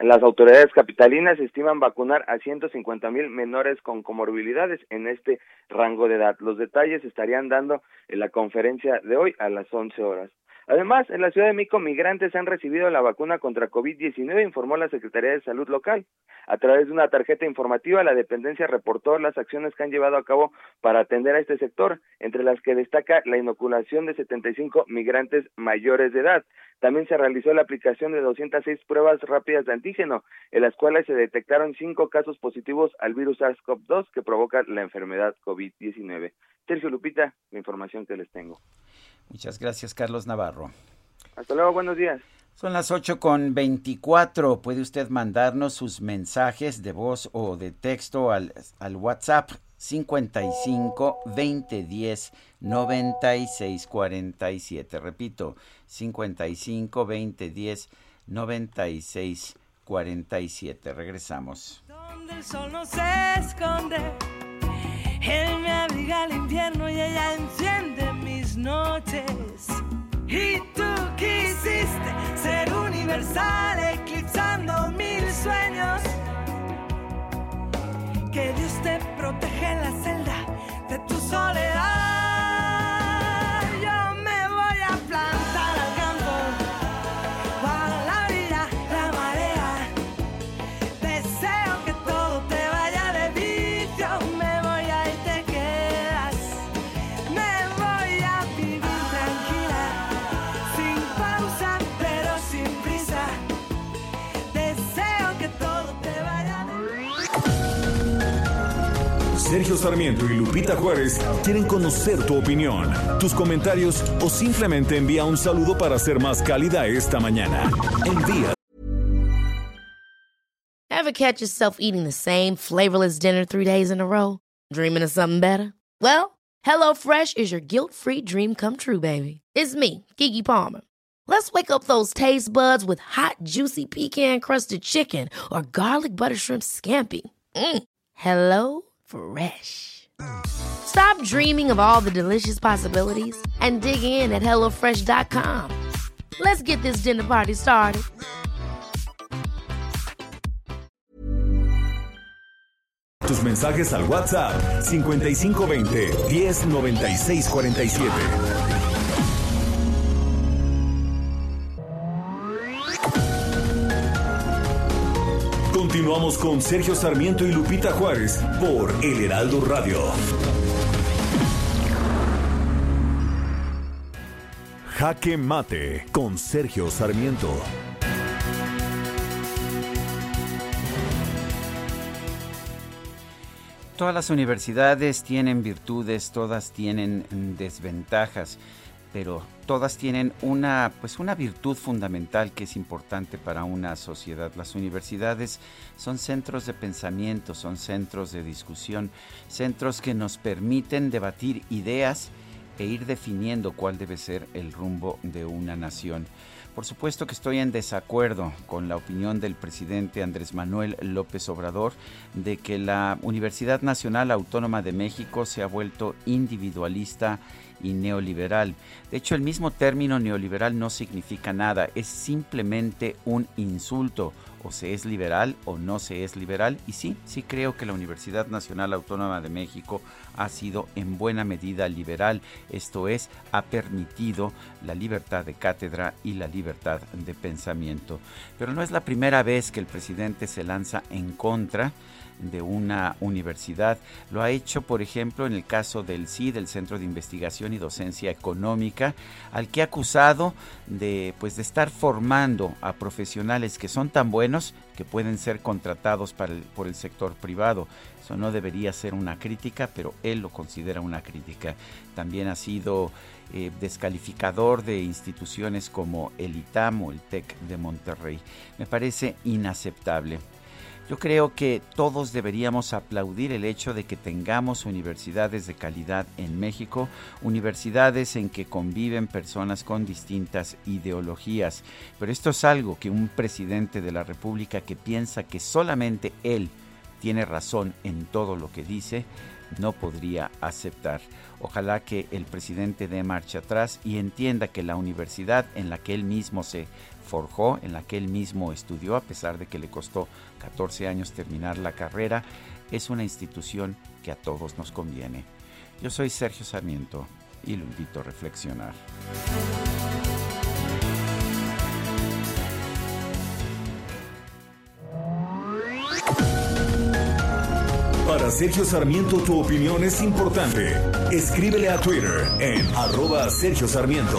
Las autoridades capitalinas estiman vacunar a 150 mil menores con comorbilidades en este rango de edad. Los detalles estarían dando en la conferencia de hoy a las 11 horas. Además, en la Ciudad de Mico, migrantes han recibido la vacuna contra COVID-19, informó la Secretaría de Salud local. A través de una tarjeta informativa, la dependencia reportó las acciones que han llevado a cabo para atender a este sector, entre las que destaca la inoculación de 75 migrantes mayores de edad. También se realizó la aplicación de 206 pruebas rápidas de antígeno, en las cuales se detectaron cinco casos positivos al virus SARS-CoV-2 que provoca la enfermedad COVID-19. Sergio Lupita, la información que les tengo. Muchas gracias, Carlos Navarro. Hasta luego, buenos días. Son las 8 con 24. Puede usted mandarnos sus mensajes de voz o de texto al, al WhatsApp 55 20 10 96 47. Repito, 55 20 10 96 47. Regresamos. Donde el sol no se esconde, él me abriga el invierno y ella enciende noches. Y tú quisiste ser universal, eclipsando mil sueños. Que Dios te protege en la celda de tu soledad. Sergio Sarmiento y Lupita Juárez quieren conocer tu opinión, tus comentarios o simplemente envía un saludo para ser más cálida esta mañana. Envía Ever catch yourself eating the same flavorless dinner three days in a row? Dreaming of something better? Well, HelloFresh is your guilt free dream come true, baby. It's me, Kiki Palmer. Let's wake up those taste buds with hot, juicy pecan crusted chicken or garlic butter shrimp scampi. Mm. Hello Fresh. Stop dreaming of all the delicious possibilities and dig in at HelloFresh.com. Let's get this dinner party started. tus mensajes al WhatsApp 5520 109647. Continuamos con Sergio Sarmiento y Lupita Juárez por El Heraldo Radio. Jaque Mate con Sergio Sarmiento. Todas las universidades tienen virtudes, todas tienen desventajas, pero todas tienen una pues una virtud fundamental que es importante para una sociedad. Las universidades son centros de pensamiento, son centros de discusión, centros que nos permiten debatir ideas e ir definiendo cuál debe ser el rumbo de una nación. Por supuesto que estoy en desacuerdo con la opinión del presidente Andrés Manuel López Obrador de que la Universidad Nacional Autónoma de México se ha vuelto individualista y neoliberal. De hecho, el mismo término neoliberal no significa nada, es simplemente un insulto. O se es liberal o no se es liberal. Y sí, sí creo que la Universidad Nacional Autónoma de México ha sido en buena medida liberal. Esto es, ha permitido la libertad de cátedra y la libertad de pensamiento. Pero no es la primera vez que el presidente se lanza en contra de una universidad. Lo ha hecho, por ejemplo, en el caso del CID, el Centro de Investigación y Docencia Económica, al que ha acusado de, pues, de estar formando a profesionales que son tan buenos que pueden ser contratados para el- por el sector privado. Eso no debería ser una crítica, pero él lo considera una crítica. También ha sido eh, descalificador de instituciones como el ITAM o el TEC de Monterrey. Me parece inaceptable. Yo creo que todos deberíamos aplaudir el hecho de que tengamos universidades de calidad en México, universidades en que conviven personas con distintas ideologías. Pero esto es algo que un presidente de la República que piensa que solamente él tiene razón en todo lo que dice, no podría aceptar. Ojalá que el presidente dé marcha atrás y entienda que la universidad en la que él mismo se forjó, en la que él mismo estudió, a pesar de que le costó 14 años terminar la carrera, es una institución que a todos nos conviene. Yo soy Sergio Sarmiento y lo invito a reflexionar. Para Sergio Sarmiento tu opinión es importante. Escríbele a Twitter en arroba Sergio Sarmiento.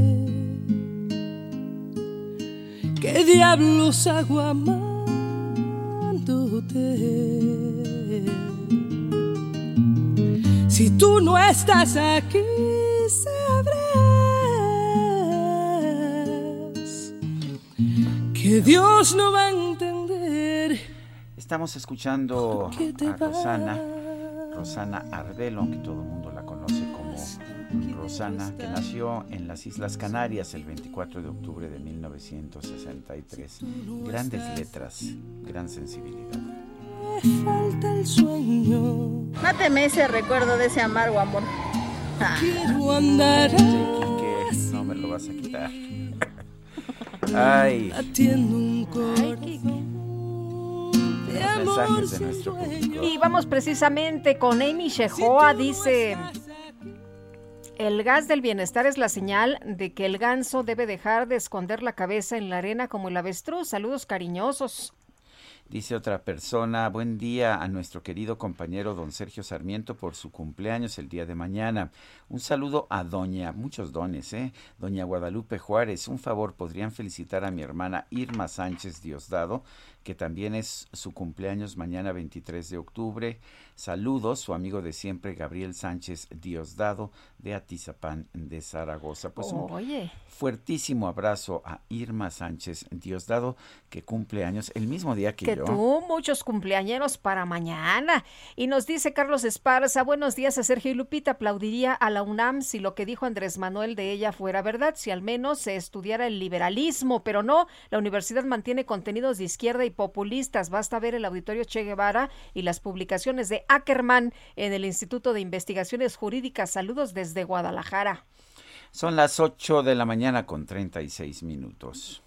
¿Qué diablos hago amándote? Si tú no estás aquí, sabrás que Dios no va a entender. Estamos escuchando ¿Qué te a Rosana, Rosana Arbelo, que todo el mundo la Rosana, que nació en las Islas Canarias el 24 de octubre de 1963. Grandes letras, gran sensibilidad. Me falta el sueño. Máteme ese recuerdo de ese amargo amor. Ah. Quiero andar no me lo vas a quitar. [LAUGHS] Ay, atiendo un corazón los mensajes de nuestro público. Y vamos precisamente con Amy Shehoa, dice, el gas del bienestar es la señal de que el ganso debe dejar de esconder la cabeza en la arena como el avestruz. Saludos cariñosos. Dice otra persona, buen día a nuestro querido compañero don Sergio Sarmiento por su cumpleaños el día de mañana. Un saludo a doña, muchos dones, ¿eh? Doña Guadalupe Juárez. Un favor, podrían felicitar a mi hermana Irma Sánchez Diosdado, que también es su cumpleaños mañana 23 de octubre. Saludos, su amigo de siempre Gabriel Sánchez Diosdado de Atizapán de Zaragoza. Pues un fuertísimo abrazo a Irma Sánchez Diosdado, que cumple años el mismo día que, que yo. tú, muchos cumpleañeros para mañana. Y nos dice Carlos Esparza, buenos días a Sergio y Lupita, aplaudiría a la UNAM si lo que dijo Andrés Manuel de ella fuera verdad, si al menos se estudiara el liberalismo, pero no, la universidad mantiene contenidos de izquierda y populistas. Basta ver el auditorio Che Guevara y las publicaciones de Ackerman en el Instituto de Investigaciones Jurídicas. Saludos desde Guadalajara. Son las 8 de la mañana con 36 minutos.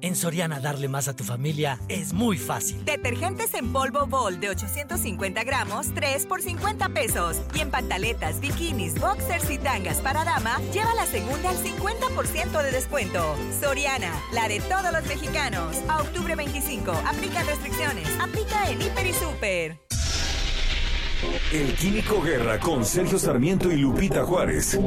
En Soriana darle más a tu familia es muy fácil. Detergentes en polvo Bol de 850 gramos, 3 por 50 pesos. Y en pantaletas, bikinis, boxers y tangas para dama, lleva la segunda al 50% de descuento. Soriana, la de todos los mexicanos. A octubre 25, aplica restricciones. Aplica en Hiper y Super. El Químico Guerra con Sergio Sarmiento y Lupita Juárez.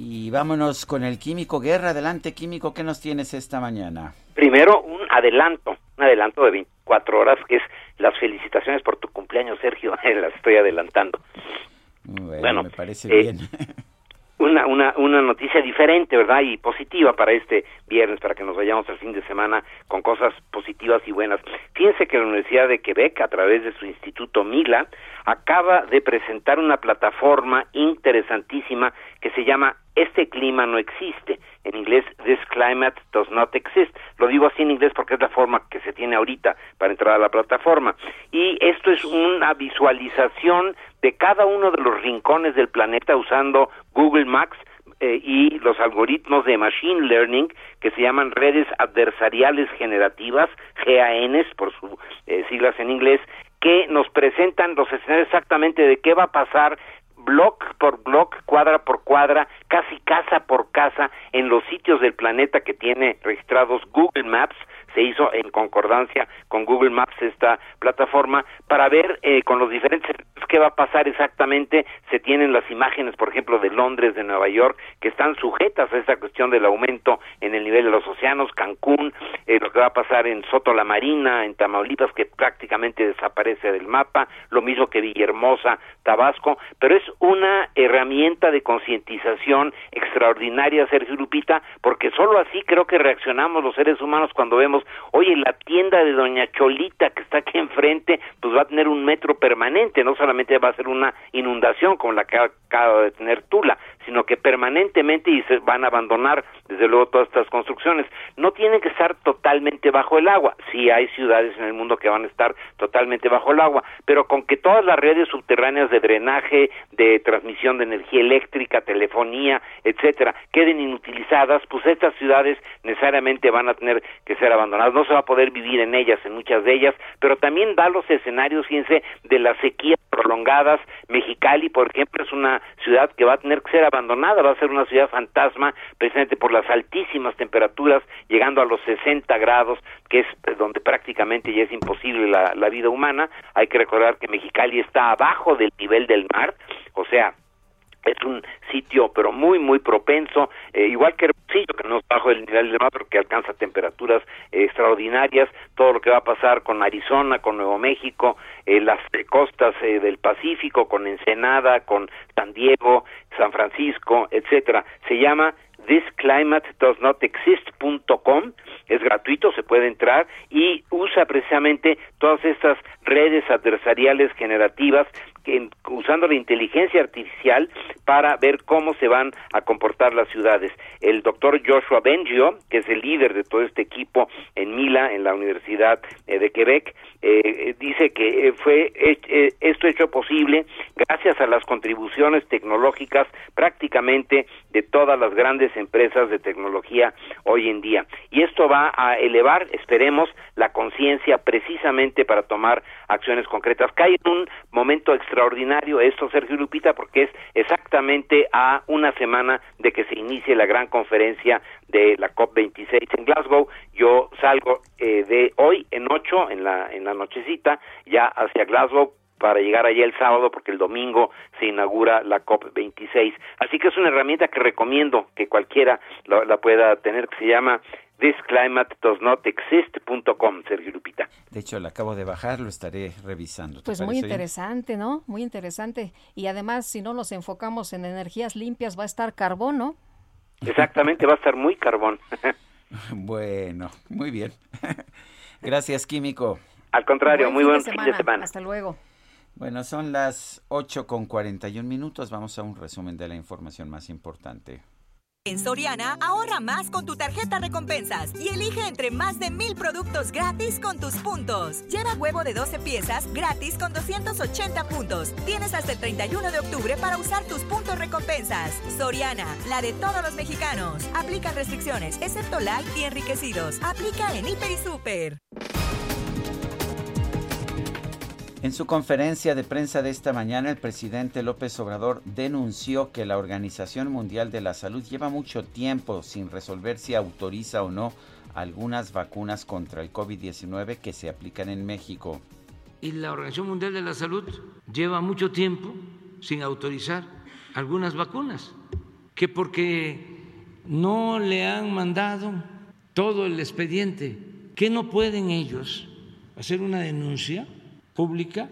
Y vámonos con el Químico Guerra. Adelante, Químico, ¿qué nos tienes esta mañana? Primero, un adelanto, un adelanto de 24 horas, que es las felicitaciones por tu cumpleaños, Sergio. [LAUGHS] las estoy adelantando. Bueno, Bueno, me parece eh, bien. [LAUGHS] Un una, una, una noticia diferente, ¿verdad? Y positiva para este viernes, para que nos vayamos al fin de semana con cosas positivas y buenas. Fíjense que la Universidad de Quebec, a través de su Instituto Mila, acaba de presentar una plataforma interesantísima que se llama Este clima no existe. En inglés, This climate does not exist. Lo digo así en inglés porque es la forma que se tiene ahorita para entrar a la plataforma. Y esto es una visualización de cada uno de los rincones del planeta usando Google Maps eh, y los algoritmos de Machine Learning que se llaman redes adversariales generativas, GANs por sus eh, siglas en inglés, que nos presentan los escenarios exactamente de qué va a pasar block por block, cuadra por cuadra, casi casa por casa en los sitios del planeta que tiene registrados Google Maps se hizo en concordancia con Google Maps esta plataforma para ver eh, con los diferentes qué va a pasar exactamente. Se tienen las imágenes, por ejemplo, de Londres, de Nueva York, que están sujetas a esta cuestión del aumento en el nivel de los océanos, Cancún, eh, lo que va a pasar en Soto la Marina, en Tamaulipas, que prácticamente desaparece del mapa, lo mismo que Villahermosa, Tabasco, pero es una herramienta de concientización extraordinaria, Sergio Lupita, porque solo así creo que reaccionamos los seres humanos cuando vemos oye, la tienda de Doña Cholita que está aquí enfrente, pues va a tener un metro permanente, no solamente va a ser una inundación como la que acaba de tener Tula, sino que permanentemente y se van a abandonar desde luego todas estas construcciones. No tienen que estar totalmente bajo el agua. Sí hay ciudades en el mundo que van a estar totalmente bajo el agua, pero con que todas las redes subterráneas de drenaje, de transmisión de energía eléctrica, telefonía, etcétera, queden inutilizadas, pues estas ciudades necesariamente van a tener que ser abandonadas. No se va a poder vivir en ellas, en muchas de ellas, pero también da los escenarios, fíjense, de las sequías prolongadas. Mexicali, por ejemplo, es una ciudad que va a tener que ser abandonada, va a ser una ciudad fantasma, precisamente por las altísimas temperaturas, llegando a los 60 grados, que es donde prácticamente ya es imposible la, la vida humana. Hay que recordar que Mexicali está abajo del nivel del mar, o sea, es un sitio pero muy muy propenso eh, igual que Hermosillo que no es bajo el nivel del mar pero que alcanza temperaturas eh, extraordinarias todo lo que va a pasar con Arizona con Nuevo México eh, las costas del Pacífico con Ensenada con San Diego San Francisco etcétera se llama thisclimatedoesnotexist.com es gratuito, se puede entrar y usa precisamente todas estas redes adversariales generativas usando la inteligencia artificial para ver cómo se van a comportar las ciudades. El doctor Joshua Bengio, que es el líder de todo este equipo en Mila, en la Universidad eh, de Quebec, eh, dice que eh, fue esto hecho posible gracias a las contribuciones tecnológicas prácticamente de todas las grandes empresas de tecnología hoy en día. Y esto va a elevar, esperemos, la conciencia precisamente para tomar acciones concretas. Cae en un momento extraordinario esto, Sergio Lupita, porque es exactamente a una semana de que se inicie la gran conferencia de la COP26 en Glasgow. Yo salgo eh, de hoy en ocho, en la, en la nochecita, ya hacia Glasgow para llegar allá el sábado porque el domingo se inaugura la COP26. Así que es una herramienta que recomiendo que cualquiera la, la pueda tener, que se llama thisclimatedoesnotexist.com, Sergio Lupita. De hecho, la acabo de bajar, lo estaré revisando. Pues muy interesante, ¿no? Muy interesante. Y además, si no nos enfocamos en energías limpias, va a estar carbón, ¿no? Exactamente, va a estar muy carbón. [LAUGHS] bueno, muy bien. [LAUGHS] Gracias, Químico. Al contrario, muy buen fin de semana. Hasta luego. Bueno, son las 8 con 41 minutos. Vamos a un resumen de la información más importante. En Soriana, ahorra más con tu tarjeta recompensas y elige entre más de mil productos gratis con tus puntos. Lleva huevo de 12 piezas gratis con 280 puntos. Tienes hasta el 31 de octubre para usar tus puntos recompensas. Soriana, la de todos los mexicanos. Aplica restricciones, excepto light y enriquecidos. Aplica en Hiper y Super. En su conferencia de prensa de esta mañana, el presidente López Obrador denunció que la Organización Mundial de la Salud lleva mucho tiempo sin resolver si autoriza o no algunas vacunas contra el COVID-19 que se aplican en México. Y la Organización Mundial de la Salud lleva mucho tiempo sin autorizar algunas vacunas, que porque no le han mandado todo el expediente, que no pueden ellos hacer una denuncia pública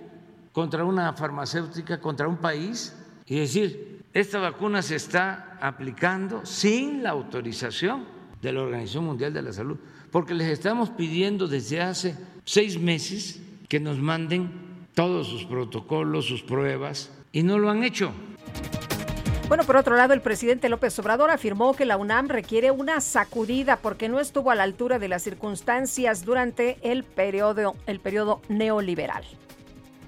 contra una farmacéutica, contra un país y decir, esta vacuna se está aplicando sin la autorización de la Organización Mundial de la Salud, porque les estamos pidiendo desde hace seis meses que nos manden todos sus protocolos, sus pruebas, y no lo han hecho. Bueno, por otro lado, el presidente López Obrador afirmó que la UNAM requiere una sacudida porque no estuvo a la altura de las circunstancias durante el periodo, el neoliberal.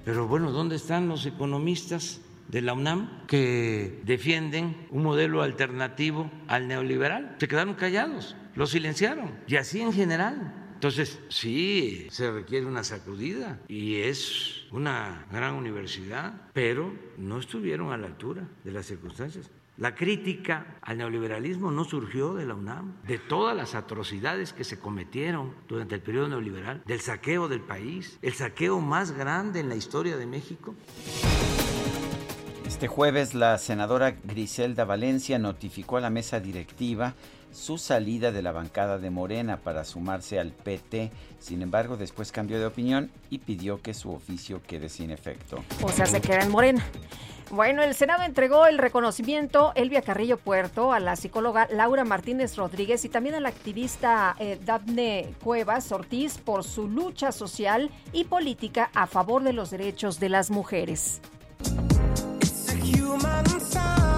Pero bueno, ¿dónde están los economistas de la UNAM que defienden un modelo alternativo al neoliberal? Se quedaron callados, lo silenciaron. Y así en general. Entonces, sí, se requiere una sacudida y es una gran universidad, pero no estuvieron a la altura de las circunstancias. La crítica al neoliberalismo no surgió de la UNAM, de todas las atrocidades que se cometieron durante el periodo neoliberal, del saqueo del país, el saqueo más grande en la historia de México. Este jueves la senadora Griselda Valencia notificó a la mesa directiva su salida de la bancada de Morena para sumarse al PT. Sin embargo, después cambió de opinión y pidió que su oficio quede sin efecto. O sea, se queda en Morena. Bueno, el Senado entregó el reconocimiento Elvia Carrillo Puerto a la psicóloga Laura Martínez Rodríguez y también a la activista eh, Daphne Cuevas Ortiz por su lucha social y política a favor de los derechos de las mujeres. Este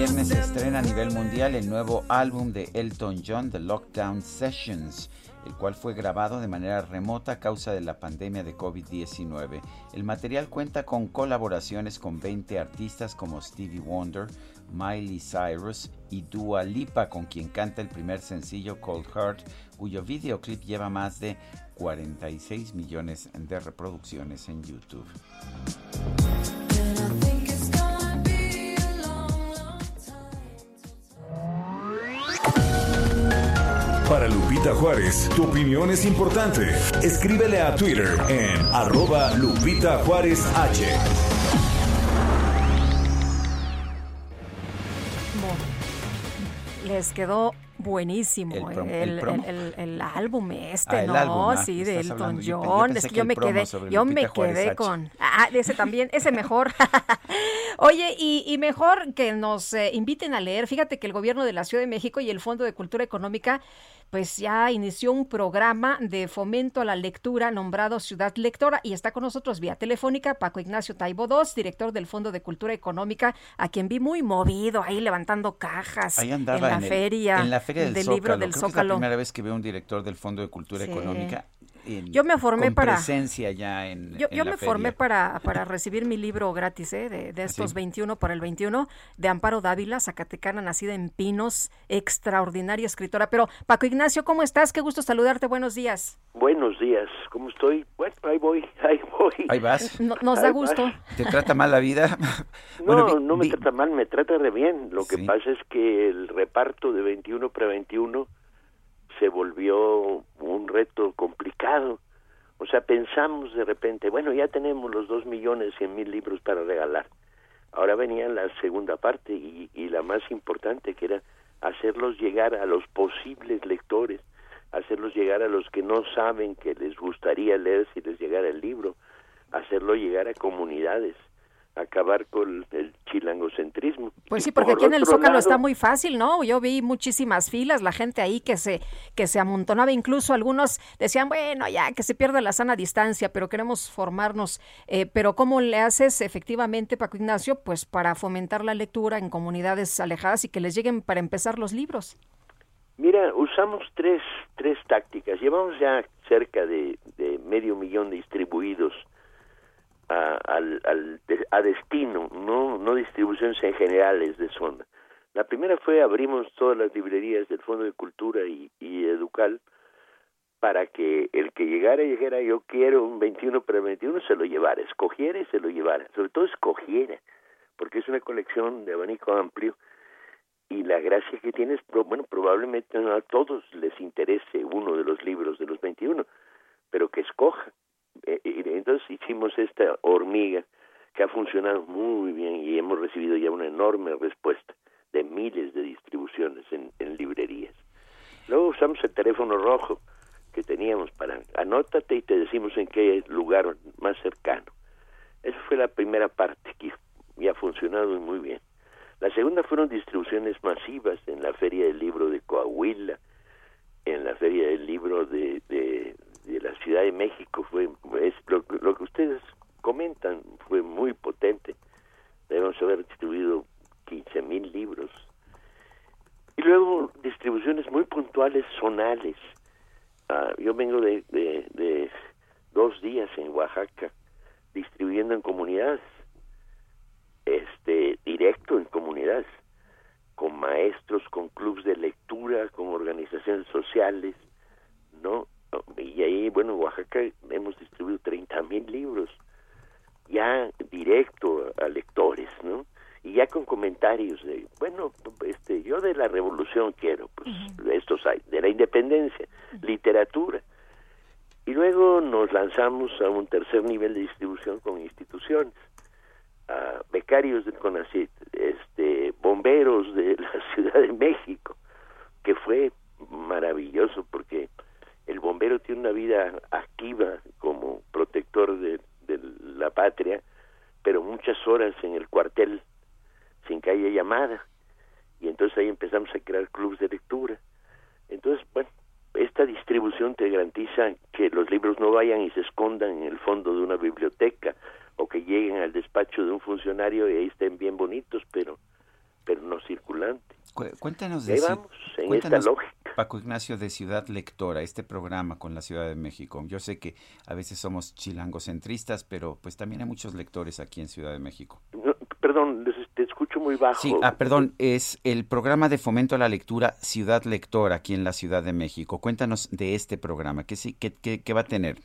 viernes se estrena a nivel mundial el nuevo álbum de Elton John, The Lockdown Sessions, el cual fue grabado de manera remota a causa de la pandemia de COVID-19. El material cuenta con colaboraciones con 20 artistas como Stevie Wonder, Miley Cyrus y Dua Lipa, con quien canta el primer sencillo Cold Heart, cuyo videoclip lleva más de 46 millones de reproducciones en YouTube. Para Lupita Juárez, tu opinión es importante. Escríbele a Twitter en arroba Lupita Juárez H. Les quedó buenísimo el, el, álbum este, ah, ¿no? Álbum, ah, sí, de Elton John. es que yo me quedé, yo me quedé con. Ah, ese también, ese mejor. [LAUGHS] Oye, y, mejor que nos eh, inviten a leer. Fíjate que el gobierno de la Ciudad de México y el Fondo de Cultura Económica pues ya inició un programa de fomento a la lectura nombrado Ciudad Lectora y está con nosotros vía telefónica Paco Ignacio Taibo II, director del Fondo de Cultura Económica, a quien vi muy movido ahí levantando cajas en la feria, en la feria del, libro del Zócalo. es la primera vez que veo un director del Fondo de Cultura Económica yo me formé para presencia ya en yo, yo me formé para, para recibir mi libro gratis ¿eh? de, estos 21 para el 21 de Amparo Dávila Zacatecana nacida en Pinos extraordinaria escritora. Pero Paco Ignacio cómo estás qué gusto saludarte. Buenos días. Buenos días. Cómo estoy bueno ahí voy [LAUGHS] ahí voy. Ahí vas. Nos da gusto. Te trata mal la vida [LAUGHS] no [LAUGHS] no me trata mal me trata de bien. Lo que pasa es que el reparto de 21 para 21 se volvió un reto complicado. O sea, pensamos de repente, bueno, ya tenemos los dos millones cien mil libros para regalar. Ahora venía la segunda parte y, y la más importante, que era hacerlos llegar a los posibles lectores, hacerlos llegar a los que no saben que les gustaría leer si les llegara el libro, hacerlo llegar a comunidades acabar con el chilangocentrismo. Pues sí, porque aquí en el Zócalo está muy fácil, ¿no? Yo vi muchísimas filas, la gente ahí que se que se amontonaba, incluso algunos decían, bueno, ya que se pierda la sana distancia, pero queremos formarnos. Eh, pero ¿cómo le haces efectivamente, Paco Ignacio, pues para fomentar la lectura en comunidades alejadas y que les lleguen para empezar los libros? Mira, usamos tres, tres tácticas. Llevamos ya cerca de, de medio millón distribuidos a, al, al, a destino, no, no distribuciones en generales de zona. La primera fue abrimos todas las librerías del Fondo de Cultura y, y Educal para que el que llegara llegara, yo quiero un 21 para 21, se lo llevara, escogiera y se lo llevara, sobre todo escogiera, porque es una colección de abanico amplio y la gracia que tiene es, bueno, probablemente no a todos les interese uno de los libros de los 21, pero que escoja entonces hicimos esta hormiga que ha funcionado muy bien y hemos recibido ya una enorme respuesta de miles de distribuciones en, librerías. Luego usamos el teléfono rojo, que teníamos para anótate y te decimos en qué lugar más cercano. Esa fue la primera parte que ya ha funcionado muy bien. La segunda fueron distribuciones masivas en la Feria del Libro de Coahuila, en la Feria del Libro de, de, la Ciudad de México. Fue es lo, lo, que ustedes comentan fue muy potente. Debemos haber distribuido 15 mil libros. Y luego distribuciones muy puntuales, zonales. Ah, yo vengo de, de, de dos días en Oaxaca distribuyendo en comunidades este directo en comunidades con maestros, con clubes de lectura, con organizaciones sociales, ¿no? Y ahí, bueno, en Oaxaca hemos distribuido 30 mil libros, ya directo a lectores, ¿no? Y ya con comentarios de, bueno, este, yo de la revolución quiero, pues, estos hay, de la independencia, literatura. Y luego nos lanzamos a un tercer nivel de distribución con instituciones becarios del CONACYT, este, bomberos de la [LAUGHS] Ciudad de México, que fue maravilloso porque el bombero tiene una vida activa como protector de, la patria, pero muchas horas en el cuartel sin que haya llamada. Y entonces ahí empezamos a crear clubes de lectura. Entonces, bueno, esta distribución te garantiza que los libros no vayan y se escondan en el fondo de una biblioteca o que lleguen al despacho de un funcionario y ahí estén bien bonitos, pero pero no circulantes. Cuéntanos de vamos, en esta lógica. Paco Ignacio de Ciudad Lectora, este programa con la Ciudad de México. Yo sé que a veces somos chilangocentristas, pero pues también hay muchos lectores aquí en Ciudad de México. perdón, te escucho muy bajo. Sí, ah, perdón, es el programa de fomento a la lectura Ciudad Lectora aquí en la Ciudad de México. Cuéntanos de este programa, ¿qué, qué, qué, qué va a tener?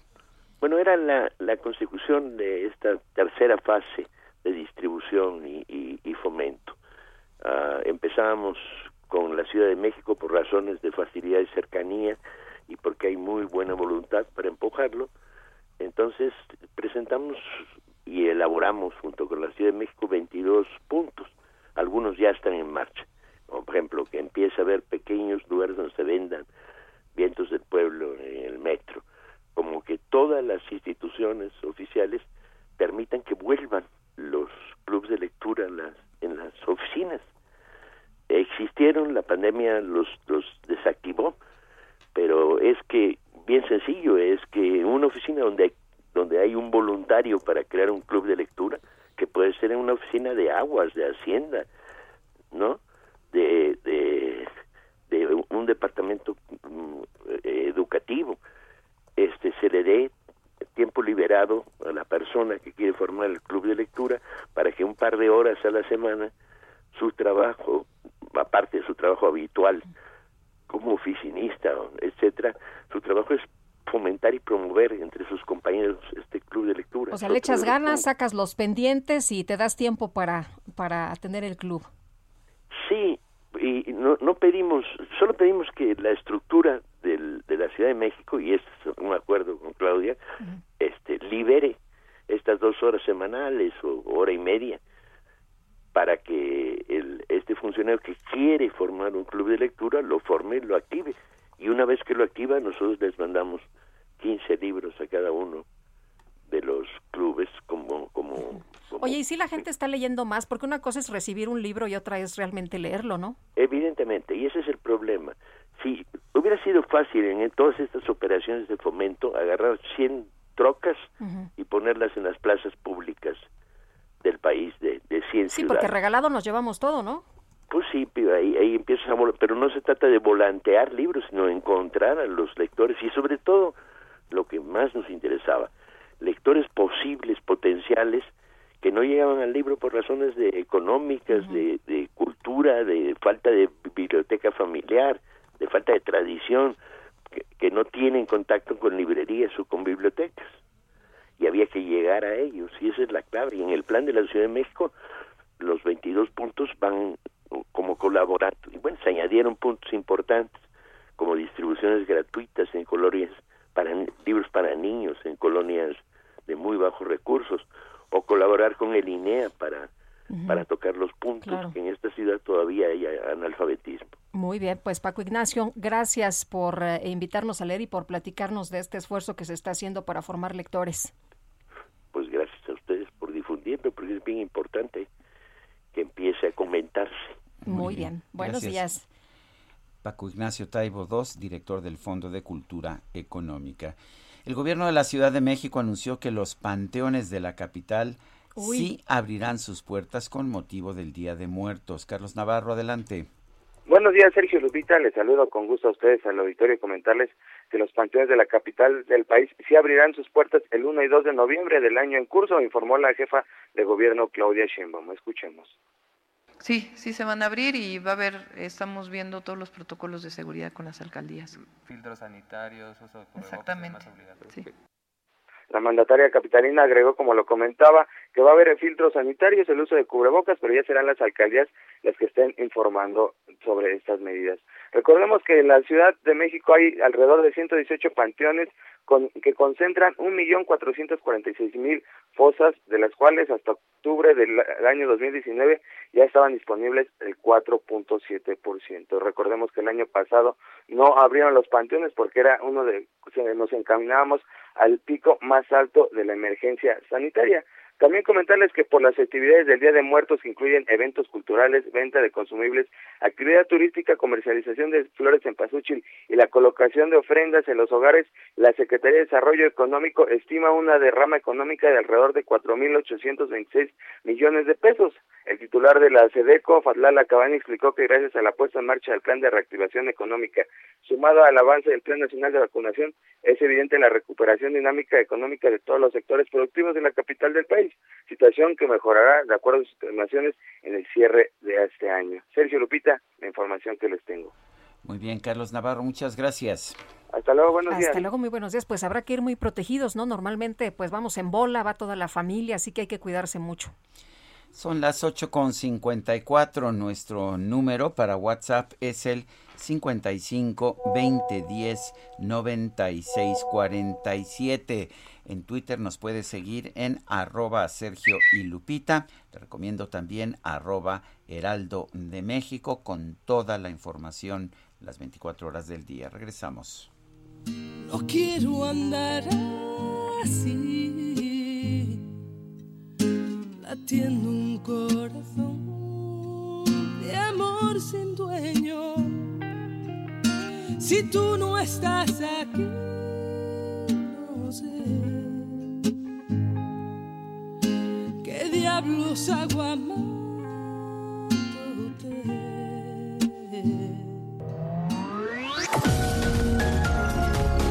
Bueno, era la, la consecución de esta tercera fase de distribución y, fomento. Uh, empezábamos con la Ciudad de México por razones de facilidad y cercanía y porque hay muy buena voluntad para empujarlo. Entonces presentamos y elaboramos junto con la Ciudad de México 22 puntos. Algunos ya están en marcha. Como por ejemplo, que empiece a haber pequeños lugares donde se vendan vientos del pueblo en el metro como que todas las instituciones oficiales permitan que vuelvan los clubes de lectura en las, en las oficinas. Existieron, la pandemia los, los desactivó, pero es que, bien sencillo, es que una oficina donde hay, donde hay un voluntario para crear un club de lectura, que puede ser en una oficina de aguas, de hacienda, ¿no? De, de, de un departamento mm, educativo, este se le dé tiempo liberado a la persona que quiere formar el club de lectura para que un par de horas a la semana su trabajo, aparte de su trabajo habitual como oficinista, etcétera, su trabajo es fomentar y promover entre sus compañeros este club de lectura. O sea, le echas ganas, sacas los pendientes y te das tiempo para para atender el club. Sí, y no, no pedimos, solo pedimos que la estructura del, de la Ciudad de México, y es un acuerdo con Claudia, este, libere estas dos horas semanales o hora y media para que el, este funcionario que quiere formar un club de lectura lo forme, lo active. Y una vez que lo activa, nosotros les mandamos 15 libros a cada uno de los clubes como, como, Oye, ¿y si la gente está leyendo más? Porque una cosa es recibir un libro y otra es realmente leerlo, ¿no? Evidentemente, y ese es el problema. Si hubiera sido fácil en todas estas operaciones de fomento agarrar 100 trocas y ponerlas en las plazas públicas del país de, de 100 Sí, porque regalado nos llevamos todo, ¿no? Pues sí, ahí, ahí empiezas a... Pero no se trata de volantear libros, sino encontrar a los lectores y sobre todo lo que más nos interesaba, lectores posibles, potenciales, que no llegaban al libro por razones de económicas, de, de, cultura, de falta de biblioteca familiar, de falta de tradición, que, que, no tienen contacto con librerías o con bibliotecas. Y había que llegar a ellos, y esa es la clave. Y en el plan de la Ciudad de México, los 22 puntos van como colaborando. Y bueno, se añadieron puntos importantes, como distribuciones gratuitas en colonias para libros para niños en colonias de muy bajos recursos o colaborar con el INEA para para tocar los puntos que en esta ciudad todavía hay analfabetismo. Muy bien, pues Paco Ignacio, gracias por eh, invitarnos a leer y por platicarnos de este esfuerzo que se está haciendo para formar lectores. Pues gracias a ustedes por difundirlo, porque es bien importante que empiece a comentarse. Muy, bien. buenos días. Paco Ignacio Taibo II, director del Fondo de Cultura Económica. El gobierno de la Ciudad de México anunció que los panteones de la capital sí abrirán sus puertas con motivo del Día de Muertos. Carlos Navarro, adelante. Buenos días, Sergio Lupita. Les saludo con gusto a ustedes al auditorio y comentarles que los panteones de la capital del país sí abrirán sus puertas el 1 y 2 de noviembre del año en curso, informó la jefa de gobierno Claudia Sheinbaum. Escuchemos. Sí, sí se van a abrir y va a haber, estamos viendo todos los protocolos de seguridad con las alcaldías. Filtros sanitarios, uso de Exactamente. Sí. La mandataria capitalina agregó, como lo comentaba, que va a haber filtros sanitarios, el uso de cubrebocas, pero ya serán las alcaldías las que estén informando sobre estas medidas. Recordemos que en la Ciudad de México hay alrededor de 118 panteones con, que concentran 1.446.000 fosas, de las cuales hasta octubre del año 2019 ya estaban disponibles el 4.7%. Recordemos que el año pasado no abrieron los panteones porque era uno de, nos encaminábamos al pico más alto de la emergencia sanitaria. También comentarles que por las actividades del Día de Muertos que incluyen eventos culturales, venta de consumibles, actividad turística, comercialización de flores en Pazúchil y la colocación de ofrendas en los hogares, la Secretaría de Desarrollo Económico estima una derrama económica de alrededor de 4.826 millones de pesos. El titular de la SEDECO, Fadlala Cabani, explicó que gracias a la puesta en marcha del Plan de Reactivación Económica, sumado al avance del Plan Nacional de Vacunación, es evidente la recuperación dinámica económica de todos los sectores productivos de la capital del país situación que mejorará, de acuerdo a sus estimaciones, en el cierre de este año. Sergio Lupita, la información que les tengo. Muy bien, Carlos Navarro, muchas gracias. Hasta luego, buenos días. Hasta luego, muy buenos días. Pues habrá que ir muy protegidos, ¿no? Normalmente, pues vamos en bola, va toda la familia, así que hay que cuidarse mucho. Son las 8.54. Nuestro número para WhatsApp es el 55 20 10 96 47. En Twitter nos puedes seguir en arroba Sergio y Lupita. Te recomiendo también arroba Heraldo de México con toda la información las 24 horas del día. Regresamos. No quiero andar así, latiendo un corazón de amor sin dueño. Si tú no estás aquí, no sé. diablos hago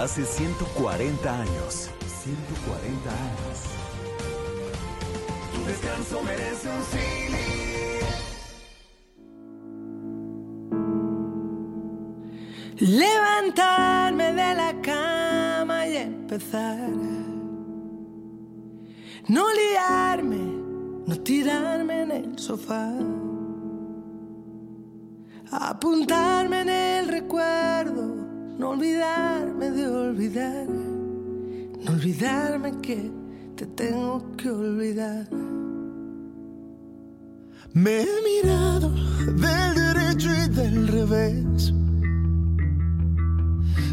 Hace 140 años. 140 años. Tu descanso merece un cine. Levantarme de la cama y empezar. No liarme, no tirarme en el sofá. Apuntarme en el recuerdo, no olvidarme de olvidar. No olvidarme que te tengo que olvidar. Me he mirado del derecho y del revés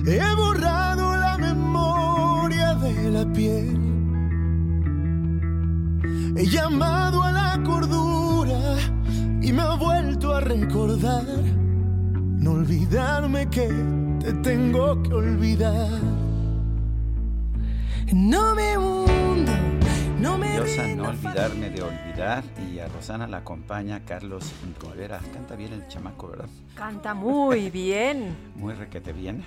He borrado la memoria de la piel. He llamado a la cordura y me ha vuelto a recordar. No olvidarme que te tengo que olvidar. No me hundo, no me no olvidarme de olvidar. Y a Rosana la acompaña Carlos Rivera. Canta bien el chamaco, ¿verdad? Canta muy [LAUGHS] bien. muy requete bien.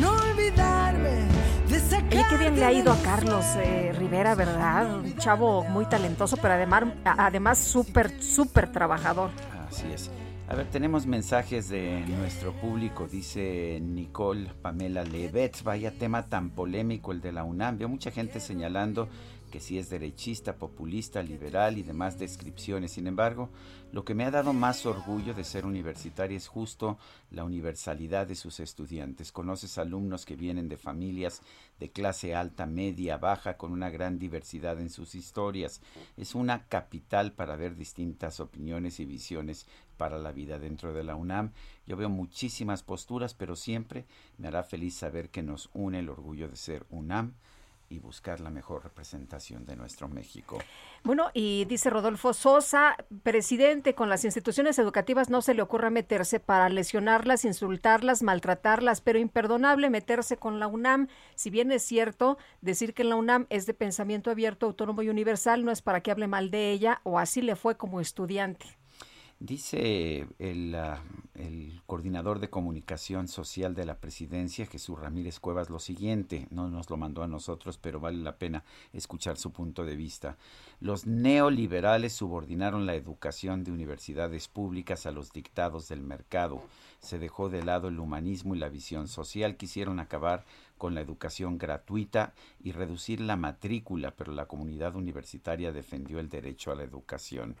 no olvidarme Oye, qué bien le ha ido a Carlos eh, Rivera, ¿verdad? Un chavo muy talentoso, pero además, además súper, súper trabajador. Así es. A ver, tenemos mensajes de nuestro público, dice Nicole Pamela Levet. Vaya tema tan polémico el de la UNAM. Veo mucha gente señalando que sí es derechista, populista, liberal y demás descripciones. Sin embargo, lo que me ha dado más orgullo de ser universitaria es justo la universalidad de sus estudiantes. Conoces alumnos que vienen de familias de clase alta, media, baja, con una gran diversidad en sus historias. Es una capital para ver distintas opiniones y visiones para la vida dentro de la UNAM. Yo veo muchísimas posturas, pero siempre me hará feliz saber que nos une el orgullo de ser UNAM y buscar la mejor representación de nuestro México. Bueno, y dice Rodolfo Sosa, presidente, con las instituciones educativas no se le ocurra meterse para lesionarlas, insultarlas, maltratarlas, pero imperdonable meterse con la UNAM. Si bien es cierto, decir que la UNAM es de pensamiento abierto, autónomo y universal no es para que hable mal de ella o así le fue como estudiante. Dice el, uh, el, coordinador de comunicación social de la presidencia, Jesús Ramírez Cuevas, lo siguiente, no nos lo mandó a nosotros, pero vale la pena escuchar su punto de vista. Los neoliberales subordinaron la educación de universidades públicas a los dictados del mercado. Se dejó de lado el humanismo y la visión social. Quisieron acabar con la educación gratuita y reducir la matrícula, pero la comunidad universitaria defendió el derecho a la educación.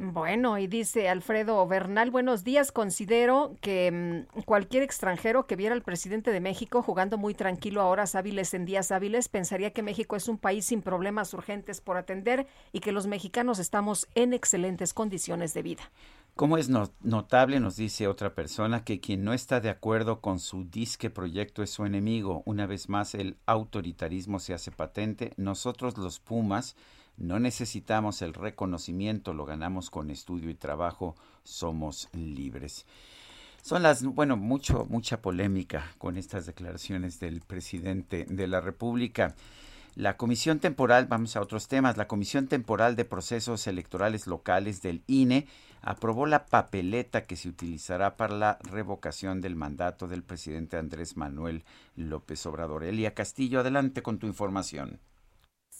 Bueno, y dice Alfredo Bernal, buenos días. Considero que mmm, cualquier extranjero que viera al presidente de México jugando muy tranquilo a horas hábiles en días hábiles pensaría que México es un país sin problemas urgentes por atender y que los mexicanos estamos en excelentes condiciones de vida. Como es not notable, nos dice otra persona, que quien no está de acuerdo con su disque proyecto es su enemigo. Una vez más, el autoritarismo se hace patente. Nosotros los Pumas no necesitamos el reconocimiento, lo ganamos con estudio y trabajo, somos libres. Son las, bueno, mucho, mucha polémica con estas declaraciones del presidente de la República. La Comisión Temporal, vamos a otros temas, la Comisión Temporal de Procesos Electorales Locales del INE aprobó la papeleta que se utilizará para la revocación del mandato del presidente Andrés Manuel López Obrador. Elia Castillo, adelante con tu información.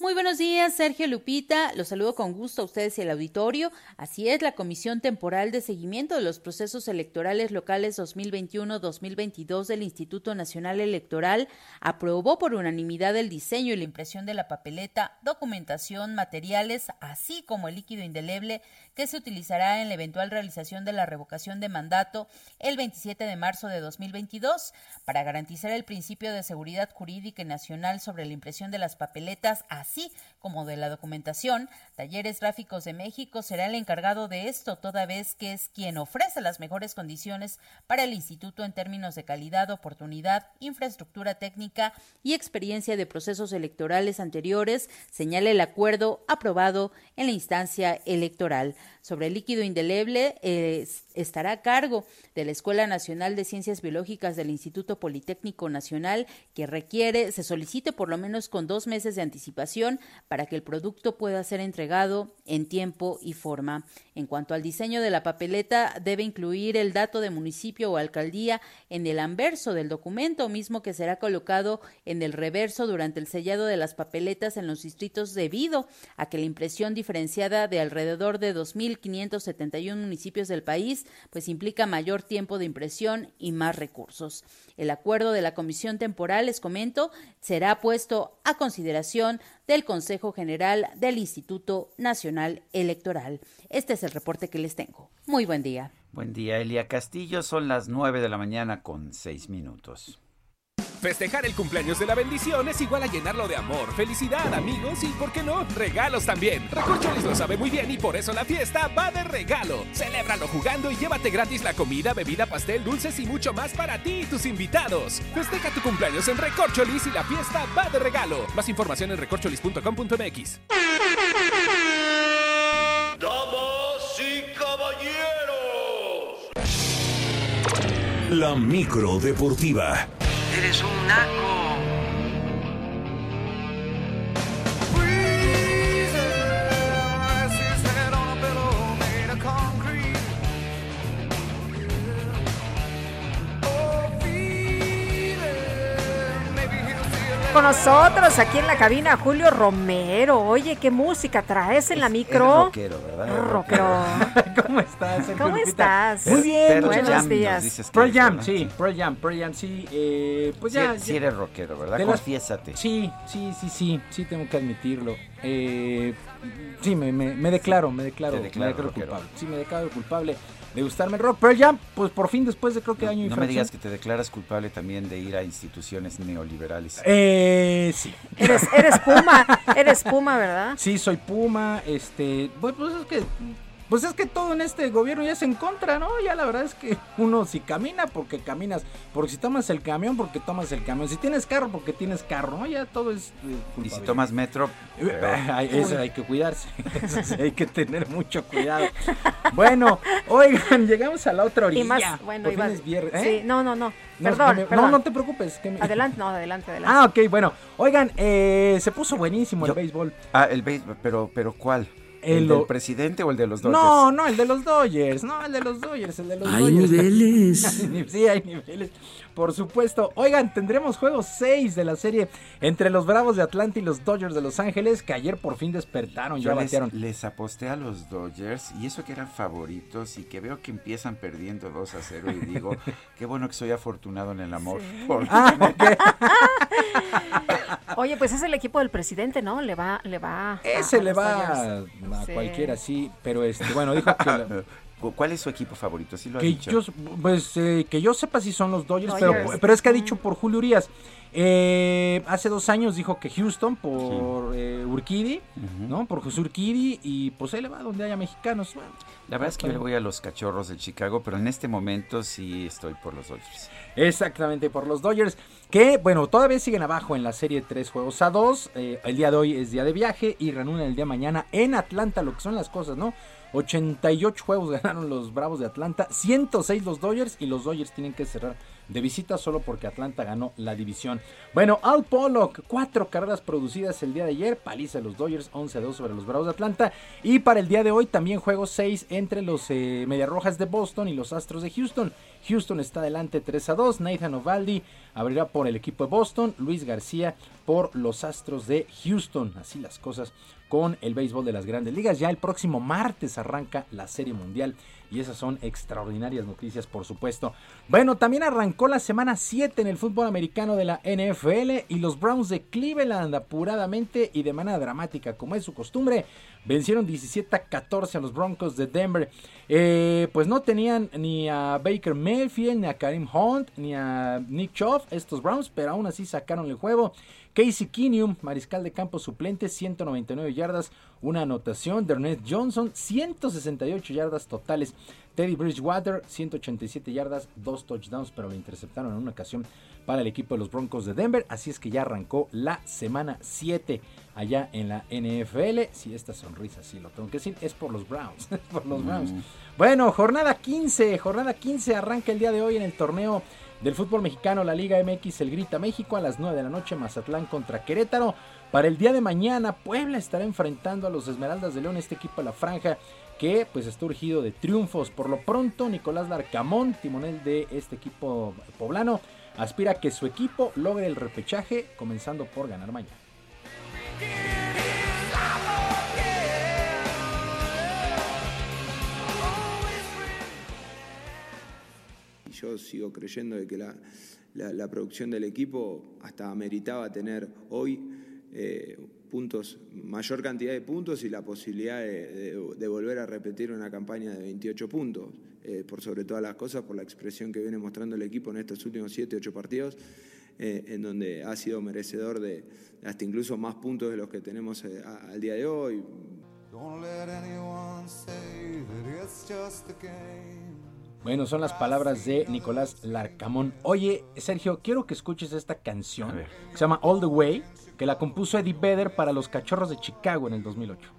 Muy buenos días, Sergio Lupita. Los saludo con gusto a ustedes y al auditorio. Así es, la Comisión Temporal de Seguimiento de los Procesos Electorales Locales 2021-2022 del Instituto Nacional Electoral aprobó por unanimidad el diseño y la impresión de la papeleta, documentación, materiales, así como el líquido indeleble que se utilizará en la eventual realización de la revocación de mandato el 27 de marzo de 2022 para garantizar el principio de seguridad jurídica y nacional sobre la impresión de las papeletas como de la documentación, Talleres Gráficos de México será el encargado de esto, toda vez que es quien ofrece las mejores condiciones para el instituto en términos de calidad, oportunidad, infraestructura técnica y experiencia de procesos electorales anteriores, señala el acuerdo aprobado en la instancia electoral. Sobre el líquido indeleble estará a cargo de la Escuela Nacional de Ciencias Biológicas del Instituto Politécnico Nacional, que requiere, se solicite por lo menos con dos meses de anticipación para que el producto pueda ser entregado en tiempo y forma. En cuanto al diseño de la papeleta, debe incluir el dato de municipio o alcaldía en el anverso del documento, mismo que será colocado en el reverso durante el sellado de las papeletas en los distritos debido a que la impresión diferenciada de alrededor de 2.571 municipios del país pues implica mayor tiempo de impresión y más recursos. El acuerdo de la comisión temporal, les comento, será puesto a consideración del Consejo General del Instituto Nacional Electoral. Este es el reporte que les tengo. Muy buen día. Buen día, Elia Castillo. Son las 9 de la mañana con 6 minutos. Festejar el cumpleaños de la bendición es igual a llenarlo de amor, felicidad, amigos y, ¿por qué no?, regalos también. Recorcholis lo sabe muy bien y por eso la fiesta va de regalo. Celébralo jugando y llévate gratis la comida, bebida, pastel, dulces y mucho más para ti y tus invitados. Festeja tu cumpleaños en Recorcholis y la fiesta va de regalo. Más información en recorcholis.com.mx. Damas y caballeros. La micro deportiva. Eres un naco. Con nosotros aquí en la cabina Julio Romero. Oye, ¿qué música traes en la micro? rockero, ¿verdad? Rockero. [LAUGHS] ¿Cómo estás? ¿Cómo estás? Muy bien, Pearl muchas Jam, gracias. nos días. es, Jam, sí, Pearl Jam, Pearl Jam, sí. Eh, pues Sí, ya, sí ya- eres rockero, ¿verdad? las- Confiésate. Sí, sí, sí, sí, sí, tengo que admitirlo. Eh, sí, me, me, me declaro, me declaro, me declaro culpable. Sí, me declaro culpable de gustarme el rock. Pearl Jam, pues por fin después de creo que año y No me digas que te declaras culpable también de ir a instituciones neoliberales. Eh, sí. Eres, eres Puma, eres Puma, ¿verdad? Sí, soy Puma, este, pues es que pues es que todo en este gobierno ya es en contra, ¿no? Ya la verdad es que uno si camina porque caminas, porque si tomas el camión porque tomas el camión, si tienes carro porque tienes carro, ¿no? Ya todo es eh, Y si tomas metro. [LAUGHS] Ay, eso hay que cuidarse, [LAUGHS] eso sí, hay que tener mucho cuidado. Bueno, oigan, llegamos a la otra orilla. Y más, bueno, viernes, ¿eh? Sí, no, no, no. No, Perdón, que me- perdón. no, no te preocupes. que me- Adelante, no, adelante, adelante. Ah, ok, bueno. Oigan, eh, se puso buenísimo el béisbol. Ah, el béisbol, pero, pero ¿cuál? ¿El, El del presidente o el de los Dodgers? No, no, el de los Dodgers, no, el de los Dodgers, el de los Hay Dodgers. niveles. [LAUGHS] sí, hay niveles, por supuesto. Oigan, tendremos juego 6 de la serie entre los Bravos de Atlanta y los Dodgers de Los Ángeles, que ayer por fin despertaron, Yo ya les, batearon. les aposté a los Dodgers y eso que eran favoritos y que veo que empiezan perdiendo 2 a 0 y digo, [LAUGHS] qué bueno que soy afortunado en el amor. porque- [LAUGHS] Oye, pues es el equipo del presidente, ¿no? Le va, le va. a- Ese a le va a, Dodgers. a Sí. cualquiera, sí, pero este, bueno, dijo que... la- [LAUGHS] ¿Cu- ¿Cuál es su equipo favorito? Sí lo ha que dicho. yo, pues, eh, que yo sepa si son los Dodgers, Dodgers. Pero, pero es que ha dicho por Julio Urias. Eh, hace dos años dijo que Houston por eh, Urquidi, ¿no? Por José Urquidi y pues él le va donde haya mexicanos. Bueno, La verdad es que yo le voy a los cachorros de Chicago, pero en este momento sí estoy por los Dodgers. Exactamente, por los Dodgers, que bueno, todavía siguen abajo en la serie 3 juegos a 2. eh, el día de hoy es día de viaje y reúnen el día de mañana en Atlanta, lo que son las cosas, ¿no? 88 juegos [LAUGHS] ganaron los Bravos de Atlanta, 106 los Dodgers y los Dodgers tienen que cerrar de visita solo porque Atlanta ganó la división. Bueno, Al Pollock, cuatro carreras producidas el día de ayer, paliza de los Dodgers, 11-2 sobre los Bravos de Atlanta. Y para el día de hoy también juego 6 entre los eh, Medias Rojas de Boston y los Astros de Houston. Houston está adelante 3 a 2. Nathan Ovaldi abrirá por el equipo de Boston. Luis García por los Astros de Houston. Así las cosas con el béisbol de las grandes ligas. Ya el próximo martes arranca la Serie Mundial. Y esas son extraordinarias noticias, por supuesto. Bueno, también arrancó la semana 7 en el fútbol americano de la NFL. Y los Browns de Cleveland, apuradamente y de manera dramática, como es su costumbre, vencieron 17 a 14 a los Broncos de Denver. Eh, pues no tenían ni a Baker Mayfield, ni a Karim Hunt, ni a Nick Chubb, estos Browns, pero aún así sacaron el juego. Casey Kinium, mariscal de campo suplente, 199 yardas, una anotación. Dernet Johnson, 168 yardas totales. Teddy Bridgewater, 187 yardas, dos touchdowns, pero lo interceptaron en una ocasión para el equipo de los Broncos de Denver. Así es que ya arrancó la semana 7 allá en la NFL. Si esta sonrisa, sí lo tengo que decir, es por los Browns. [LAUGHS] por los Browns. Bueno, jornada 15, jornada 15 arranca el día de hoy en el torneo del fútbol mexicano, la Liga MX, el Grita México a las 9 de la noche, Mazatlán contra Querétaro. Para el día de mañana, Puebla estará enfrentando a los Esmeraldas de León, este equipo de la franja que pues está urgido de triunfos. Por lo pronto, Nicolás Larcamón, timonel de este equipo poblano, aspira a que su equipo logre el repechaje, comenzando por ganar mañana. Yo sigo creyendo de que la, la- producción del equipo hasta meritaba tener hoy eh, puntos, mayor cantidad de puntos y la posibilidad de, volver a repetir una campaña de 28 puntos. eh, por sobre todas las cosas, por la expresión que viene mostrando el equipo en estos últimos 7, 8 partidos, eh, en donde ha sido merecedor de hasta incluso más puntos de los que tenemos al día de hoy. Don't let anyone say that it's just a game. Bueno, son las palabras de Nicolás Larcamón. Oye, Sergio, quiero que escuches esta canción que se llama All the Way, que la compuso Eddie Vedder para los Cachorros de Chicago en el 2008.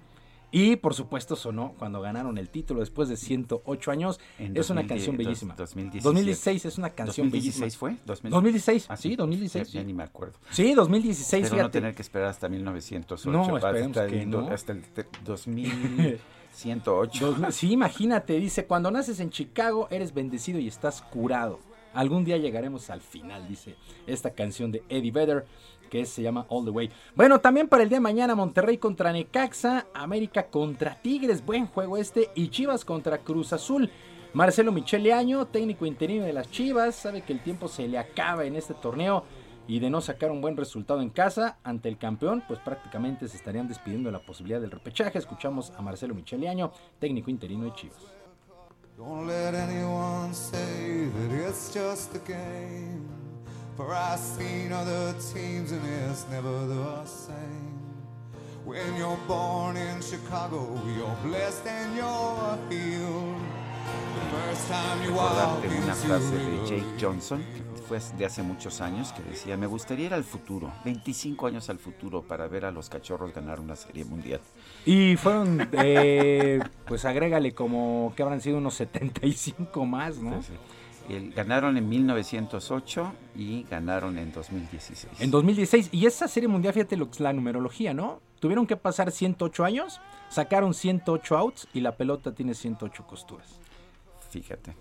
Y por supuesto sonó cuando ganaron el título después de 108 años. Es una canción bellísima. 2016. es una canción 2016 bellísima. ¿2016 fue? 2016. Ah, sí, 2016. Ya, ni me acuerdo. Sí, 2016. Pero no tener que esperar hasta 1908. No, esperemos hasta, que el, no. hasta el 2000. [LAUGHS] 108. Sí, imagínate, dice, cuando naces en Chicago eres bendecido y estás curado. Algún día llegaremos al final, dice esta canción de Eddie Vedder que se llama All the Way. Bueno, también para el día de mañana Monterrey contra Necaxa, América contra Tigres, buen juego este, y Chivas contra Cruz Azul. Marcelo Michele Año, técnico interino de las Chivas, sabe que el tiempo se le acaba en este torneo y de no sacar un buen resultado en casa ante el campeón, pues prácticamente se estarían despidiendo de la posibilidad del repechaje. Escuchamos a Marcelo Michele Año, técnico interino de Chivas. Don't let anyone say that it's just a game. For I've seen other teams and it's never the same. When you're born in Chicago, you're blessed and you're healed. Recordarte una frase de Jake Johnson, que fue de hace muchos años, que decía, me gustaría ir al futuro, 25 años al futuro, para ver a los cachorros ganar una serie mundial. Y fueron, eh, [LAUGHS] pues agrégale como que habrán sido unos 75 más, ¿no? Sí, sí. El- ganaron en 1908 y ganaron en 2016. En 2016. Y esa serie mundial, fíjate lo que es la numerología, ¿no? Tuvieron que pasar 108 años, sacaron 108 outs y la pelota tiene 108 costuras. Fíjate.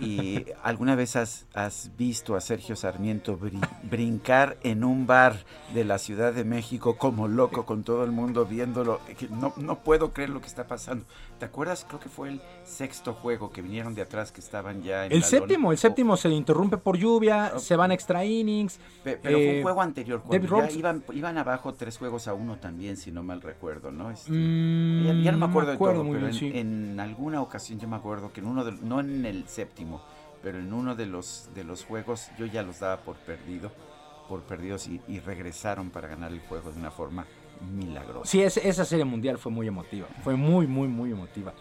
¿Y [LAUGHS] alguna vez has, has visto a Sergio Sarmiento brin- brincar en un bar de la Ciudad de México como loco con todo el mundo viéndolo? No, no puedo creer lo que está pasando. ¿Te acuerdas? Creo que fue el sexto juego que vinieron de atrás que estaban ya en El la séptimo, lona. el séptimo se interrumpe por lluvia, se van extra innings. Pe- Pero fue eh, un juego anterior, ya iban, iban abajo tres juegos a uno también, si no mal recuerdo, ¿no? Este, Mm, ya, ya no me acuerdo, de todo, pero bien, en, sí. en alguna ocasión yo me acuerdo que en uno de, no en el séptimo, pero en uno de los de los juegos yo ya los daba por perdido, por perdidos y, y regresaron para ganar el juego de una forma milagrosa. Sí, es- esa serie mundial fue muy emotiva. Fue muy, muy, muy emotiva.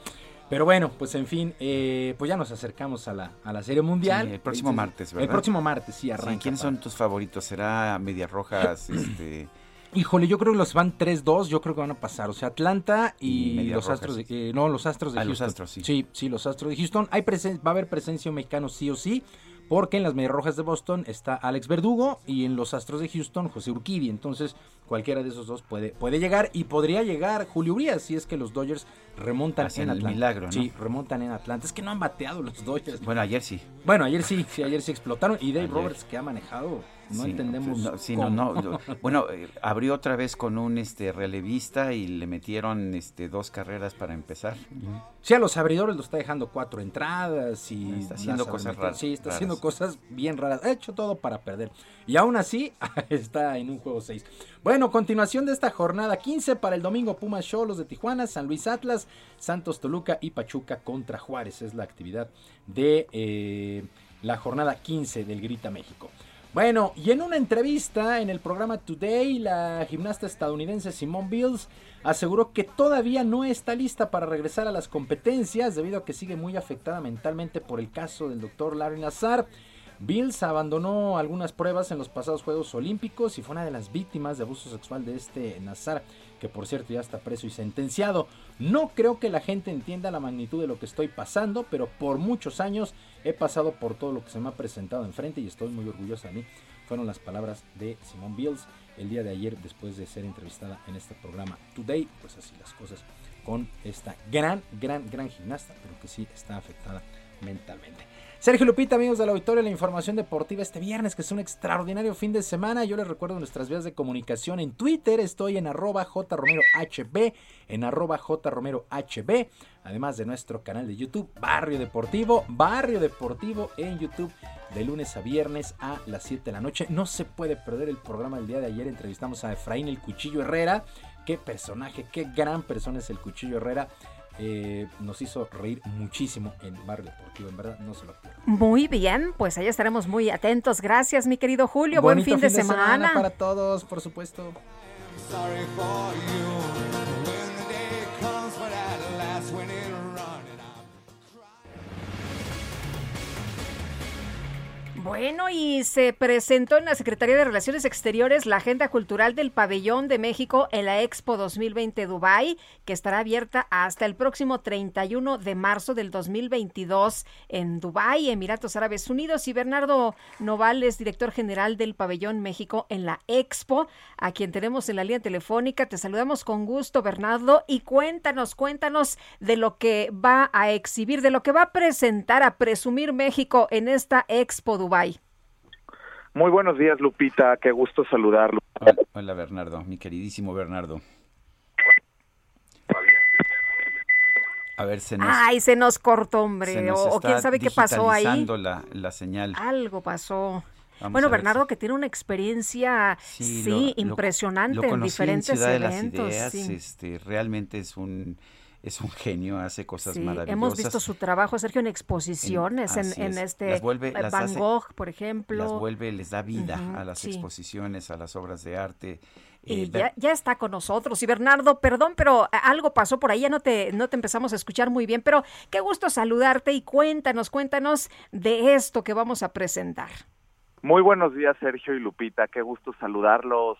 Pero bueno, pues en fin, eh, pues ya nos acercamos a la, a la serie mundial. Sí, el próximo Entonces, martes, ¿verdad? El próximo martes, sí, Sí, arranca. ¿Quiénes son tus favoritos? ¿Será Medias Rojas? este, Híjole, yo creo que los van 3-2, yo creo que van a pasar. O sea, Atlanta y, los. Astros de, eh, no, los Astros de Ah, los Houston. Astros, sí. sí. Sí, los Astros de Houston. Hay presen- va a haber presencia mexicano sí o sí, porque en las Medias Rojas de Boston está Alex Verdugo y en los Astros de Houston José Urquidi. Entonces, cualquiera de esos dos puede, puede llegar y podría llegar Julio Urias si es que los Dodgers remontan Hacen en el Atlanta. milagro, ¿no? Sí, remontan en Atlanta. Es que no han bateado los Dodgers. bueno, ayer sí. Bueno, ayer sí, sí, ayer sí explotaron. Y Dave Ayer. Roberts que ha manejado, no Sí, entendemos. no, sí, no, cómo. no, no. [LAUGHS] Bueno, eh, abrió otra vez con un este relevista y le metieron este dos carreras para empezar. Sí, a los abridores lo está dejando cuatro entradas y Está haciendo cosas raras, Sí, está raras. haciendo cosas bien raras. Ha hecho todo para perder. Y aún así [LAUGHS] está en un juego 6. Bueno, continuación de esta jornada 15 para el domingo Pumas Cholos de Tijuana, San Luis Atlas, Santos Toluca y Pachuca contra Juárez. Es la actividad de eh, la jornada 15 del Grita México. Bueno, y en una entrevista en el programa Today, la gimnasta estadounidense Simone Bills aseguró que todavía no está lista para regresar a las competencias debido a que sigue muy afectada mentalmente por el caso del doctor Larry Nassar. Bills abandonó algunas pruebas en los pasados Juegos Olímpicos y fue una de las víctimas de abuso sexual de este Nassar, que por cierto ya está preso y sentenciado. No creo que la gente entienda la magnitud de lo que estoy pasando, pero por muchos años he pasado por todo lo que se me ha presentado enfrente y estoy muy orgullosa de mí. Fueron las palabras de Simone Bills el día de ayer después de ser entrevistada en este programa Today. Pues así las cosas con esta gran, gran, gran gimnasta, pero que sí está afectada mentalmente. Sergio Lupita, amigos del auditorio, la información deportiva este viernes, que es un extraordinario fin de semana. Yo les recuerdo nuestras vías de comunicación en Twitter, estoy en arroba jromerohb, en arroba jromerohb, además de nuestro canal de YouTube, Barrio Deportivo, Barrio Deportivo en YouTube, de lunes a viernes a las 7 de la noche. No se puede perder el programa del día de ayer, entrevistamos a Efraín el Cuchillo Herrera, qué personaje, qué gran persona es el Cuchillo Herrera. Eh, nos hizo reír muchísimo en Barrio Deportivo, en verdad no se lo pierdan. Muy bien, pues ahí estaremos muy atentos. Gracias, mi querido Julio. Buen Bonito fin de semana. para todos, por supuesto. Bueno, y se presentó en la Secretaría de Relaciones Exteriores la agenda cultural del Pabellón de México en la Expo 2020 Dubai, que estará abierta hasta el próximo 31 de marzo del 2022 en Dubai, Emiratos Árabes Unidos. Y Bernardo Novales, director general del Pabellón México en la Expo, a quien tenemos en la línea telefónica. Te saludamos con gusto, Bernardo, y cuéntanos, cuéntanos de lo que va a exhibir, de lo que va a presentar, a presumir México en esta Expo Dubai. Muy buenos días, Lupita. Qué gusto saludarlo. Hola, Bernardo, mi queridísimo Bernardo. A ver, se nos... Ay, se nos cortó, hombre. se nos o, está quién sabe qué pasó ahí. La, la señal. Algo pasó. Vamos bueno, Bernardo, que tiene una experiencia, sí, lo- lo- impresionante lo en conocí diferentes Ciudad de las eventos. Ideas, sí. este, realmente es un es un genio, hace cosas Sí, maravillosas. hemos visto su trabajo, Sergio, en exposiciones, en, en es. este Las vuelve- las Van hace- Gogh, por ejemplo. Las vuelve, les da vida a las sí. exposiciones, a las obras de arte. Y Eh, ya, ya está con nosotros. Y Bernardo, perdón, pero algo pasó por ahí, ya no te, no te empezamos a escuchar muy bien, pero qué gusto saludarte y cuéntanos, cuéntanos de esto que vamos a presentar. Muy buenos días, Sergio y Lupita. Qué gusto saludarlos.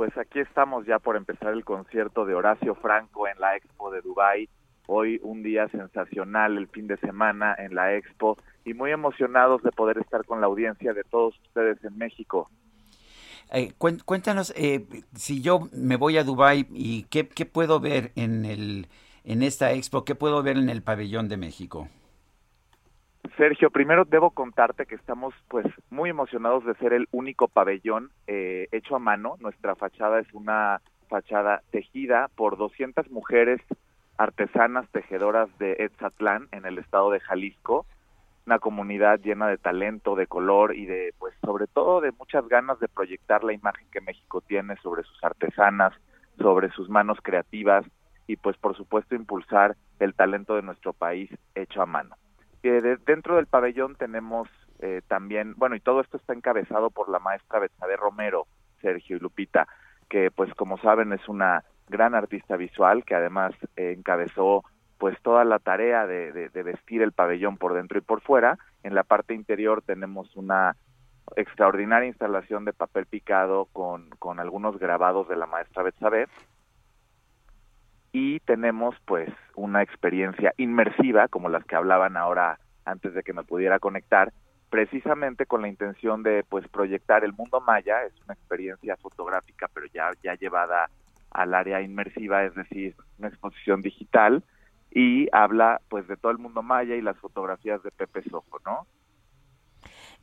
Pues aquí estamos ya por empezar el concierto de Horacio Franco en la Expo de Dubai. Hoy un día sensacional el fin de semana en la Expo y muy emocionados de poder estar con la audiencia de todos ustedes en México. eh, cuéntanos, eh, si yo me voy a Dubai y qué, qué puedo ver en el en esta expo, qué puedo ver en el pabellón de México. Sergio, primero debo contarte que estamos pues muy emocionados de ser el único pabellón eh, hecho a mano. Nuestra fachada es una fachada tejida por 200 mujeres artesanas tejedoras de Etzatlán en el estado de Jalisco, una comunidad llena de talento, de color y de pues sobre todo de muchas ganas de proyectar la imagen que México tiene sobre sus artesanas, sobre sus manos creativas y pues por supuesto impulsar el talento de nuestro país hecho a mano. Eh, de- dentro del pabellón tenemos eh, también, bueno, y todo esto está encabezado por la maestra Betsabe Romero, Sergio y Lupita, que pues como saben es una gran artista visual que además eh, encabezó pues toda la tarea de vestir el pabellón por dentro y por fuera. En la parte interior tenemos una extraordinaria instalación de papel picado con, con algunos grabados de la maestra Betsabe y tenemos pues una experiencia inmersiva como las que hablaban ahora antes de que me pudiera conectar precisamente con la intención de pues proyectar el mundo maya. Es una experiencia fotográfica pero ya ya llevada al área inmersiva es decir una exposición digital y habla pues de todo el mundo maya y las fotografías de Pepe Sojo no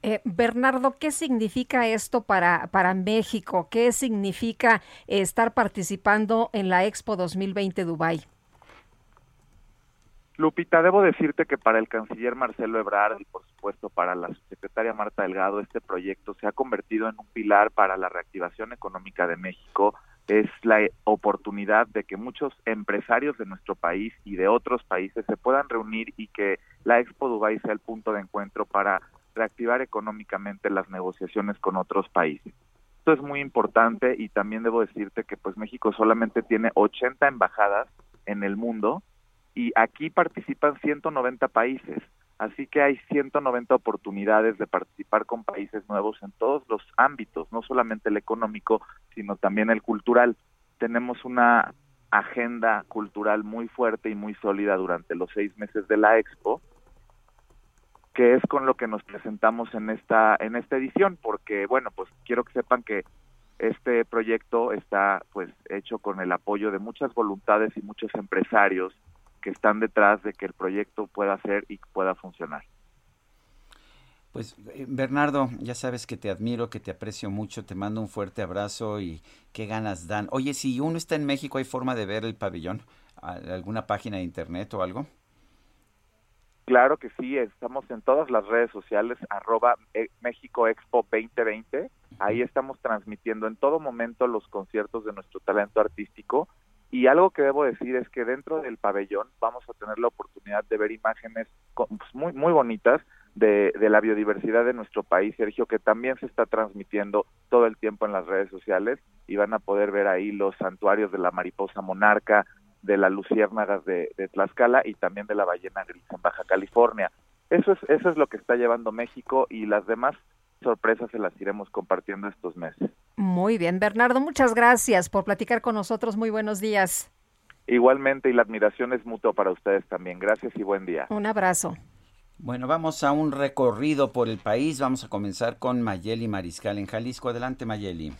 Eh, Bernardo, ¿qué significa esto para, para México? ¿Qué significa eh, estar participando en la Expo 2020 Dubai? Lupita, debo decirte que para el canciller Marcelo Ebrard y por supuesto para la subsecretaria Marta Delgado, este proyecto se ha convertido en un pilar para la reactivación económica de México. Es la oportunidad de que muchos empresarios de nuestro país y de otros países se puedan reunir y que la Expo Dubai sea el punto de encuentro para reactivar económicamente las negociaciones con otros países. Esto es muy importante y también debo decirte que pues México solamente tiene 80 embajadas en el mundo y aquí participan 190 países. Así que hay 190 oportunidades de participar con países nuevos en todos los ámbitos, no solamente el económico, sino también el cultural. Tenemos una agenda cultural muy fuerte y muy sólida durante los seis meses de la Expo, que es con lo que nos presentamos en esta en esta edición, porque bueno, pues quiero que sepan que este proyecto está pues hecho con el apoyo de muchas voluntades y muchos empresarios que están detrás de que el proyecto pueda ser y pueda funcionar. Pues eh, Bernardo, ya sabes que te admiro, que te aprecio mucho, te mando un fuerte abrazo y qué ganas dan. Oye, si uno está en México, ¿hay forma de ver el pabellón? ¿Al- ¿Alguna página de internet o algo? Claro que sí, estamos en todas las redes sociales, arroba eh, México Expo 2020. Ahí estamos transmitiendo en todo momento los conciertos de nuestro talento artístico. Y algo que debo decir es que dentro del pabellón vamos a tener la oportunidad de ver imágenes pues, muy, muy bonitas de, de la biodiversidad de nuestro país, Sergio, que también se está transmitiendo todo el tiempo en las redes sociales y van a poder ver ahí los santuarios de la mariposa monarca, de las luciérnagas de, de Tlaxcala y también de la ballena gris en Baja California. Eso es, eso es lo que está llevando México y las demás sorpresas se las iremos compartiendo estos meses. Muy bien, Bernardo, muchas gracias por platicar con nosotros. Muy buenos días. Igualmente, y la admiración es mutua para ustedes también. Gracias y buen día. Un abrazo. Bueno, vamos a un recorrido por el país. Vamos a comenzar con Mayeli Mariscal en Jalisco. Adelante, Mayeli.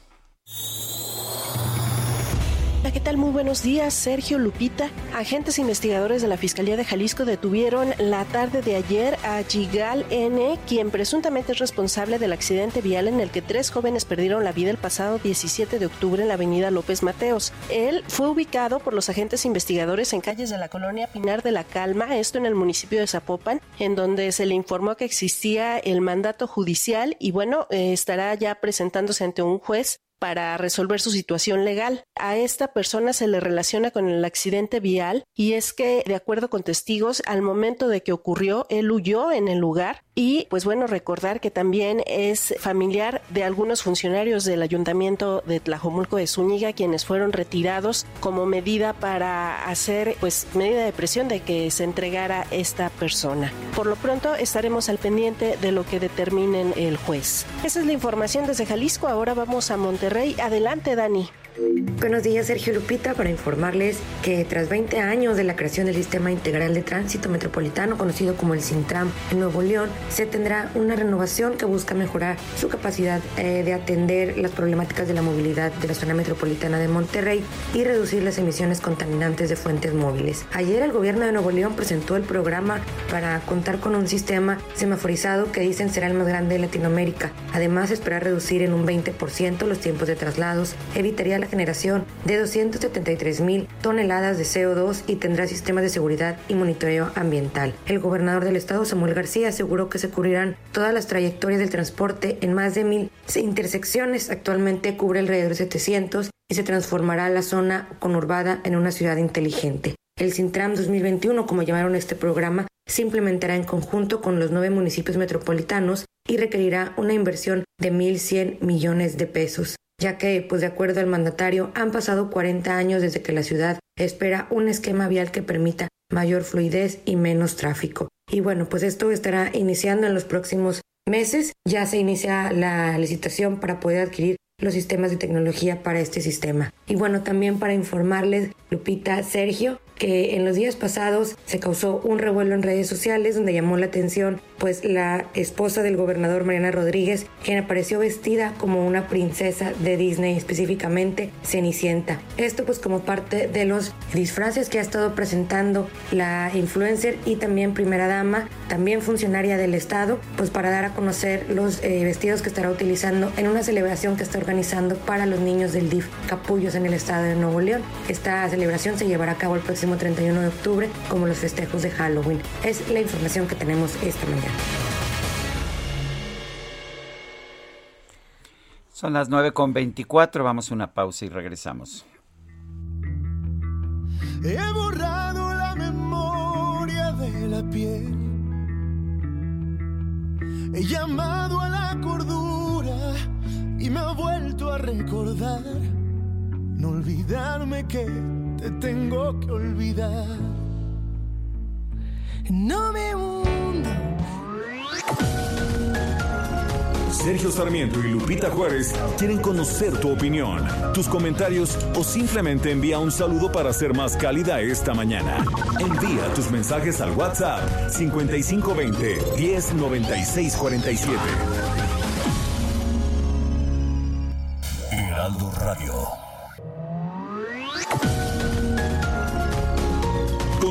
¿Qué tal? Muy buenos días, Sergio Lupita. Agentes investigadores de la Fiscalía de Jalisco detuvieron la tarde de ayer a Gigal N., quien presuntamente es responsable del accidente vial en el que tres jóvenes perdieron la vida el pasado 17 de octubre en la avenida López Mateos. Él fue ubicado por los agentes investigadores en calles de la colonia Pinar de la Calma, esto en el municipio de Zapopan, en donde se le informó que existía el mandato judicial y bueno, eh, estará ya presentándose ante un juez para resolver su situación legal. A esta persona se le relaciona con el accidente vial y es que, de acuerdo con testigos, al momento de que ocurrió, él huyó en el lugar y, pues bueno, recordar que también es familiar de algunos funcionarios del ayuntamiento de Tlajomulco de Zúñiga, quienes fueron retirados como medida para hacer, pues, medida de presión de que se entregara esta persona. Por lo pronto estaremos al pendiente de lo que determinen el juez. Esa es la información desde Jalisco. Ahora vamos a Monterrey. Adelante, Dani. Buenos días, Sergio Lupita, para informarles que tras 20 años de la creación del Sistema Integral de Tránsito Metropolitano, conocido como el Sintram en Nuevo León, se tendrá una renovación que busca mejorar su capacidad eh, de atender las problemáticas de la movilidad de la zona metropolitana de Monterrey y reducir las emisiones contaminantes de fuentes móviles. Ayer el gobierno de Nuevo León presentó el programa para contar con un sistema semaforizado que dicen será el más grande de Latinoamérica. Además, espera reducir en un 20% los tiempos de traslados, evitaría la generación de 273 mil toneladas de CO2 y tendrá sistemas de seguridad y monitoreo ambiental. El gobernador del estado, Samuel García, aseguró que se cubrirán todas las trayectorias del transporte en más de mil intersecciones. Actualmente cubre alrededor de 700 y se transformará la zona conurbada en una ciudad inteligente. El Sintram 2021, como llamaron este programa, se implementará en conjunto con los nueve municipios metropolitanos y requerirá una inversión de 1.100 millones de pesos ya que, pues de acuerdo al mandatario, han pasado 40 años desde que la ciudad espera un esquema vial que permita mayor fluidez y menos tráfico. Y bueno, pues esto estará iniciando en los próximos meses. Ya se inicia la licitación para poder adquirir los sistemas de tecnología para este sistema. Y bueno, también para informarles, Lupita, Sergio, que en los días pasados se causó un revuelo en redes sociales donde llamó la atención pues la esposa del gobernador Mariana Rodríguez, quien apareció vestida como una princesa de Disney, específicamente Cenicienta. Esto pues como parte de los disfraces que ha estado presentando la influencer y también primera dama, también funcionaria del estado, pues para dar a conocer los eh, vestidos que estará utilizando en una celebración que está organizando para los niños del DIF Capullos en el estado de Nuevo León. Esta celebración se llevará a cabo el próximo 31 de octubre como los festejos de Halloween. Es la información que tenemos esta mañana. Son las 9.24, vamos a una pausa y regresamos. He borrado la memoria de la piel. He llamado a la cordura y me ha vuelto a recordar. No olvidarme que te tengo que olvidar. No me hundo. Sergio Sarmiento y Lupita Juárez quieren conocer tu opinión, tus comentarios o simplemente envía un saludo para ser más cálida esta mañana. Envía tus mensajes al WhatsApp 5520 109647. Heraldo Radio.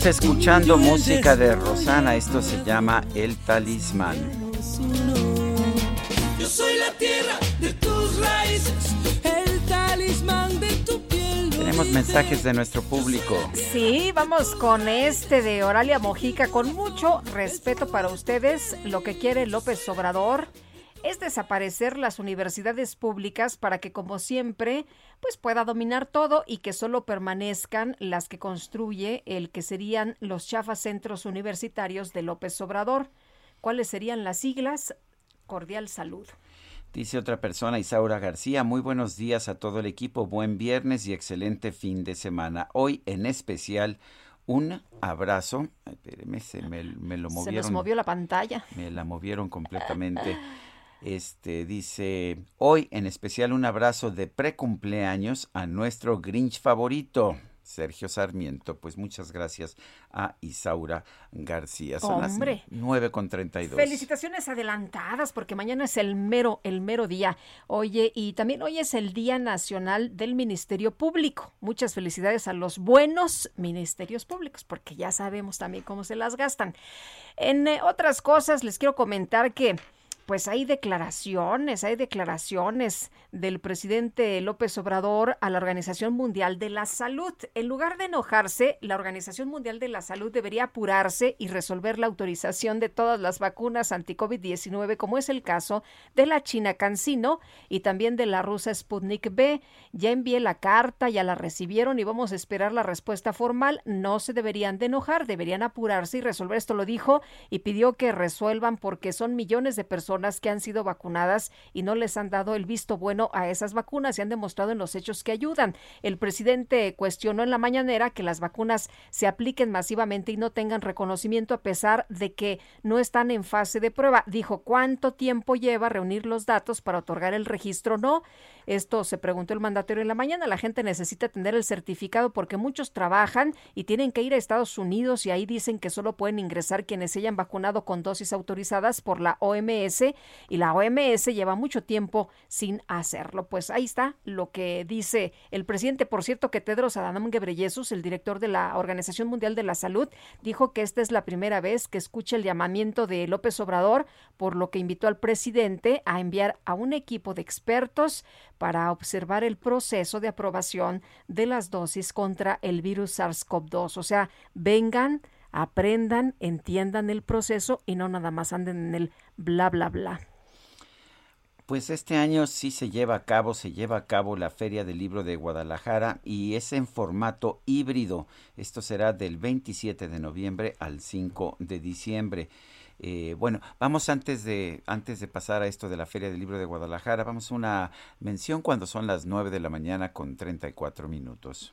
Está escuchando música de Rosana, esto se llama El Talismán. Yo soy la tierra de tus raíces, el talismán de tu piel. Tenemos mensajes de nuestro público. Sí, vamos con este de Oralia Mojica. Con mucho respeto para ustedes, lo que quiere López Obrador es desaparecer las universidades públicas para que, como siempre, pues pueda dominar todo y que solo permanezcan las que construye el que serían los chafas centros universitarios de López Obrador. ¿Cuáles serían las siglas? Cordial salud. Dice otra persona, Isaura García, muy buenos días a todo el equipo, buen viernes y excelente fin de semana. Hoy en especial un abrazo. Ay, espéreme, se me, me lo Se movieron. nos movió la pantalla. Me la movieron completamente. [LAUGHS] Este dice, hoy en especial un abrazo de precumpleaños a nuestro Grinch favorito, Sergio Sarmiento. Pues muchas gracias a Isaura García. Son Hombre. las 9 con 32. Felicitaciones adelantadas porque mañana es el mero, el mero día. Oye, y también hoy es el Día Nacional del Ministerio Público. Muchas felicidades a los buenos ministerios públicos porque ya sabemos también cómo se las gastan. En eh, otras cosas les quiero comentar que pues hay declaraciones, hay declaraciones del presidente López Obrador a la Organización Mundial de la Salud. En lugar de enojarse, la Organización Mundial de la Salud debería apurarse y resolver la autorización de todas las vacunas anti-COVID-19, como es el caso de la China Cancino y también de la rusa Sputnik B. Ya envié la carta, ya la recibieron y vamos a esperar la respuesta formal. No se deberían de enojar, deberían apurarse y resolver. Esto lo dijo y pidió que resuelvan porque son millones de personas que han sido vacunadas y no les han dado el visto bueno a esas vacunas y han demostrado en los hechos que ayudan. El presidente cuestionó en la mañanera que las vacunas se apliquen masivamente y no tengan reconocimiento a pesar de que no están en fase de prueba. Dijo, ¿cuánto tiempo lleva reunir los datos para otorgar el registro? No. Esto se preguntó el mandatario en la mañana. La gente necesita tener el certificado porque muchos trabajan y tienen que ir a Estados Unidos y ahí dicen que solo pueden ingresar quienes se hayan vacunado con dosis autorizadas por la OMS y la OMS lleva mucho tiempo sin hacerlo. Pues ahí está lo que dice el presidente. Por cierto, que Tedros Adhanom Ghebreyesus, el director de la Organización Mundial de la Salud, dijo que esta es la primera vez que escucha el llamamiento de López Obrador, por lo que invitó al presidente a enviar a un equipo de expertos para observar el proceso de aprobación de las dosis contra el virus SARS-CoV-2. O sea, vengan aprendan, entiendan el proceso y no nada más anden en el bla, bla, bla. Pues este año sí se lleva a cabo, se lleva a cabo la Feria del Libro de Guadalajara y es en formato híbrido. Esto será del 27 de noviembre al 5 de diciembre. Eh, bueno, vamos antes de, antes de pasar a esto de la Feria del Libro de Guadalajara, vamos a una mención cuando son las 9 de la mañana con 34 minutos.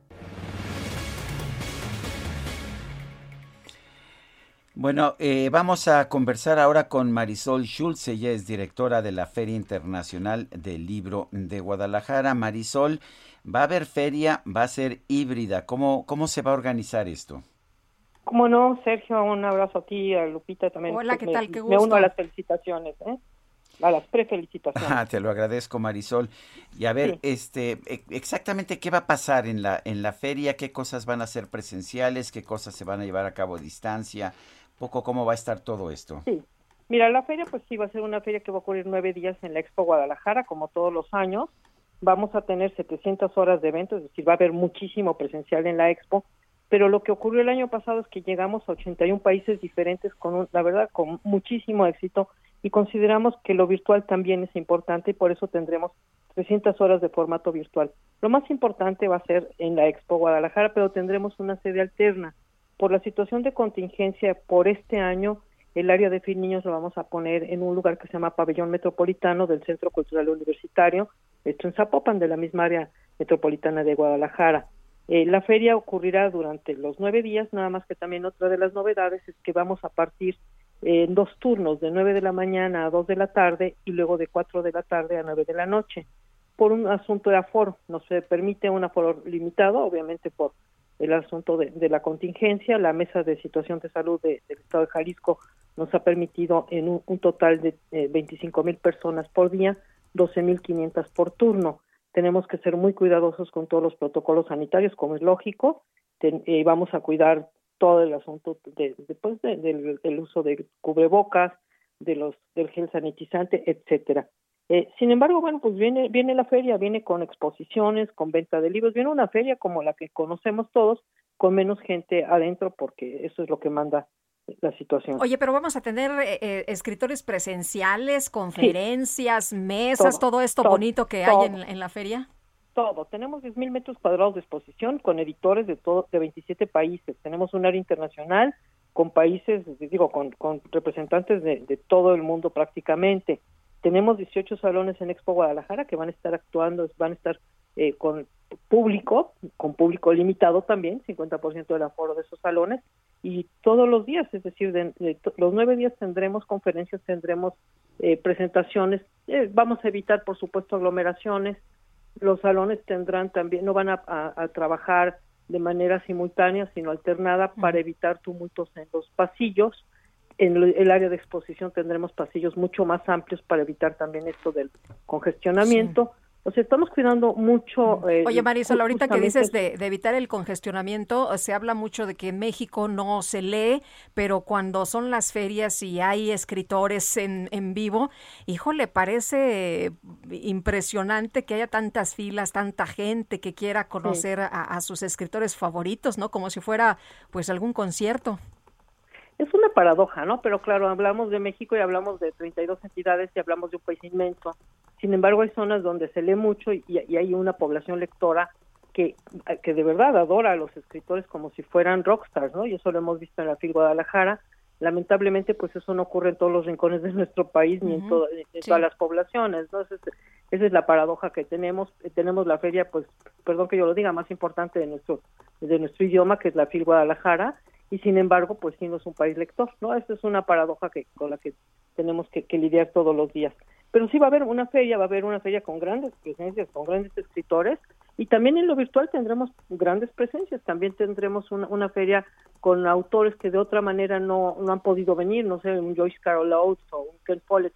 Bueno, eh, vamos a conversar ahora con Marisol Schulz. Ella es directora de la Feria Internacional del Libro de Guadalajara. Marisol, va a haber feria, va a ser híbrida. ¿Cómo, cómo se va a organizar esto? Cómo no, Sergio, un abrazo a ti, a Lupita también. Hola, ¿qué Me- tal? Qué Me uno gusto. a las felicitaciones, ¿eh? A las prefelicitaciones. Ah, te lo agradezco, Marisol. Y a ver, Sí. este, e- exactamente qué va a pasar en la en la feria, qué cosas van a ser presenciales, qué cosas se van a llevar a cabo a distancia, poco cómo va a estar todo esto. Sí. Mira, la feria pues sí va a ser una feria que va a ocurrir nueve días en la Expo Guadalajara, como todos los años. Vamos a tener 700 horas de evento, es decir, va a haber muchísimo presencial en la Expo. pero lo que ocurrió el año pasado es que llegamos a 81 países diferentes con, un, la verdad, con muchísimo éxito y consideramos que lo virtual también es importante y por eso tendremos 300 horas de formato virtual. Lo más importante va a ser en la Expo Guadalajara, pero tendremos una sede alterna. Por la situación de contingencia por este año, el área de fin niños lo vamos a poner en un lugar que se llama Pabellón Metropolitano del Centro Cultural Universitario, esto en Zapopan, de la misma área metropolitana de Guadalajara. Eh, la feria ocurrirá durante los nueve días, nada más que también otra de las novedades es que vamos a partir en dos turnos, de nueve de la mañana a dos de la tarde y luego de cuatro de la tarde a nueve de la noche, por un asunto de aforo. No se permite un aforo limitado, obviamente por el asunto de, la contingencia. La Mesa de Situación de Salud del Estado de Jalisco nos ha permitido en un, total de eh, 25 mil personas por día, 12 mil 500 por turno. Tenemos que ser muy cuidadosos con todos los protocolos sanitarios, como es lógico. Eh, vamos a cuidar todo el asunto de, después del, uso de cubrebocas, de los del gel sanitizante, etcétera. Eh, sin embargo, bueno, pues viene viene la feria, viene con exposiciones, con venta de libros, viene una feria como la que conocemos todos, con menos gente adentro, porque eso es lo que manda la situación. Oye, pero vamos a tener eh, eh, escritores presenciales, conferencias, mesas, todo, esto bonito que hay en, en la feria todo. Tenemos 10.000 metros cuadrados de exposición con editores de todo, de 27 países. Tenemos un área internacional con países, digo, con, con representantes de, de, todo el mundo prácticamente. Tenemos 18 salones en Expo Guadalajara que van a estar actuando, van a estar eh, con público, con público limitado también, 50% del aforo de esos salones, y todos los días, es decir, de, los nueve días tendremos conferencias, tendremos eh, presentaciones, eh, vamos a evitar, por supuesto, aglomeraciones, los salones tendrán también, no van a, trabajar de manera simultánea, sino alternada para evitar tumultos en los pasillos. En el área de exposición tendremos pasillos mucho más amplios para evitar también esto del congestionamiento. O sea, estamos cuidando mucho. Eh, Oye, Marisol, ahorita que dices de, evitar el congestionamiento, se habla mucho de que en México no se lee, pero cuando son las ferias y hay escritores en, en vivo, híjole, parece impresionante que haya tantas filas, tanta gente que quiera conocer a, a sus escritores favoritos, ¿no? Como si fuera, pues, algún concierto es una paradoja, ¿no? Pero claro, hablamos de México y hablamos de 32 entidades y hablamos de un país inmenso. Sin embargo, hay zonas donde se lee mucho y, hay una población lectora que, que de verdad adora a los escritores como si fueran rockstars, ¿no? Y eso lo hemos visto en la FIL Guadalajara. Lamentablemente, pues eso no ocurre en todos los rincones de nuestro país ni en, todas las poblaciones, ¿no? Esa es, esa es la paradoja que tenemos. Tenemos la feria, pues, perdón que yo lo diga, más importante de nuestro de nuestro idioma, que es la FIL Guadalajara, y sin embargo, pues sí no es un país lector, ¿no? Esta es una paradoja que con la que tenemos que, lidiar todos los días. Pero sí va a haber una feria, va a haber una feria con grandes presencias, con grandes escritores, y también en lo virtual tendremos grandes presencias, también tendremos una, una feria con autores que de otra manera no, no han podido venir, no sé, un Joyce Carol Oates o un Ken Follett,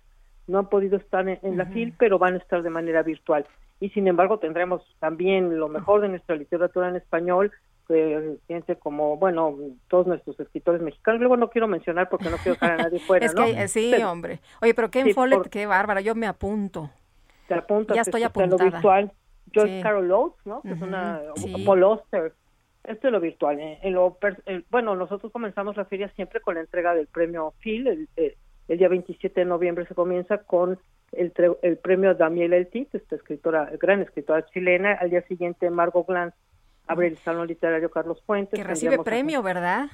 no han podido estar en, la FIL, pero van a estar de manera virtual. Y sin embargo tendremos también lo mejor de nuestra literatura en español, gente como, bueno, todos nuestros escritores mexicanos. Luego no quiero mencionar porque no quiero dejar a nadie [LAUGHS] fuera, es que, Sí, hombre. Oye, pero Ken Follett, qué bárbara, yo me apunto. Te apuntas. Ya estoy apuntada. lo virtual. Joyce Carol Oates, ¿no? Que es una... Paul Oster. Esto es lo virtual. ¿eh? En lo bueno, nosotros comenzamos la feria siempre con la entrega del premio Phil. El, eh, el día 27 de noviembre se comienza con el, el premio Daniel Eltit, esta escritora, gran escritora chilena. Al día siguiente, Margot Glantz abre el Salón Literario Carlos Fuentes. Que recibe premio, ¿verdad?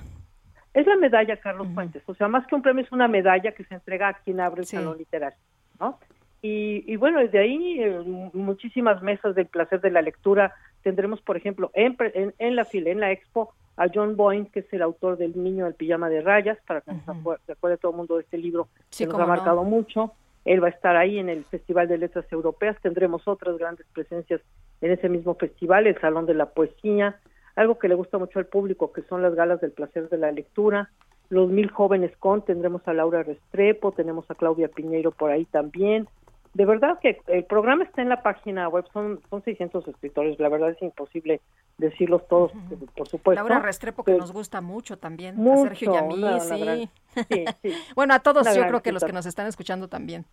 Es la medalla Carlos Fuentes, o sea, más que un premio es una medalla que se entrega a quien abre el Salón Literario, ¿no? Y, y, bueno, desde ahí eh, muchísimas mesas del placer de la lectura. Tendremos, por ejemplo, en, en, la fila, en la expo, a John Boyne, que es el autor del Niño del Pijama de Rayas, para que se acuerde todo el mundo de este libro que nos ha marcado mucho. Él va a estar ahí en el Festival de Letras Europeas. Tendremos otras grandes presencias en ese mismo festival, el Salón de la Poesía, algo que le gusta mucho al público, que son las galas del placer de la lectura. Los Mil Jóvenes Con, tendremos a Laura Restrepo, tenemos a Claudia Piñeiro por ahí también. De verdad que el programa está en la página web, son, son 600 escritores, la verdad es imposible decirlos todos, por supuesto. Laura Restrepo, que nos gusta mucho también, a Sergio y a mí, sí. [LAUGHS] bueno, a todos yo creo que los que nos están escuchando también.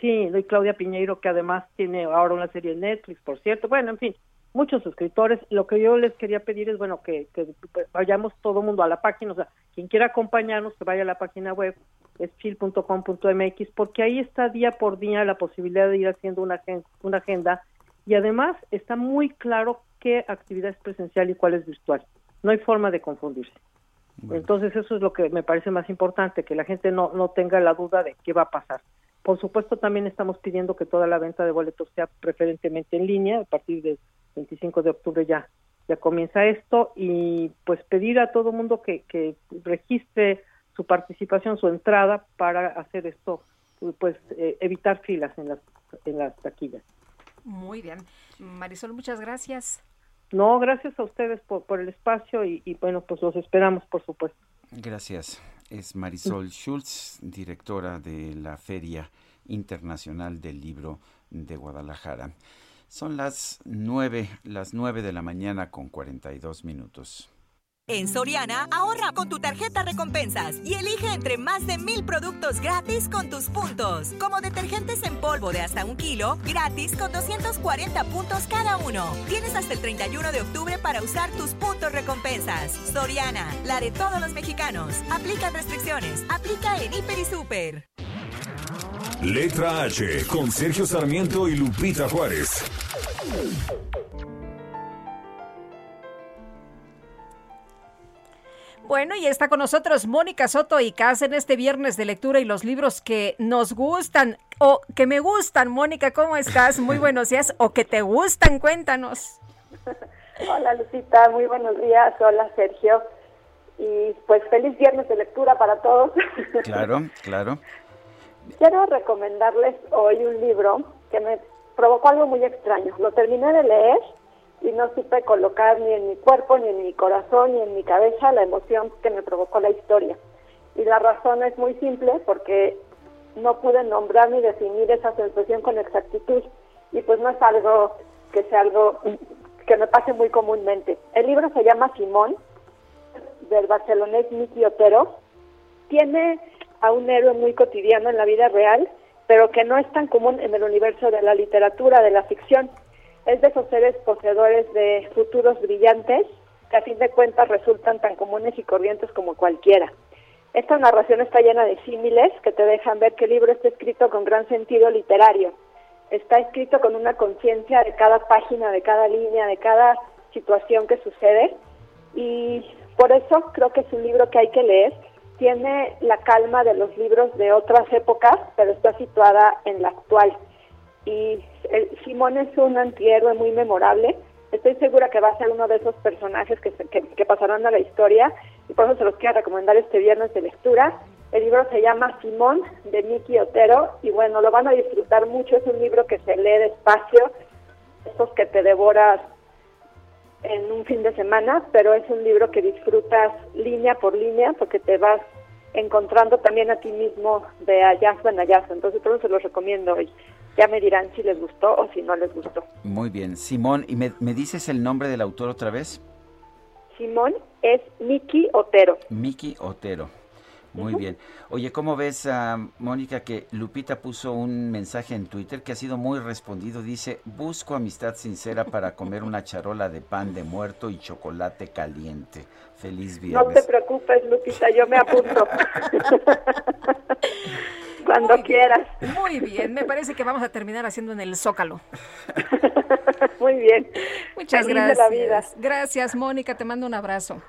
Sí, y Claudia Piñeiro, que además tiene ahora una serie en Netflix, por cierto. Bueno, en fin, muchos escritores. Lo que yo les quería pedir es, bueno, que, que vayamos todo mundo a la página, o sea, quien quiera acompañarnos, que vaya a la página web, es chil.com.mx, porque ahí está día por día la posibilidad de ir haciendo una, una agenda y además está muy claro qué actividad es presencial y cuál es virtual. No hay forma de confundirse. Entonces eso es lo que me parece más importante, que la gente no, no tenga la duda de qué va a pasar. Por supuesto, también estamos pidiendo que toda la venta de boletos sea preferentemente en línea. A partir del 25 de octubre ya, ya comienza esto y pues pedir a todo mundo que, que registre su participación, su entrada para hacer esto, pues eh, evitar filas en las, en las taquillas. Muy bien. Marisol, muchas gracias. No, gracias a ustedes por, por el espacio y, y bueno, pues los esperamos, por supuesto. Gracias. Es Marisol Schultz, directora de la Feria Internacional del Libro de Guadalajara. Son las nueve, las nueve de la mañana con 42 minutos. En Soriana, ahorra con tu tarjeta recompensas y elige entre más de mil productos gratis con tus puntos. Como detergentes en polvo de hasta un kilo, gratis con 240 puntos cada uno. Tienes hasta el 31 de octubre para usar tus puntos recompensas. Soriana, la de todos los mexicanos. Aplican restricciones. Aplica en Hiper y Super. Letra H con Sergio Sarmiento y Lupita Juárez. Bueno, y está con nosotros Mónica Soto y Cas en este viernes de lectura y los libros que nos gustan o que me gustan. Mónica, ¿cómo estás? Muy [LAUGHS] buenos días. O que te gustan, cuéntanos. [LAUGHS] Hola, Lucita, muy buenos días. Hola, Sergio. Y pues feliz viernes de lectura para todos. [LAUGHS] Claro, claro. Quiero recomendarles hoy un libro que me provocó algo muy extraño. Lo terminé de leer y no supe colocar ni en mi cuerpo, ni en mi corazón, ni en mi cabeza la emoción que me provocó la historia. Y la razón es muy simple porque no pude nombrar ni definir esa sensación con exactitud y pues no es algo que sea algo que me pase muy comúnmente. El libro se llama Simón, del barcelonés Miki Otero. Tiene a un héroe muy cotidiano en la vida real, pero que no es tan común en el universo de la literatura, de la ficción es de esos seres poseedores de futuros brillantes que a fin de cuentas resultan tan comunes y corrientes como cualquiera. Esta narración está llena de símiles que te dejan ver que el libro está escrito con gran sentido literario. Está escrito con una conciencia de cada página, de cada línea, de cada situación que sucede y por eso creo que es un libro que hay que leer. Tiene la calma de los libros de otras épocas, pero está situada en la actual y el, Simón es un antihéroe muy memorable. Estoy segura que va a ser uno de esos personajes que, que, pasarán a la historia y por eso se los quiero recomendar este viernes de lectura. El libro se llama Simón de Miki Otero y bueno, lo van a disfrutar mucho. Es un libro que se lee despacio, esos que te devoras en un fin de semana, pero es un libro que disfrutas línea por línea porque te vas encontrando también a ti mismo de hallazgo en hallazgo. Entonces, por eso se los recomiendo hoy. Ya me dirán si les gustó o si no les gustó. Muy bien. Simón, ¿y me, dices el nombre del autor otra vez? Simón es Miki Otero. Miki Otero. Muy bien. Oye, ¿cómo ves, a Mónica, que Lupita puso un mensaje en Twitter que ha sido muy respondido? Dice, busco amistad sincera para comer una charola de pan de muerto y chocolate caliente. Feliz viernes. No te preocupes, Lupita, yo me apunto. [LAUGHS] Cuando quieras. Muy bien, me parece que vamos a terminar haciendo en el Zócalo. [LAUGHS] muy bien. Muchas gracias. Gracias, Mónica, te mando un abrazo.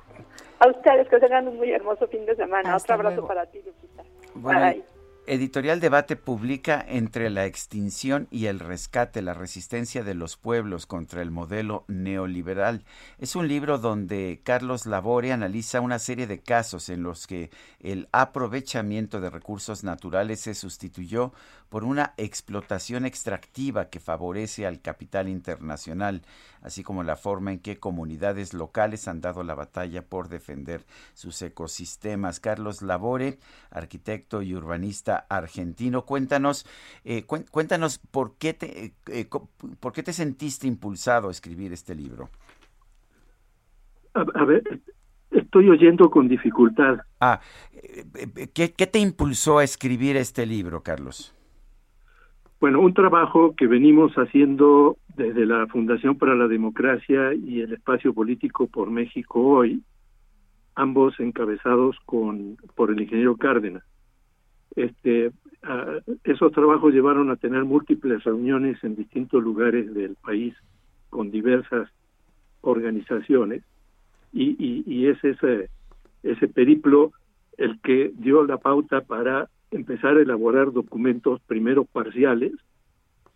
A ustedes, que tengan un muy hermoso fin de semana. Otro abrazo para ti, Lupita. Bye. Editorial Debate publica Entre la extinción y el rescate, la resistencia de los pueblos contra el modelo neoliberal. Es un libro donde Carlos Labore analiza una serie de casos en los que el aprovechamiento de recursos naturales se sustituyó por una explotación extractiva que favorece al capital internacional, así como la forma en que comunidades locales han dado la batalla por defender sus ecosistemas. Carlos Labore, arquitecto y urbanista argentino, cuéntanos, eh, cuéntanos por qué te, eh, eh, por qué te sentiste impulsado a escribir este libro. A, ver, estoy oyendo con dificultad. Ah, ¿qué, ¿qué te impulsó a escribir este libro, Carlos? Bueno, un trabajo que venimos haciendo desde la Fundación para la Democracia y el Espacio Político por México hoy, ambos encabezados con por el ingeniero Cárdenas. Este, ah, esos trabajos llevaron a tener múltiples reuniones en distintos lugares del país con diversas organizaciones y, y, y es ese, ese periplo el que dio la pauta para empezar a elaborar documentos primero parciales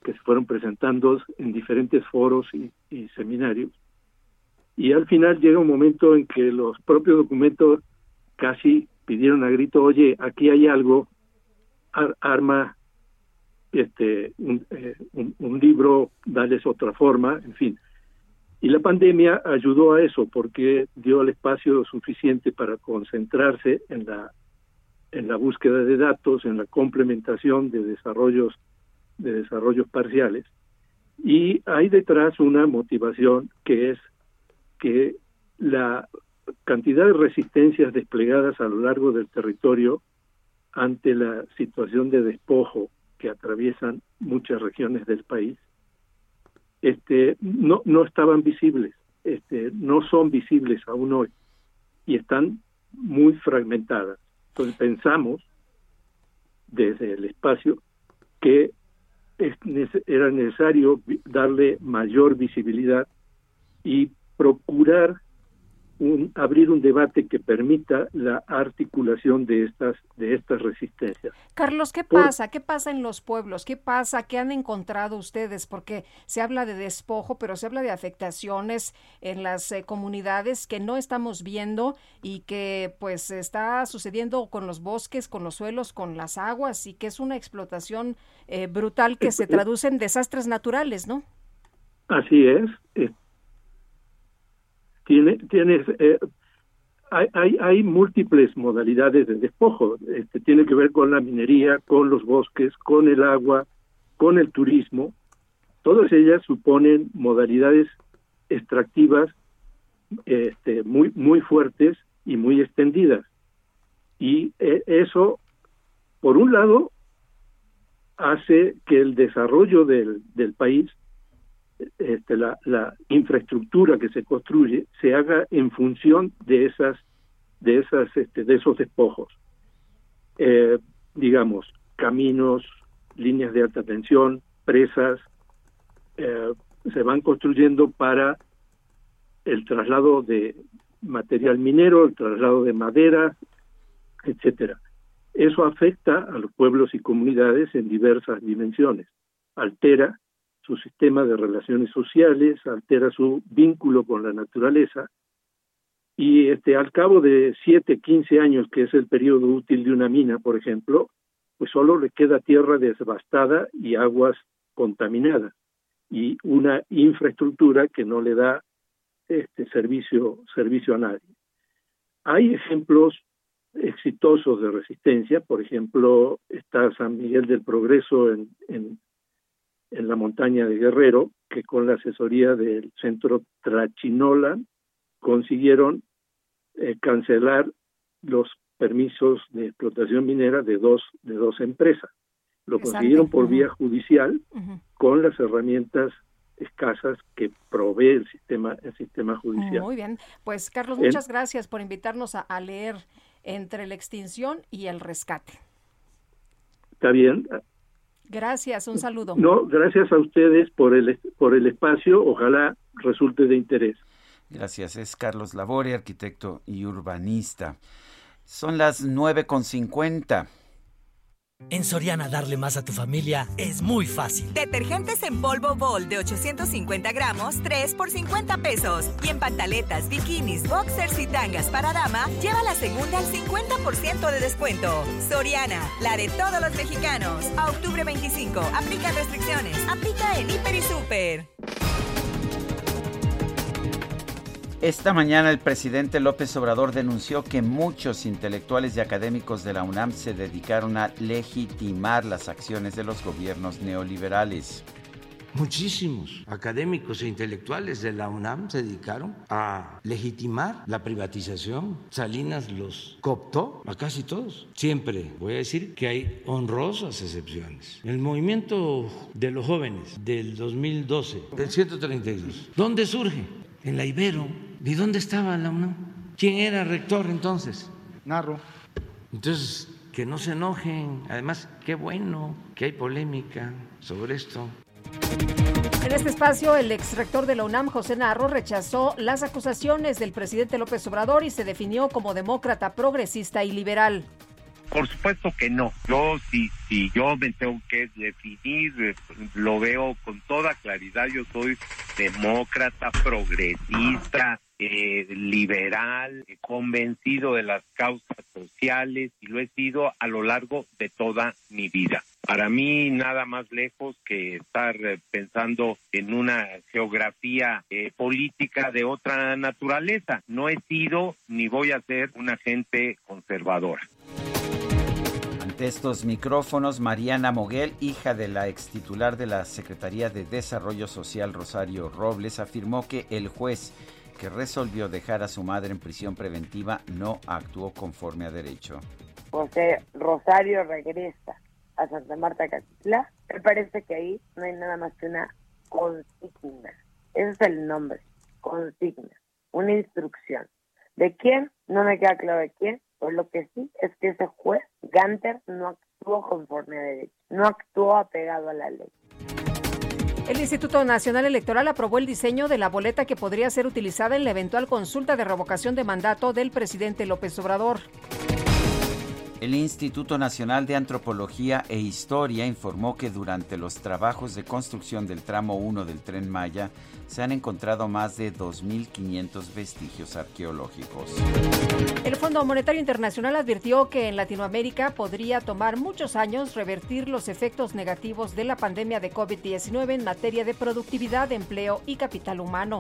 que se fueron presentando en diferentes foros y, seminarios y al final llega un momento en que los propios documentos casi pidieron a grito oye aquí hay algo arma este eh, un, un, libro, darles otra forma, en fin. Y la pandemia ayudó a eso porque dio el espacio suficiente para concentrarse en la en la búsqueda de datos, en la complementación de desarrollos de desarrollos parciales y hay detrás una motivación que es que la cantidad de resistencias desplegadas a lo largo del territorio ante la situación de despojo que atraviesan muchas regiones del país, este, no, no estaban visibles, este, no son visibles aún hoy y están muy fragmentadas. Entonces pensamos desde el espacio que era necesario darle mayor visibilidad y procurar un, abrir un debate que permita la articulación de estas de estas resistencias. Carlos, ¿qué pasa? ¿Qué pasa en los pueblos? ¿Qué pasa? ¿Qué han encontrado ustedes? Porque se habla de despojo, pero se habla de afectaciones en las eh, comunidades que no estamos viendo y que pues está sucediendo con los bosques, con los suelos, con las aguas y que es una explotación eh, brutal que se traduce en desastres naturales, ¿no? Así es tiene, tienes, eh, hay, hay, hay, múltiples modalidades de despojo. Este, tiene que ver con la minería, con los bosques, con el agua, con el turismo. Todas ellas suponen modalidades extractivas este, muy, muy fuertes y muy extendidas. Y eh, eso, por un lado, hace que el desarrollo del, del país este, la, la, infraestructura que se construye se haga en función de esas de esas este, de esos despojos. Eh, digamos caminos líneas de alta tensión presas eh, se van construyendo para el traslado de material minero el traslado de madera etcétera. Eso afecta a los pueblos y comunidades en diversas dimensiones. Altera su sistema de relaciones sociales, altera su vínculo con la naturaleza y este al cabo de 7, 15 años, que es el periodo útil de una mina, por ejemplo, pues solo le queda tierra devastada y aguas contaminadas y una infraestructura que no le da este servicio servicio a nadie. Hay ejemplos exitosos de resistencia, por ejemplo, está San Miguel del Progreso en, en la montaña de Guerrero, que con la asesoría del centro Trachinola consiguieron eh, cancelar los permisos de explotación minera de dos de dos empresas. Lo consiguieron por vía judicial con las herramientas escasas que provee el sistema el sistema judicial. Muy bien, pues Carlos, muchas gracias por invitarnos a, a leer entre la extinción y el rescate. Está bien, Gracias, un saludo. No, gracias a ustedes por el, por el espacio, ojalá resulte de interés. Gracias, es Carlos Labore, arquitecto y urbanista. Son las nueve con cincuenta. En Soriana darle más a tu familia es muy fácil. Detergentes en polvo Bol de 850 gramos, 3 por 50 pesos. Y en pantaletas, bikinis, boxers y tangas para dama, lleva la segunda al 50% de descuento. Soriana, la de todos los mexicanos. A octubre 25, aplica restricciones. Aplica en Hiper y Super. Esta mañana el presidente López Obrador denunció que muchos intelectuales y académicos de la UNAM se dedicaron a legitimar las acciones de los gobiernos neoliberales. muchísimos académicos e intelectuales de la UNAM se dedicaron a legitimar la privatización. Salinas los cooptó a casi todos. Siempre voy a decir que hay honrosas excepciones. El movimiento de los jóvenes del 2012, del 132, ¿dónde surge? En la Ibero. ¿Y dónde estaba la UNAM? ¿Quién era rector entonces? Narro. Entonces, que no se enojen. Además, qué bueno que hay polémica sobre esto. En este espacio, el ex rector de la UNAM, José Narro, rechazó las acusaciones del presidente López Obrador y se definió como demócrata, progresista y liberal. Por supuesto que no. Yo, si, si yo me tengo que definir, lo veo con toda claridad. Yo soy demócrata, progresista, eh, liberal, eh, convencido de las causas sociales y lo he sido a lo largo de toda mi vida. Para mí nada más lejos que estar eh, pensando en una geografía política de otra naturaleza. No he sido ni voy a ser un agente conservadora. Ante estos micrófonos, Mariana Moguel, hija de la ex titular de la Secretaría de Desarrollo Social Rosario Robles, afirmó que el juez que resolvió dejar a su madre en prisión preventiva no actuó conforme a derecho. José Rosario regresa a Santa Marta Catitla, me parece que ahí no hay nada más que una consigna. Ese es el nombre, consigna, una instrucción. ¿De quién? No me queda claro de quién, pero lo que sí es que ese juez, Ganter, no actuó conforme a derecho, no actuó apegado a la ley. El Instituto Nacional Electoral aprobó el diseño de la boleta que podría ser utilizada en la eventual consulta de revocación de mandato del presidente López Obrador. El Instituto Nacional de Antropología e Historia informó que durante los trabajos de construcción del tramo 1 del tren Maya se han encontrado más de 2.500 vestigios arqueológicos. El Fondo Monetario Internacional advirtió que en Latinoamérica podría tomar muchos años revertir los efectos negativos de la pandemia de COVID-19 en materia de productividad, empleo y capital humano.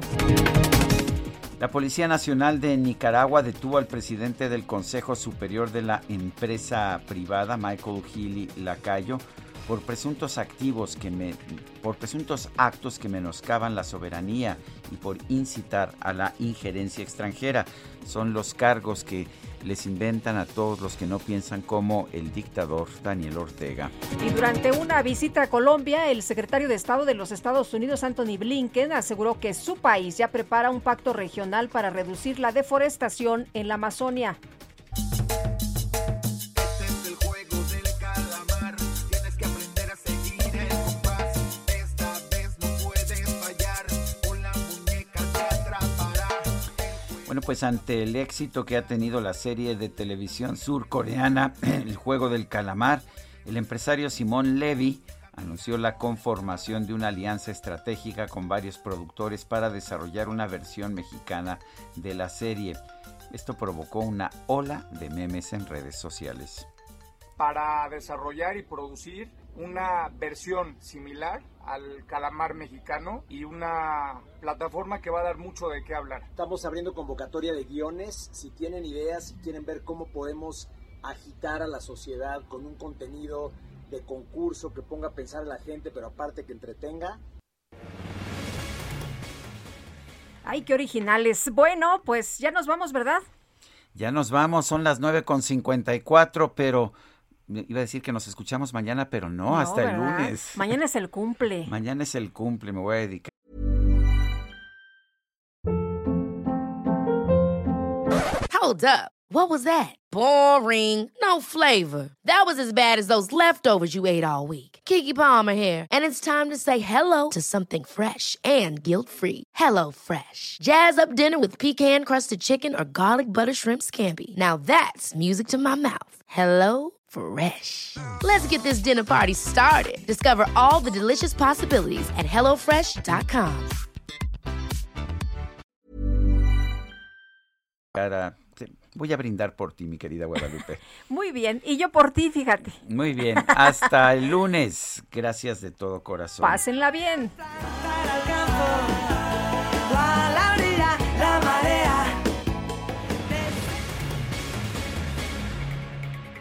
La Policía Nacional de Nicaragua detuvo al presidente del Consejo Superior de la empresa privada, Michael Healy Lacayo, por presuntos activos que me, por presuntos actos que menoscaban la soberanía y por incitar a la injerencia extranjera. Son los cargos que les inventan a todos los que no piensan como el dictador Daniel Ortega. Y durante una visita a Colombia, el secretario de Estado de los Estados Unidos, Anthony Blinken, aseguró que su país ya prepara un pacto regional para reducir la deforestación en la Amazonia. Bueno, pues ante el éxito que ha tenido la serie de televisión surcoreana [CLEARS THROAT] El juego del calamar, el empresario Simón Levy anunció la conformación de una alianza estratégica con varios productores para desarrollar una versión mexicana de la serie. Esto provocó una ola de memes en redes sociales. Para desarrollar y producir una versión similar al calamar mexicano y una plataforma que va a dar mucho de qué hablar. Estamos abriendo convocatoria de guiones, si tienen ideas, si quieren ver cómo podemos agitar a la sociedad con un contenido de concurso que ponga a pensar a la gente, pero aparte que entretenga. Ay, qué originales. Bueno, pues ya nos vamos, ¿verdad? Ya nos vamos, son las 9.54, pero iba a decir que nos escuchamos mañana, pero no, No, hasta el ¿verdad? lunes. Mañana es el cumple. [LAUGHS] Mañana es el cumple, me voy a dedicar. Hold up. What was that? Boring. No flavor. That was as bad as those leftovers you ate all week. Kiki Palmer here, and it's time to say hello to something fresh and guilt-free. Hello Fresh. Jazz up dinner with pecan-crusted chicken or garlic butter shrimp scampi. Now that's music to my mouth. Hello Fresh. Let's get this dinner party started. Discover all the delicious possibilities at hellofresh.com. Cara, voy a brindar por ti, mi querida Guadalupe. [LAUGHS] Muy bien. Y yo por ti, fíjate. Muy bien, hasta el lunes. Gracias de todo corazón. Pásenla bien.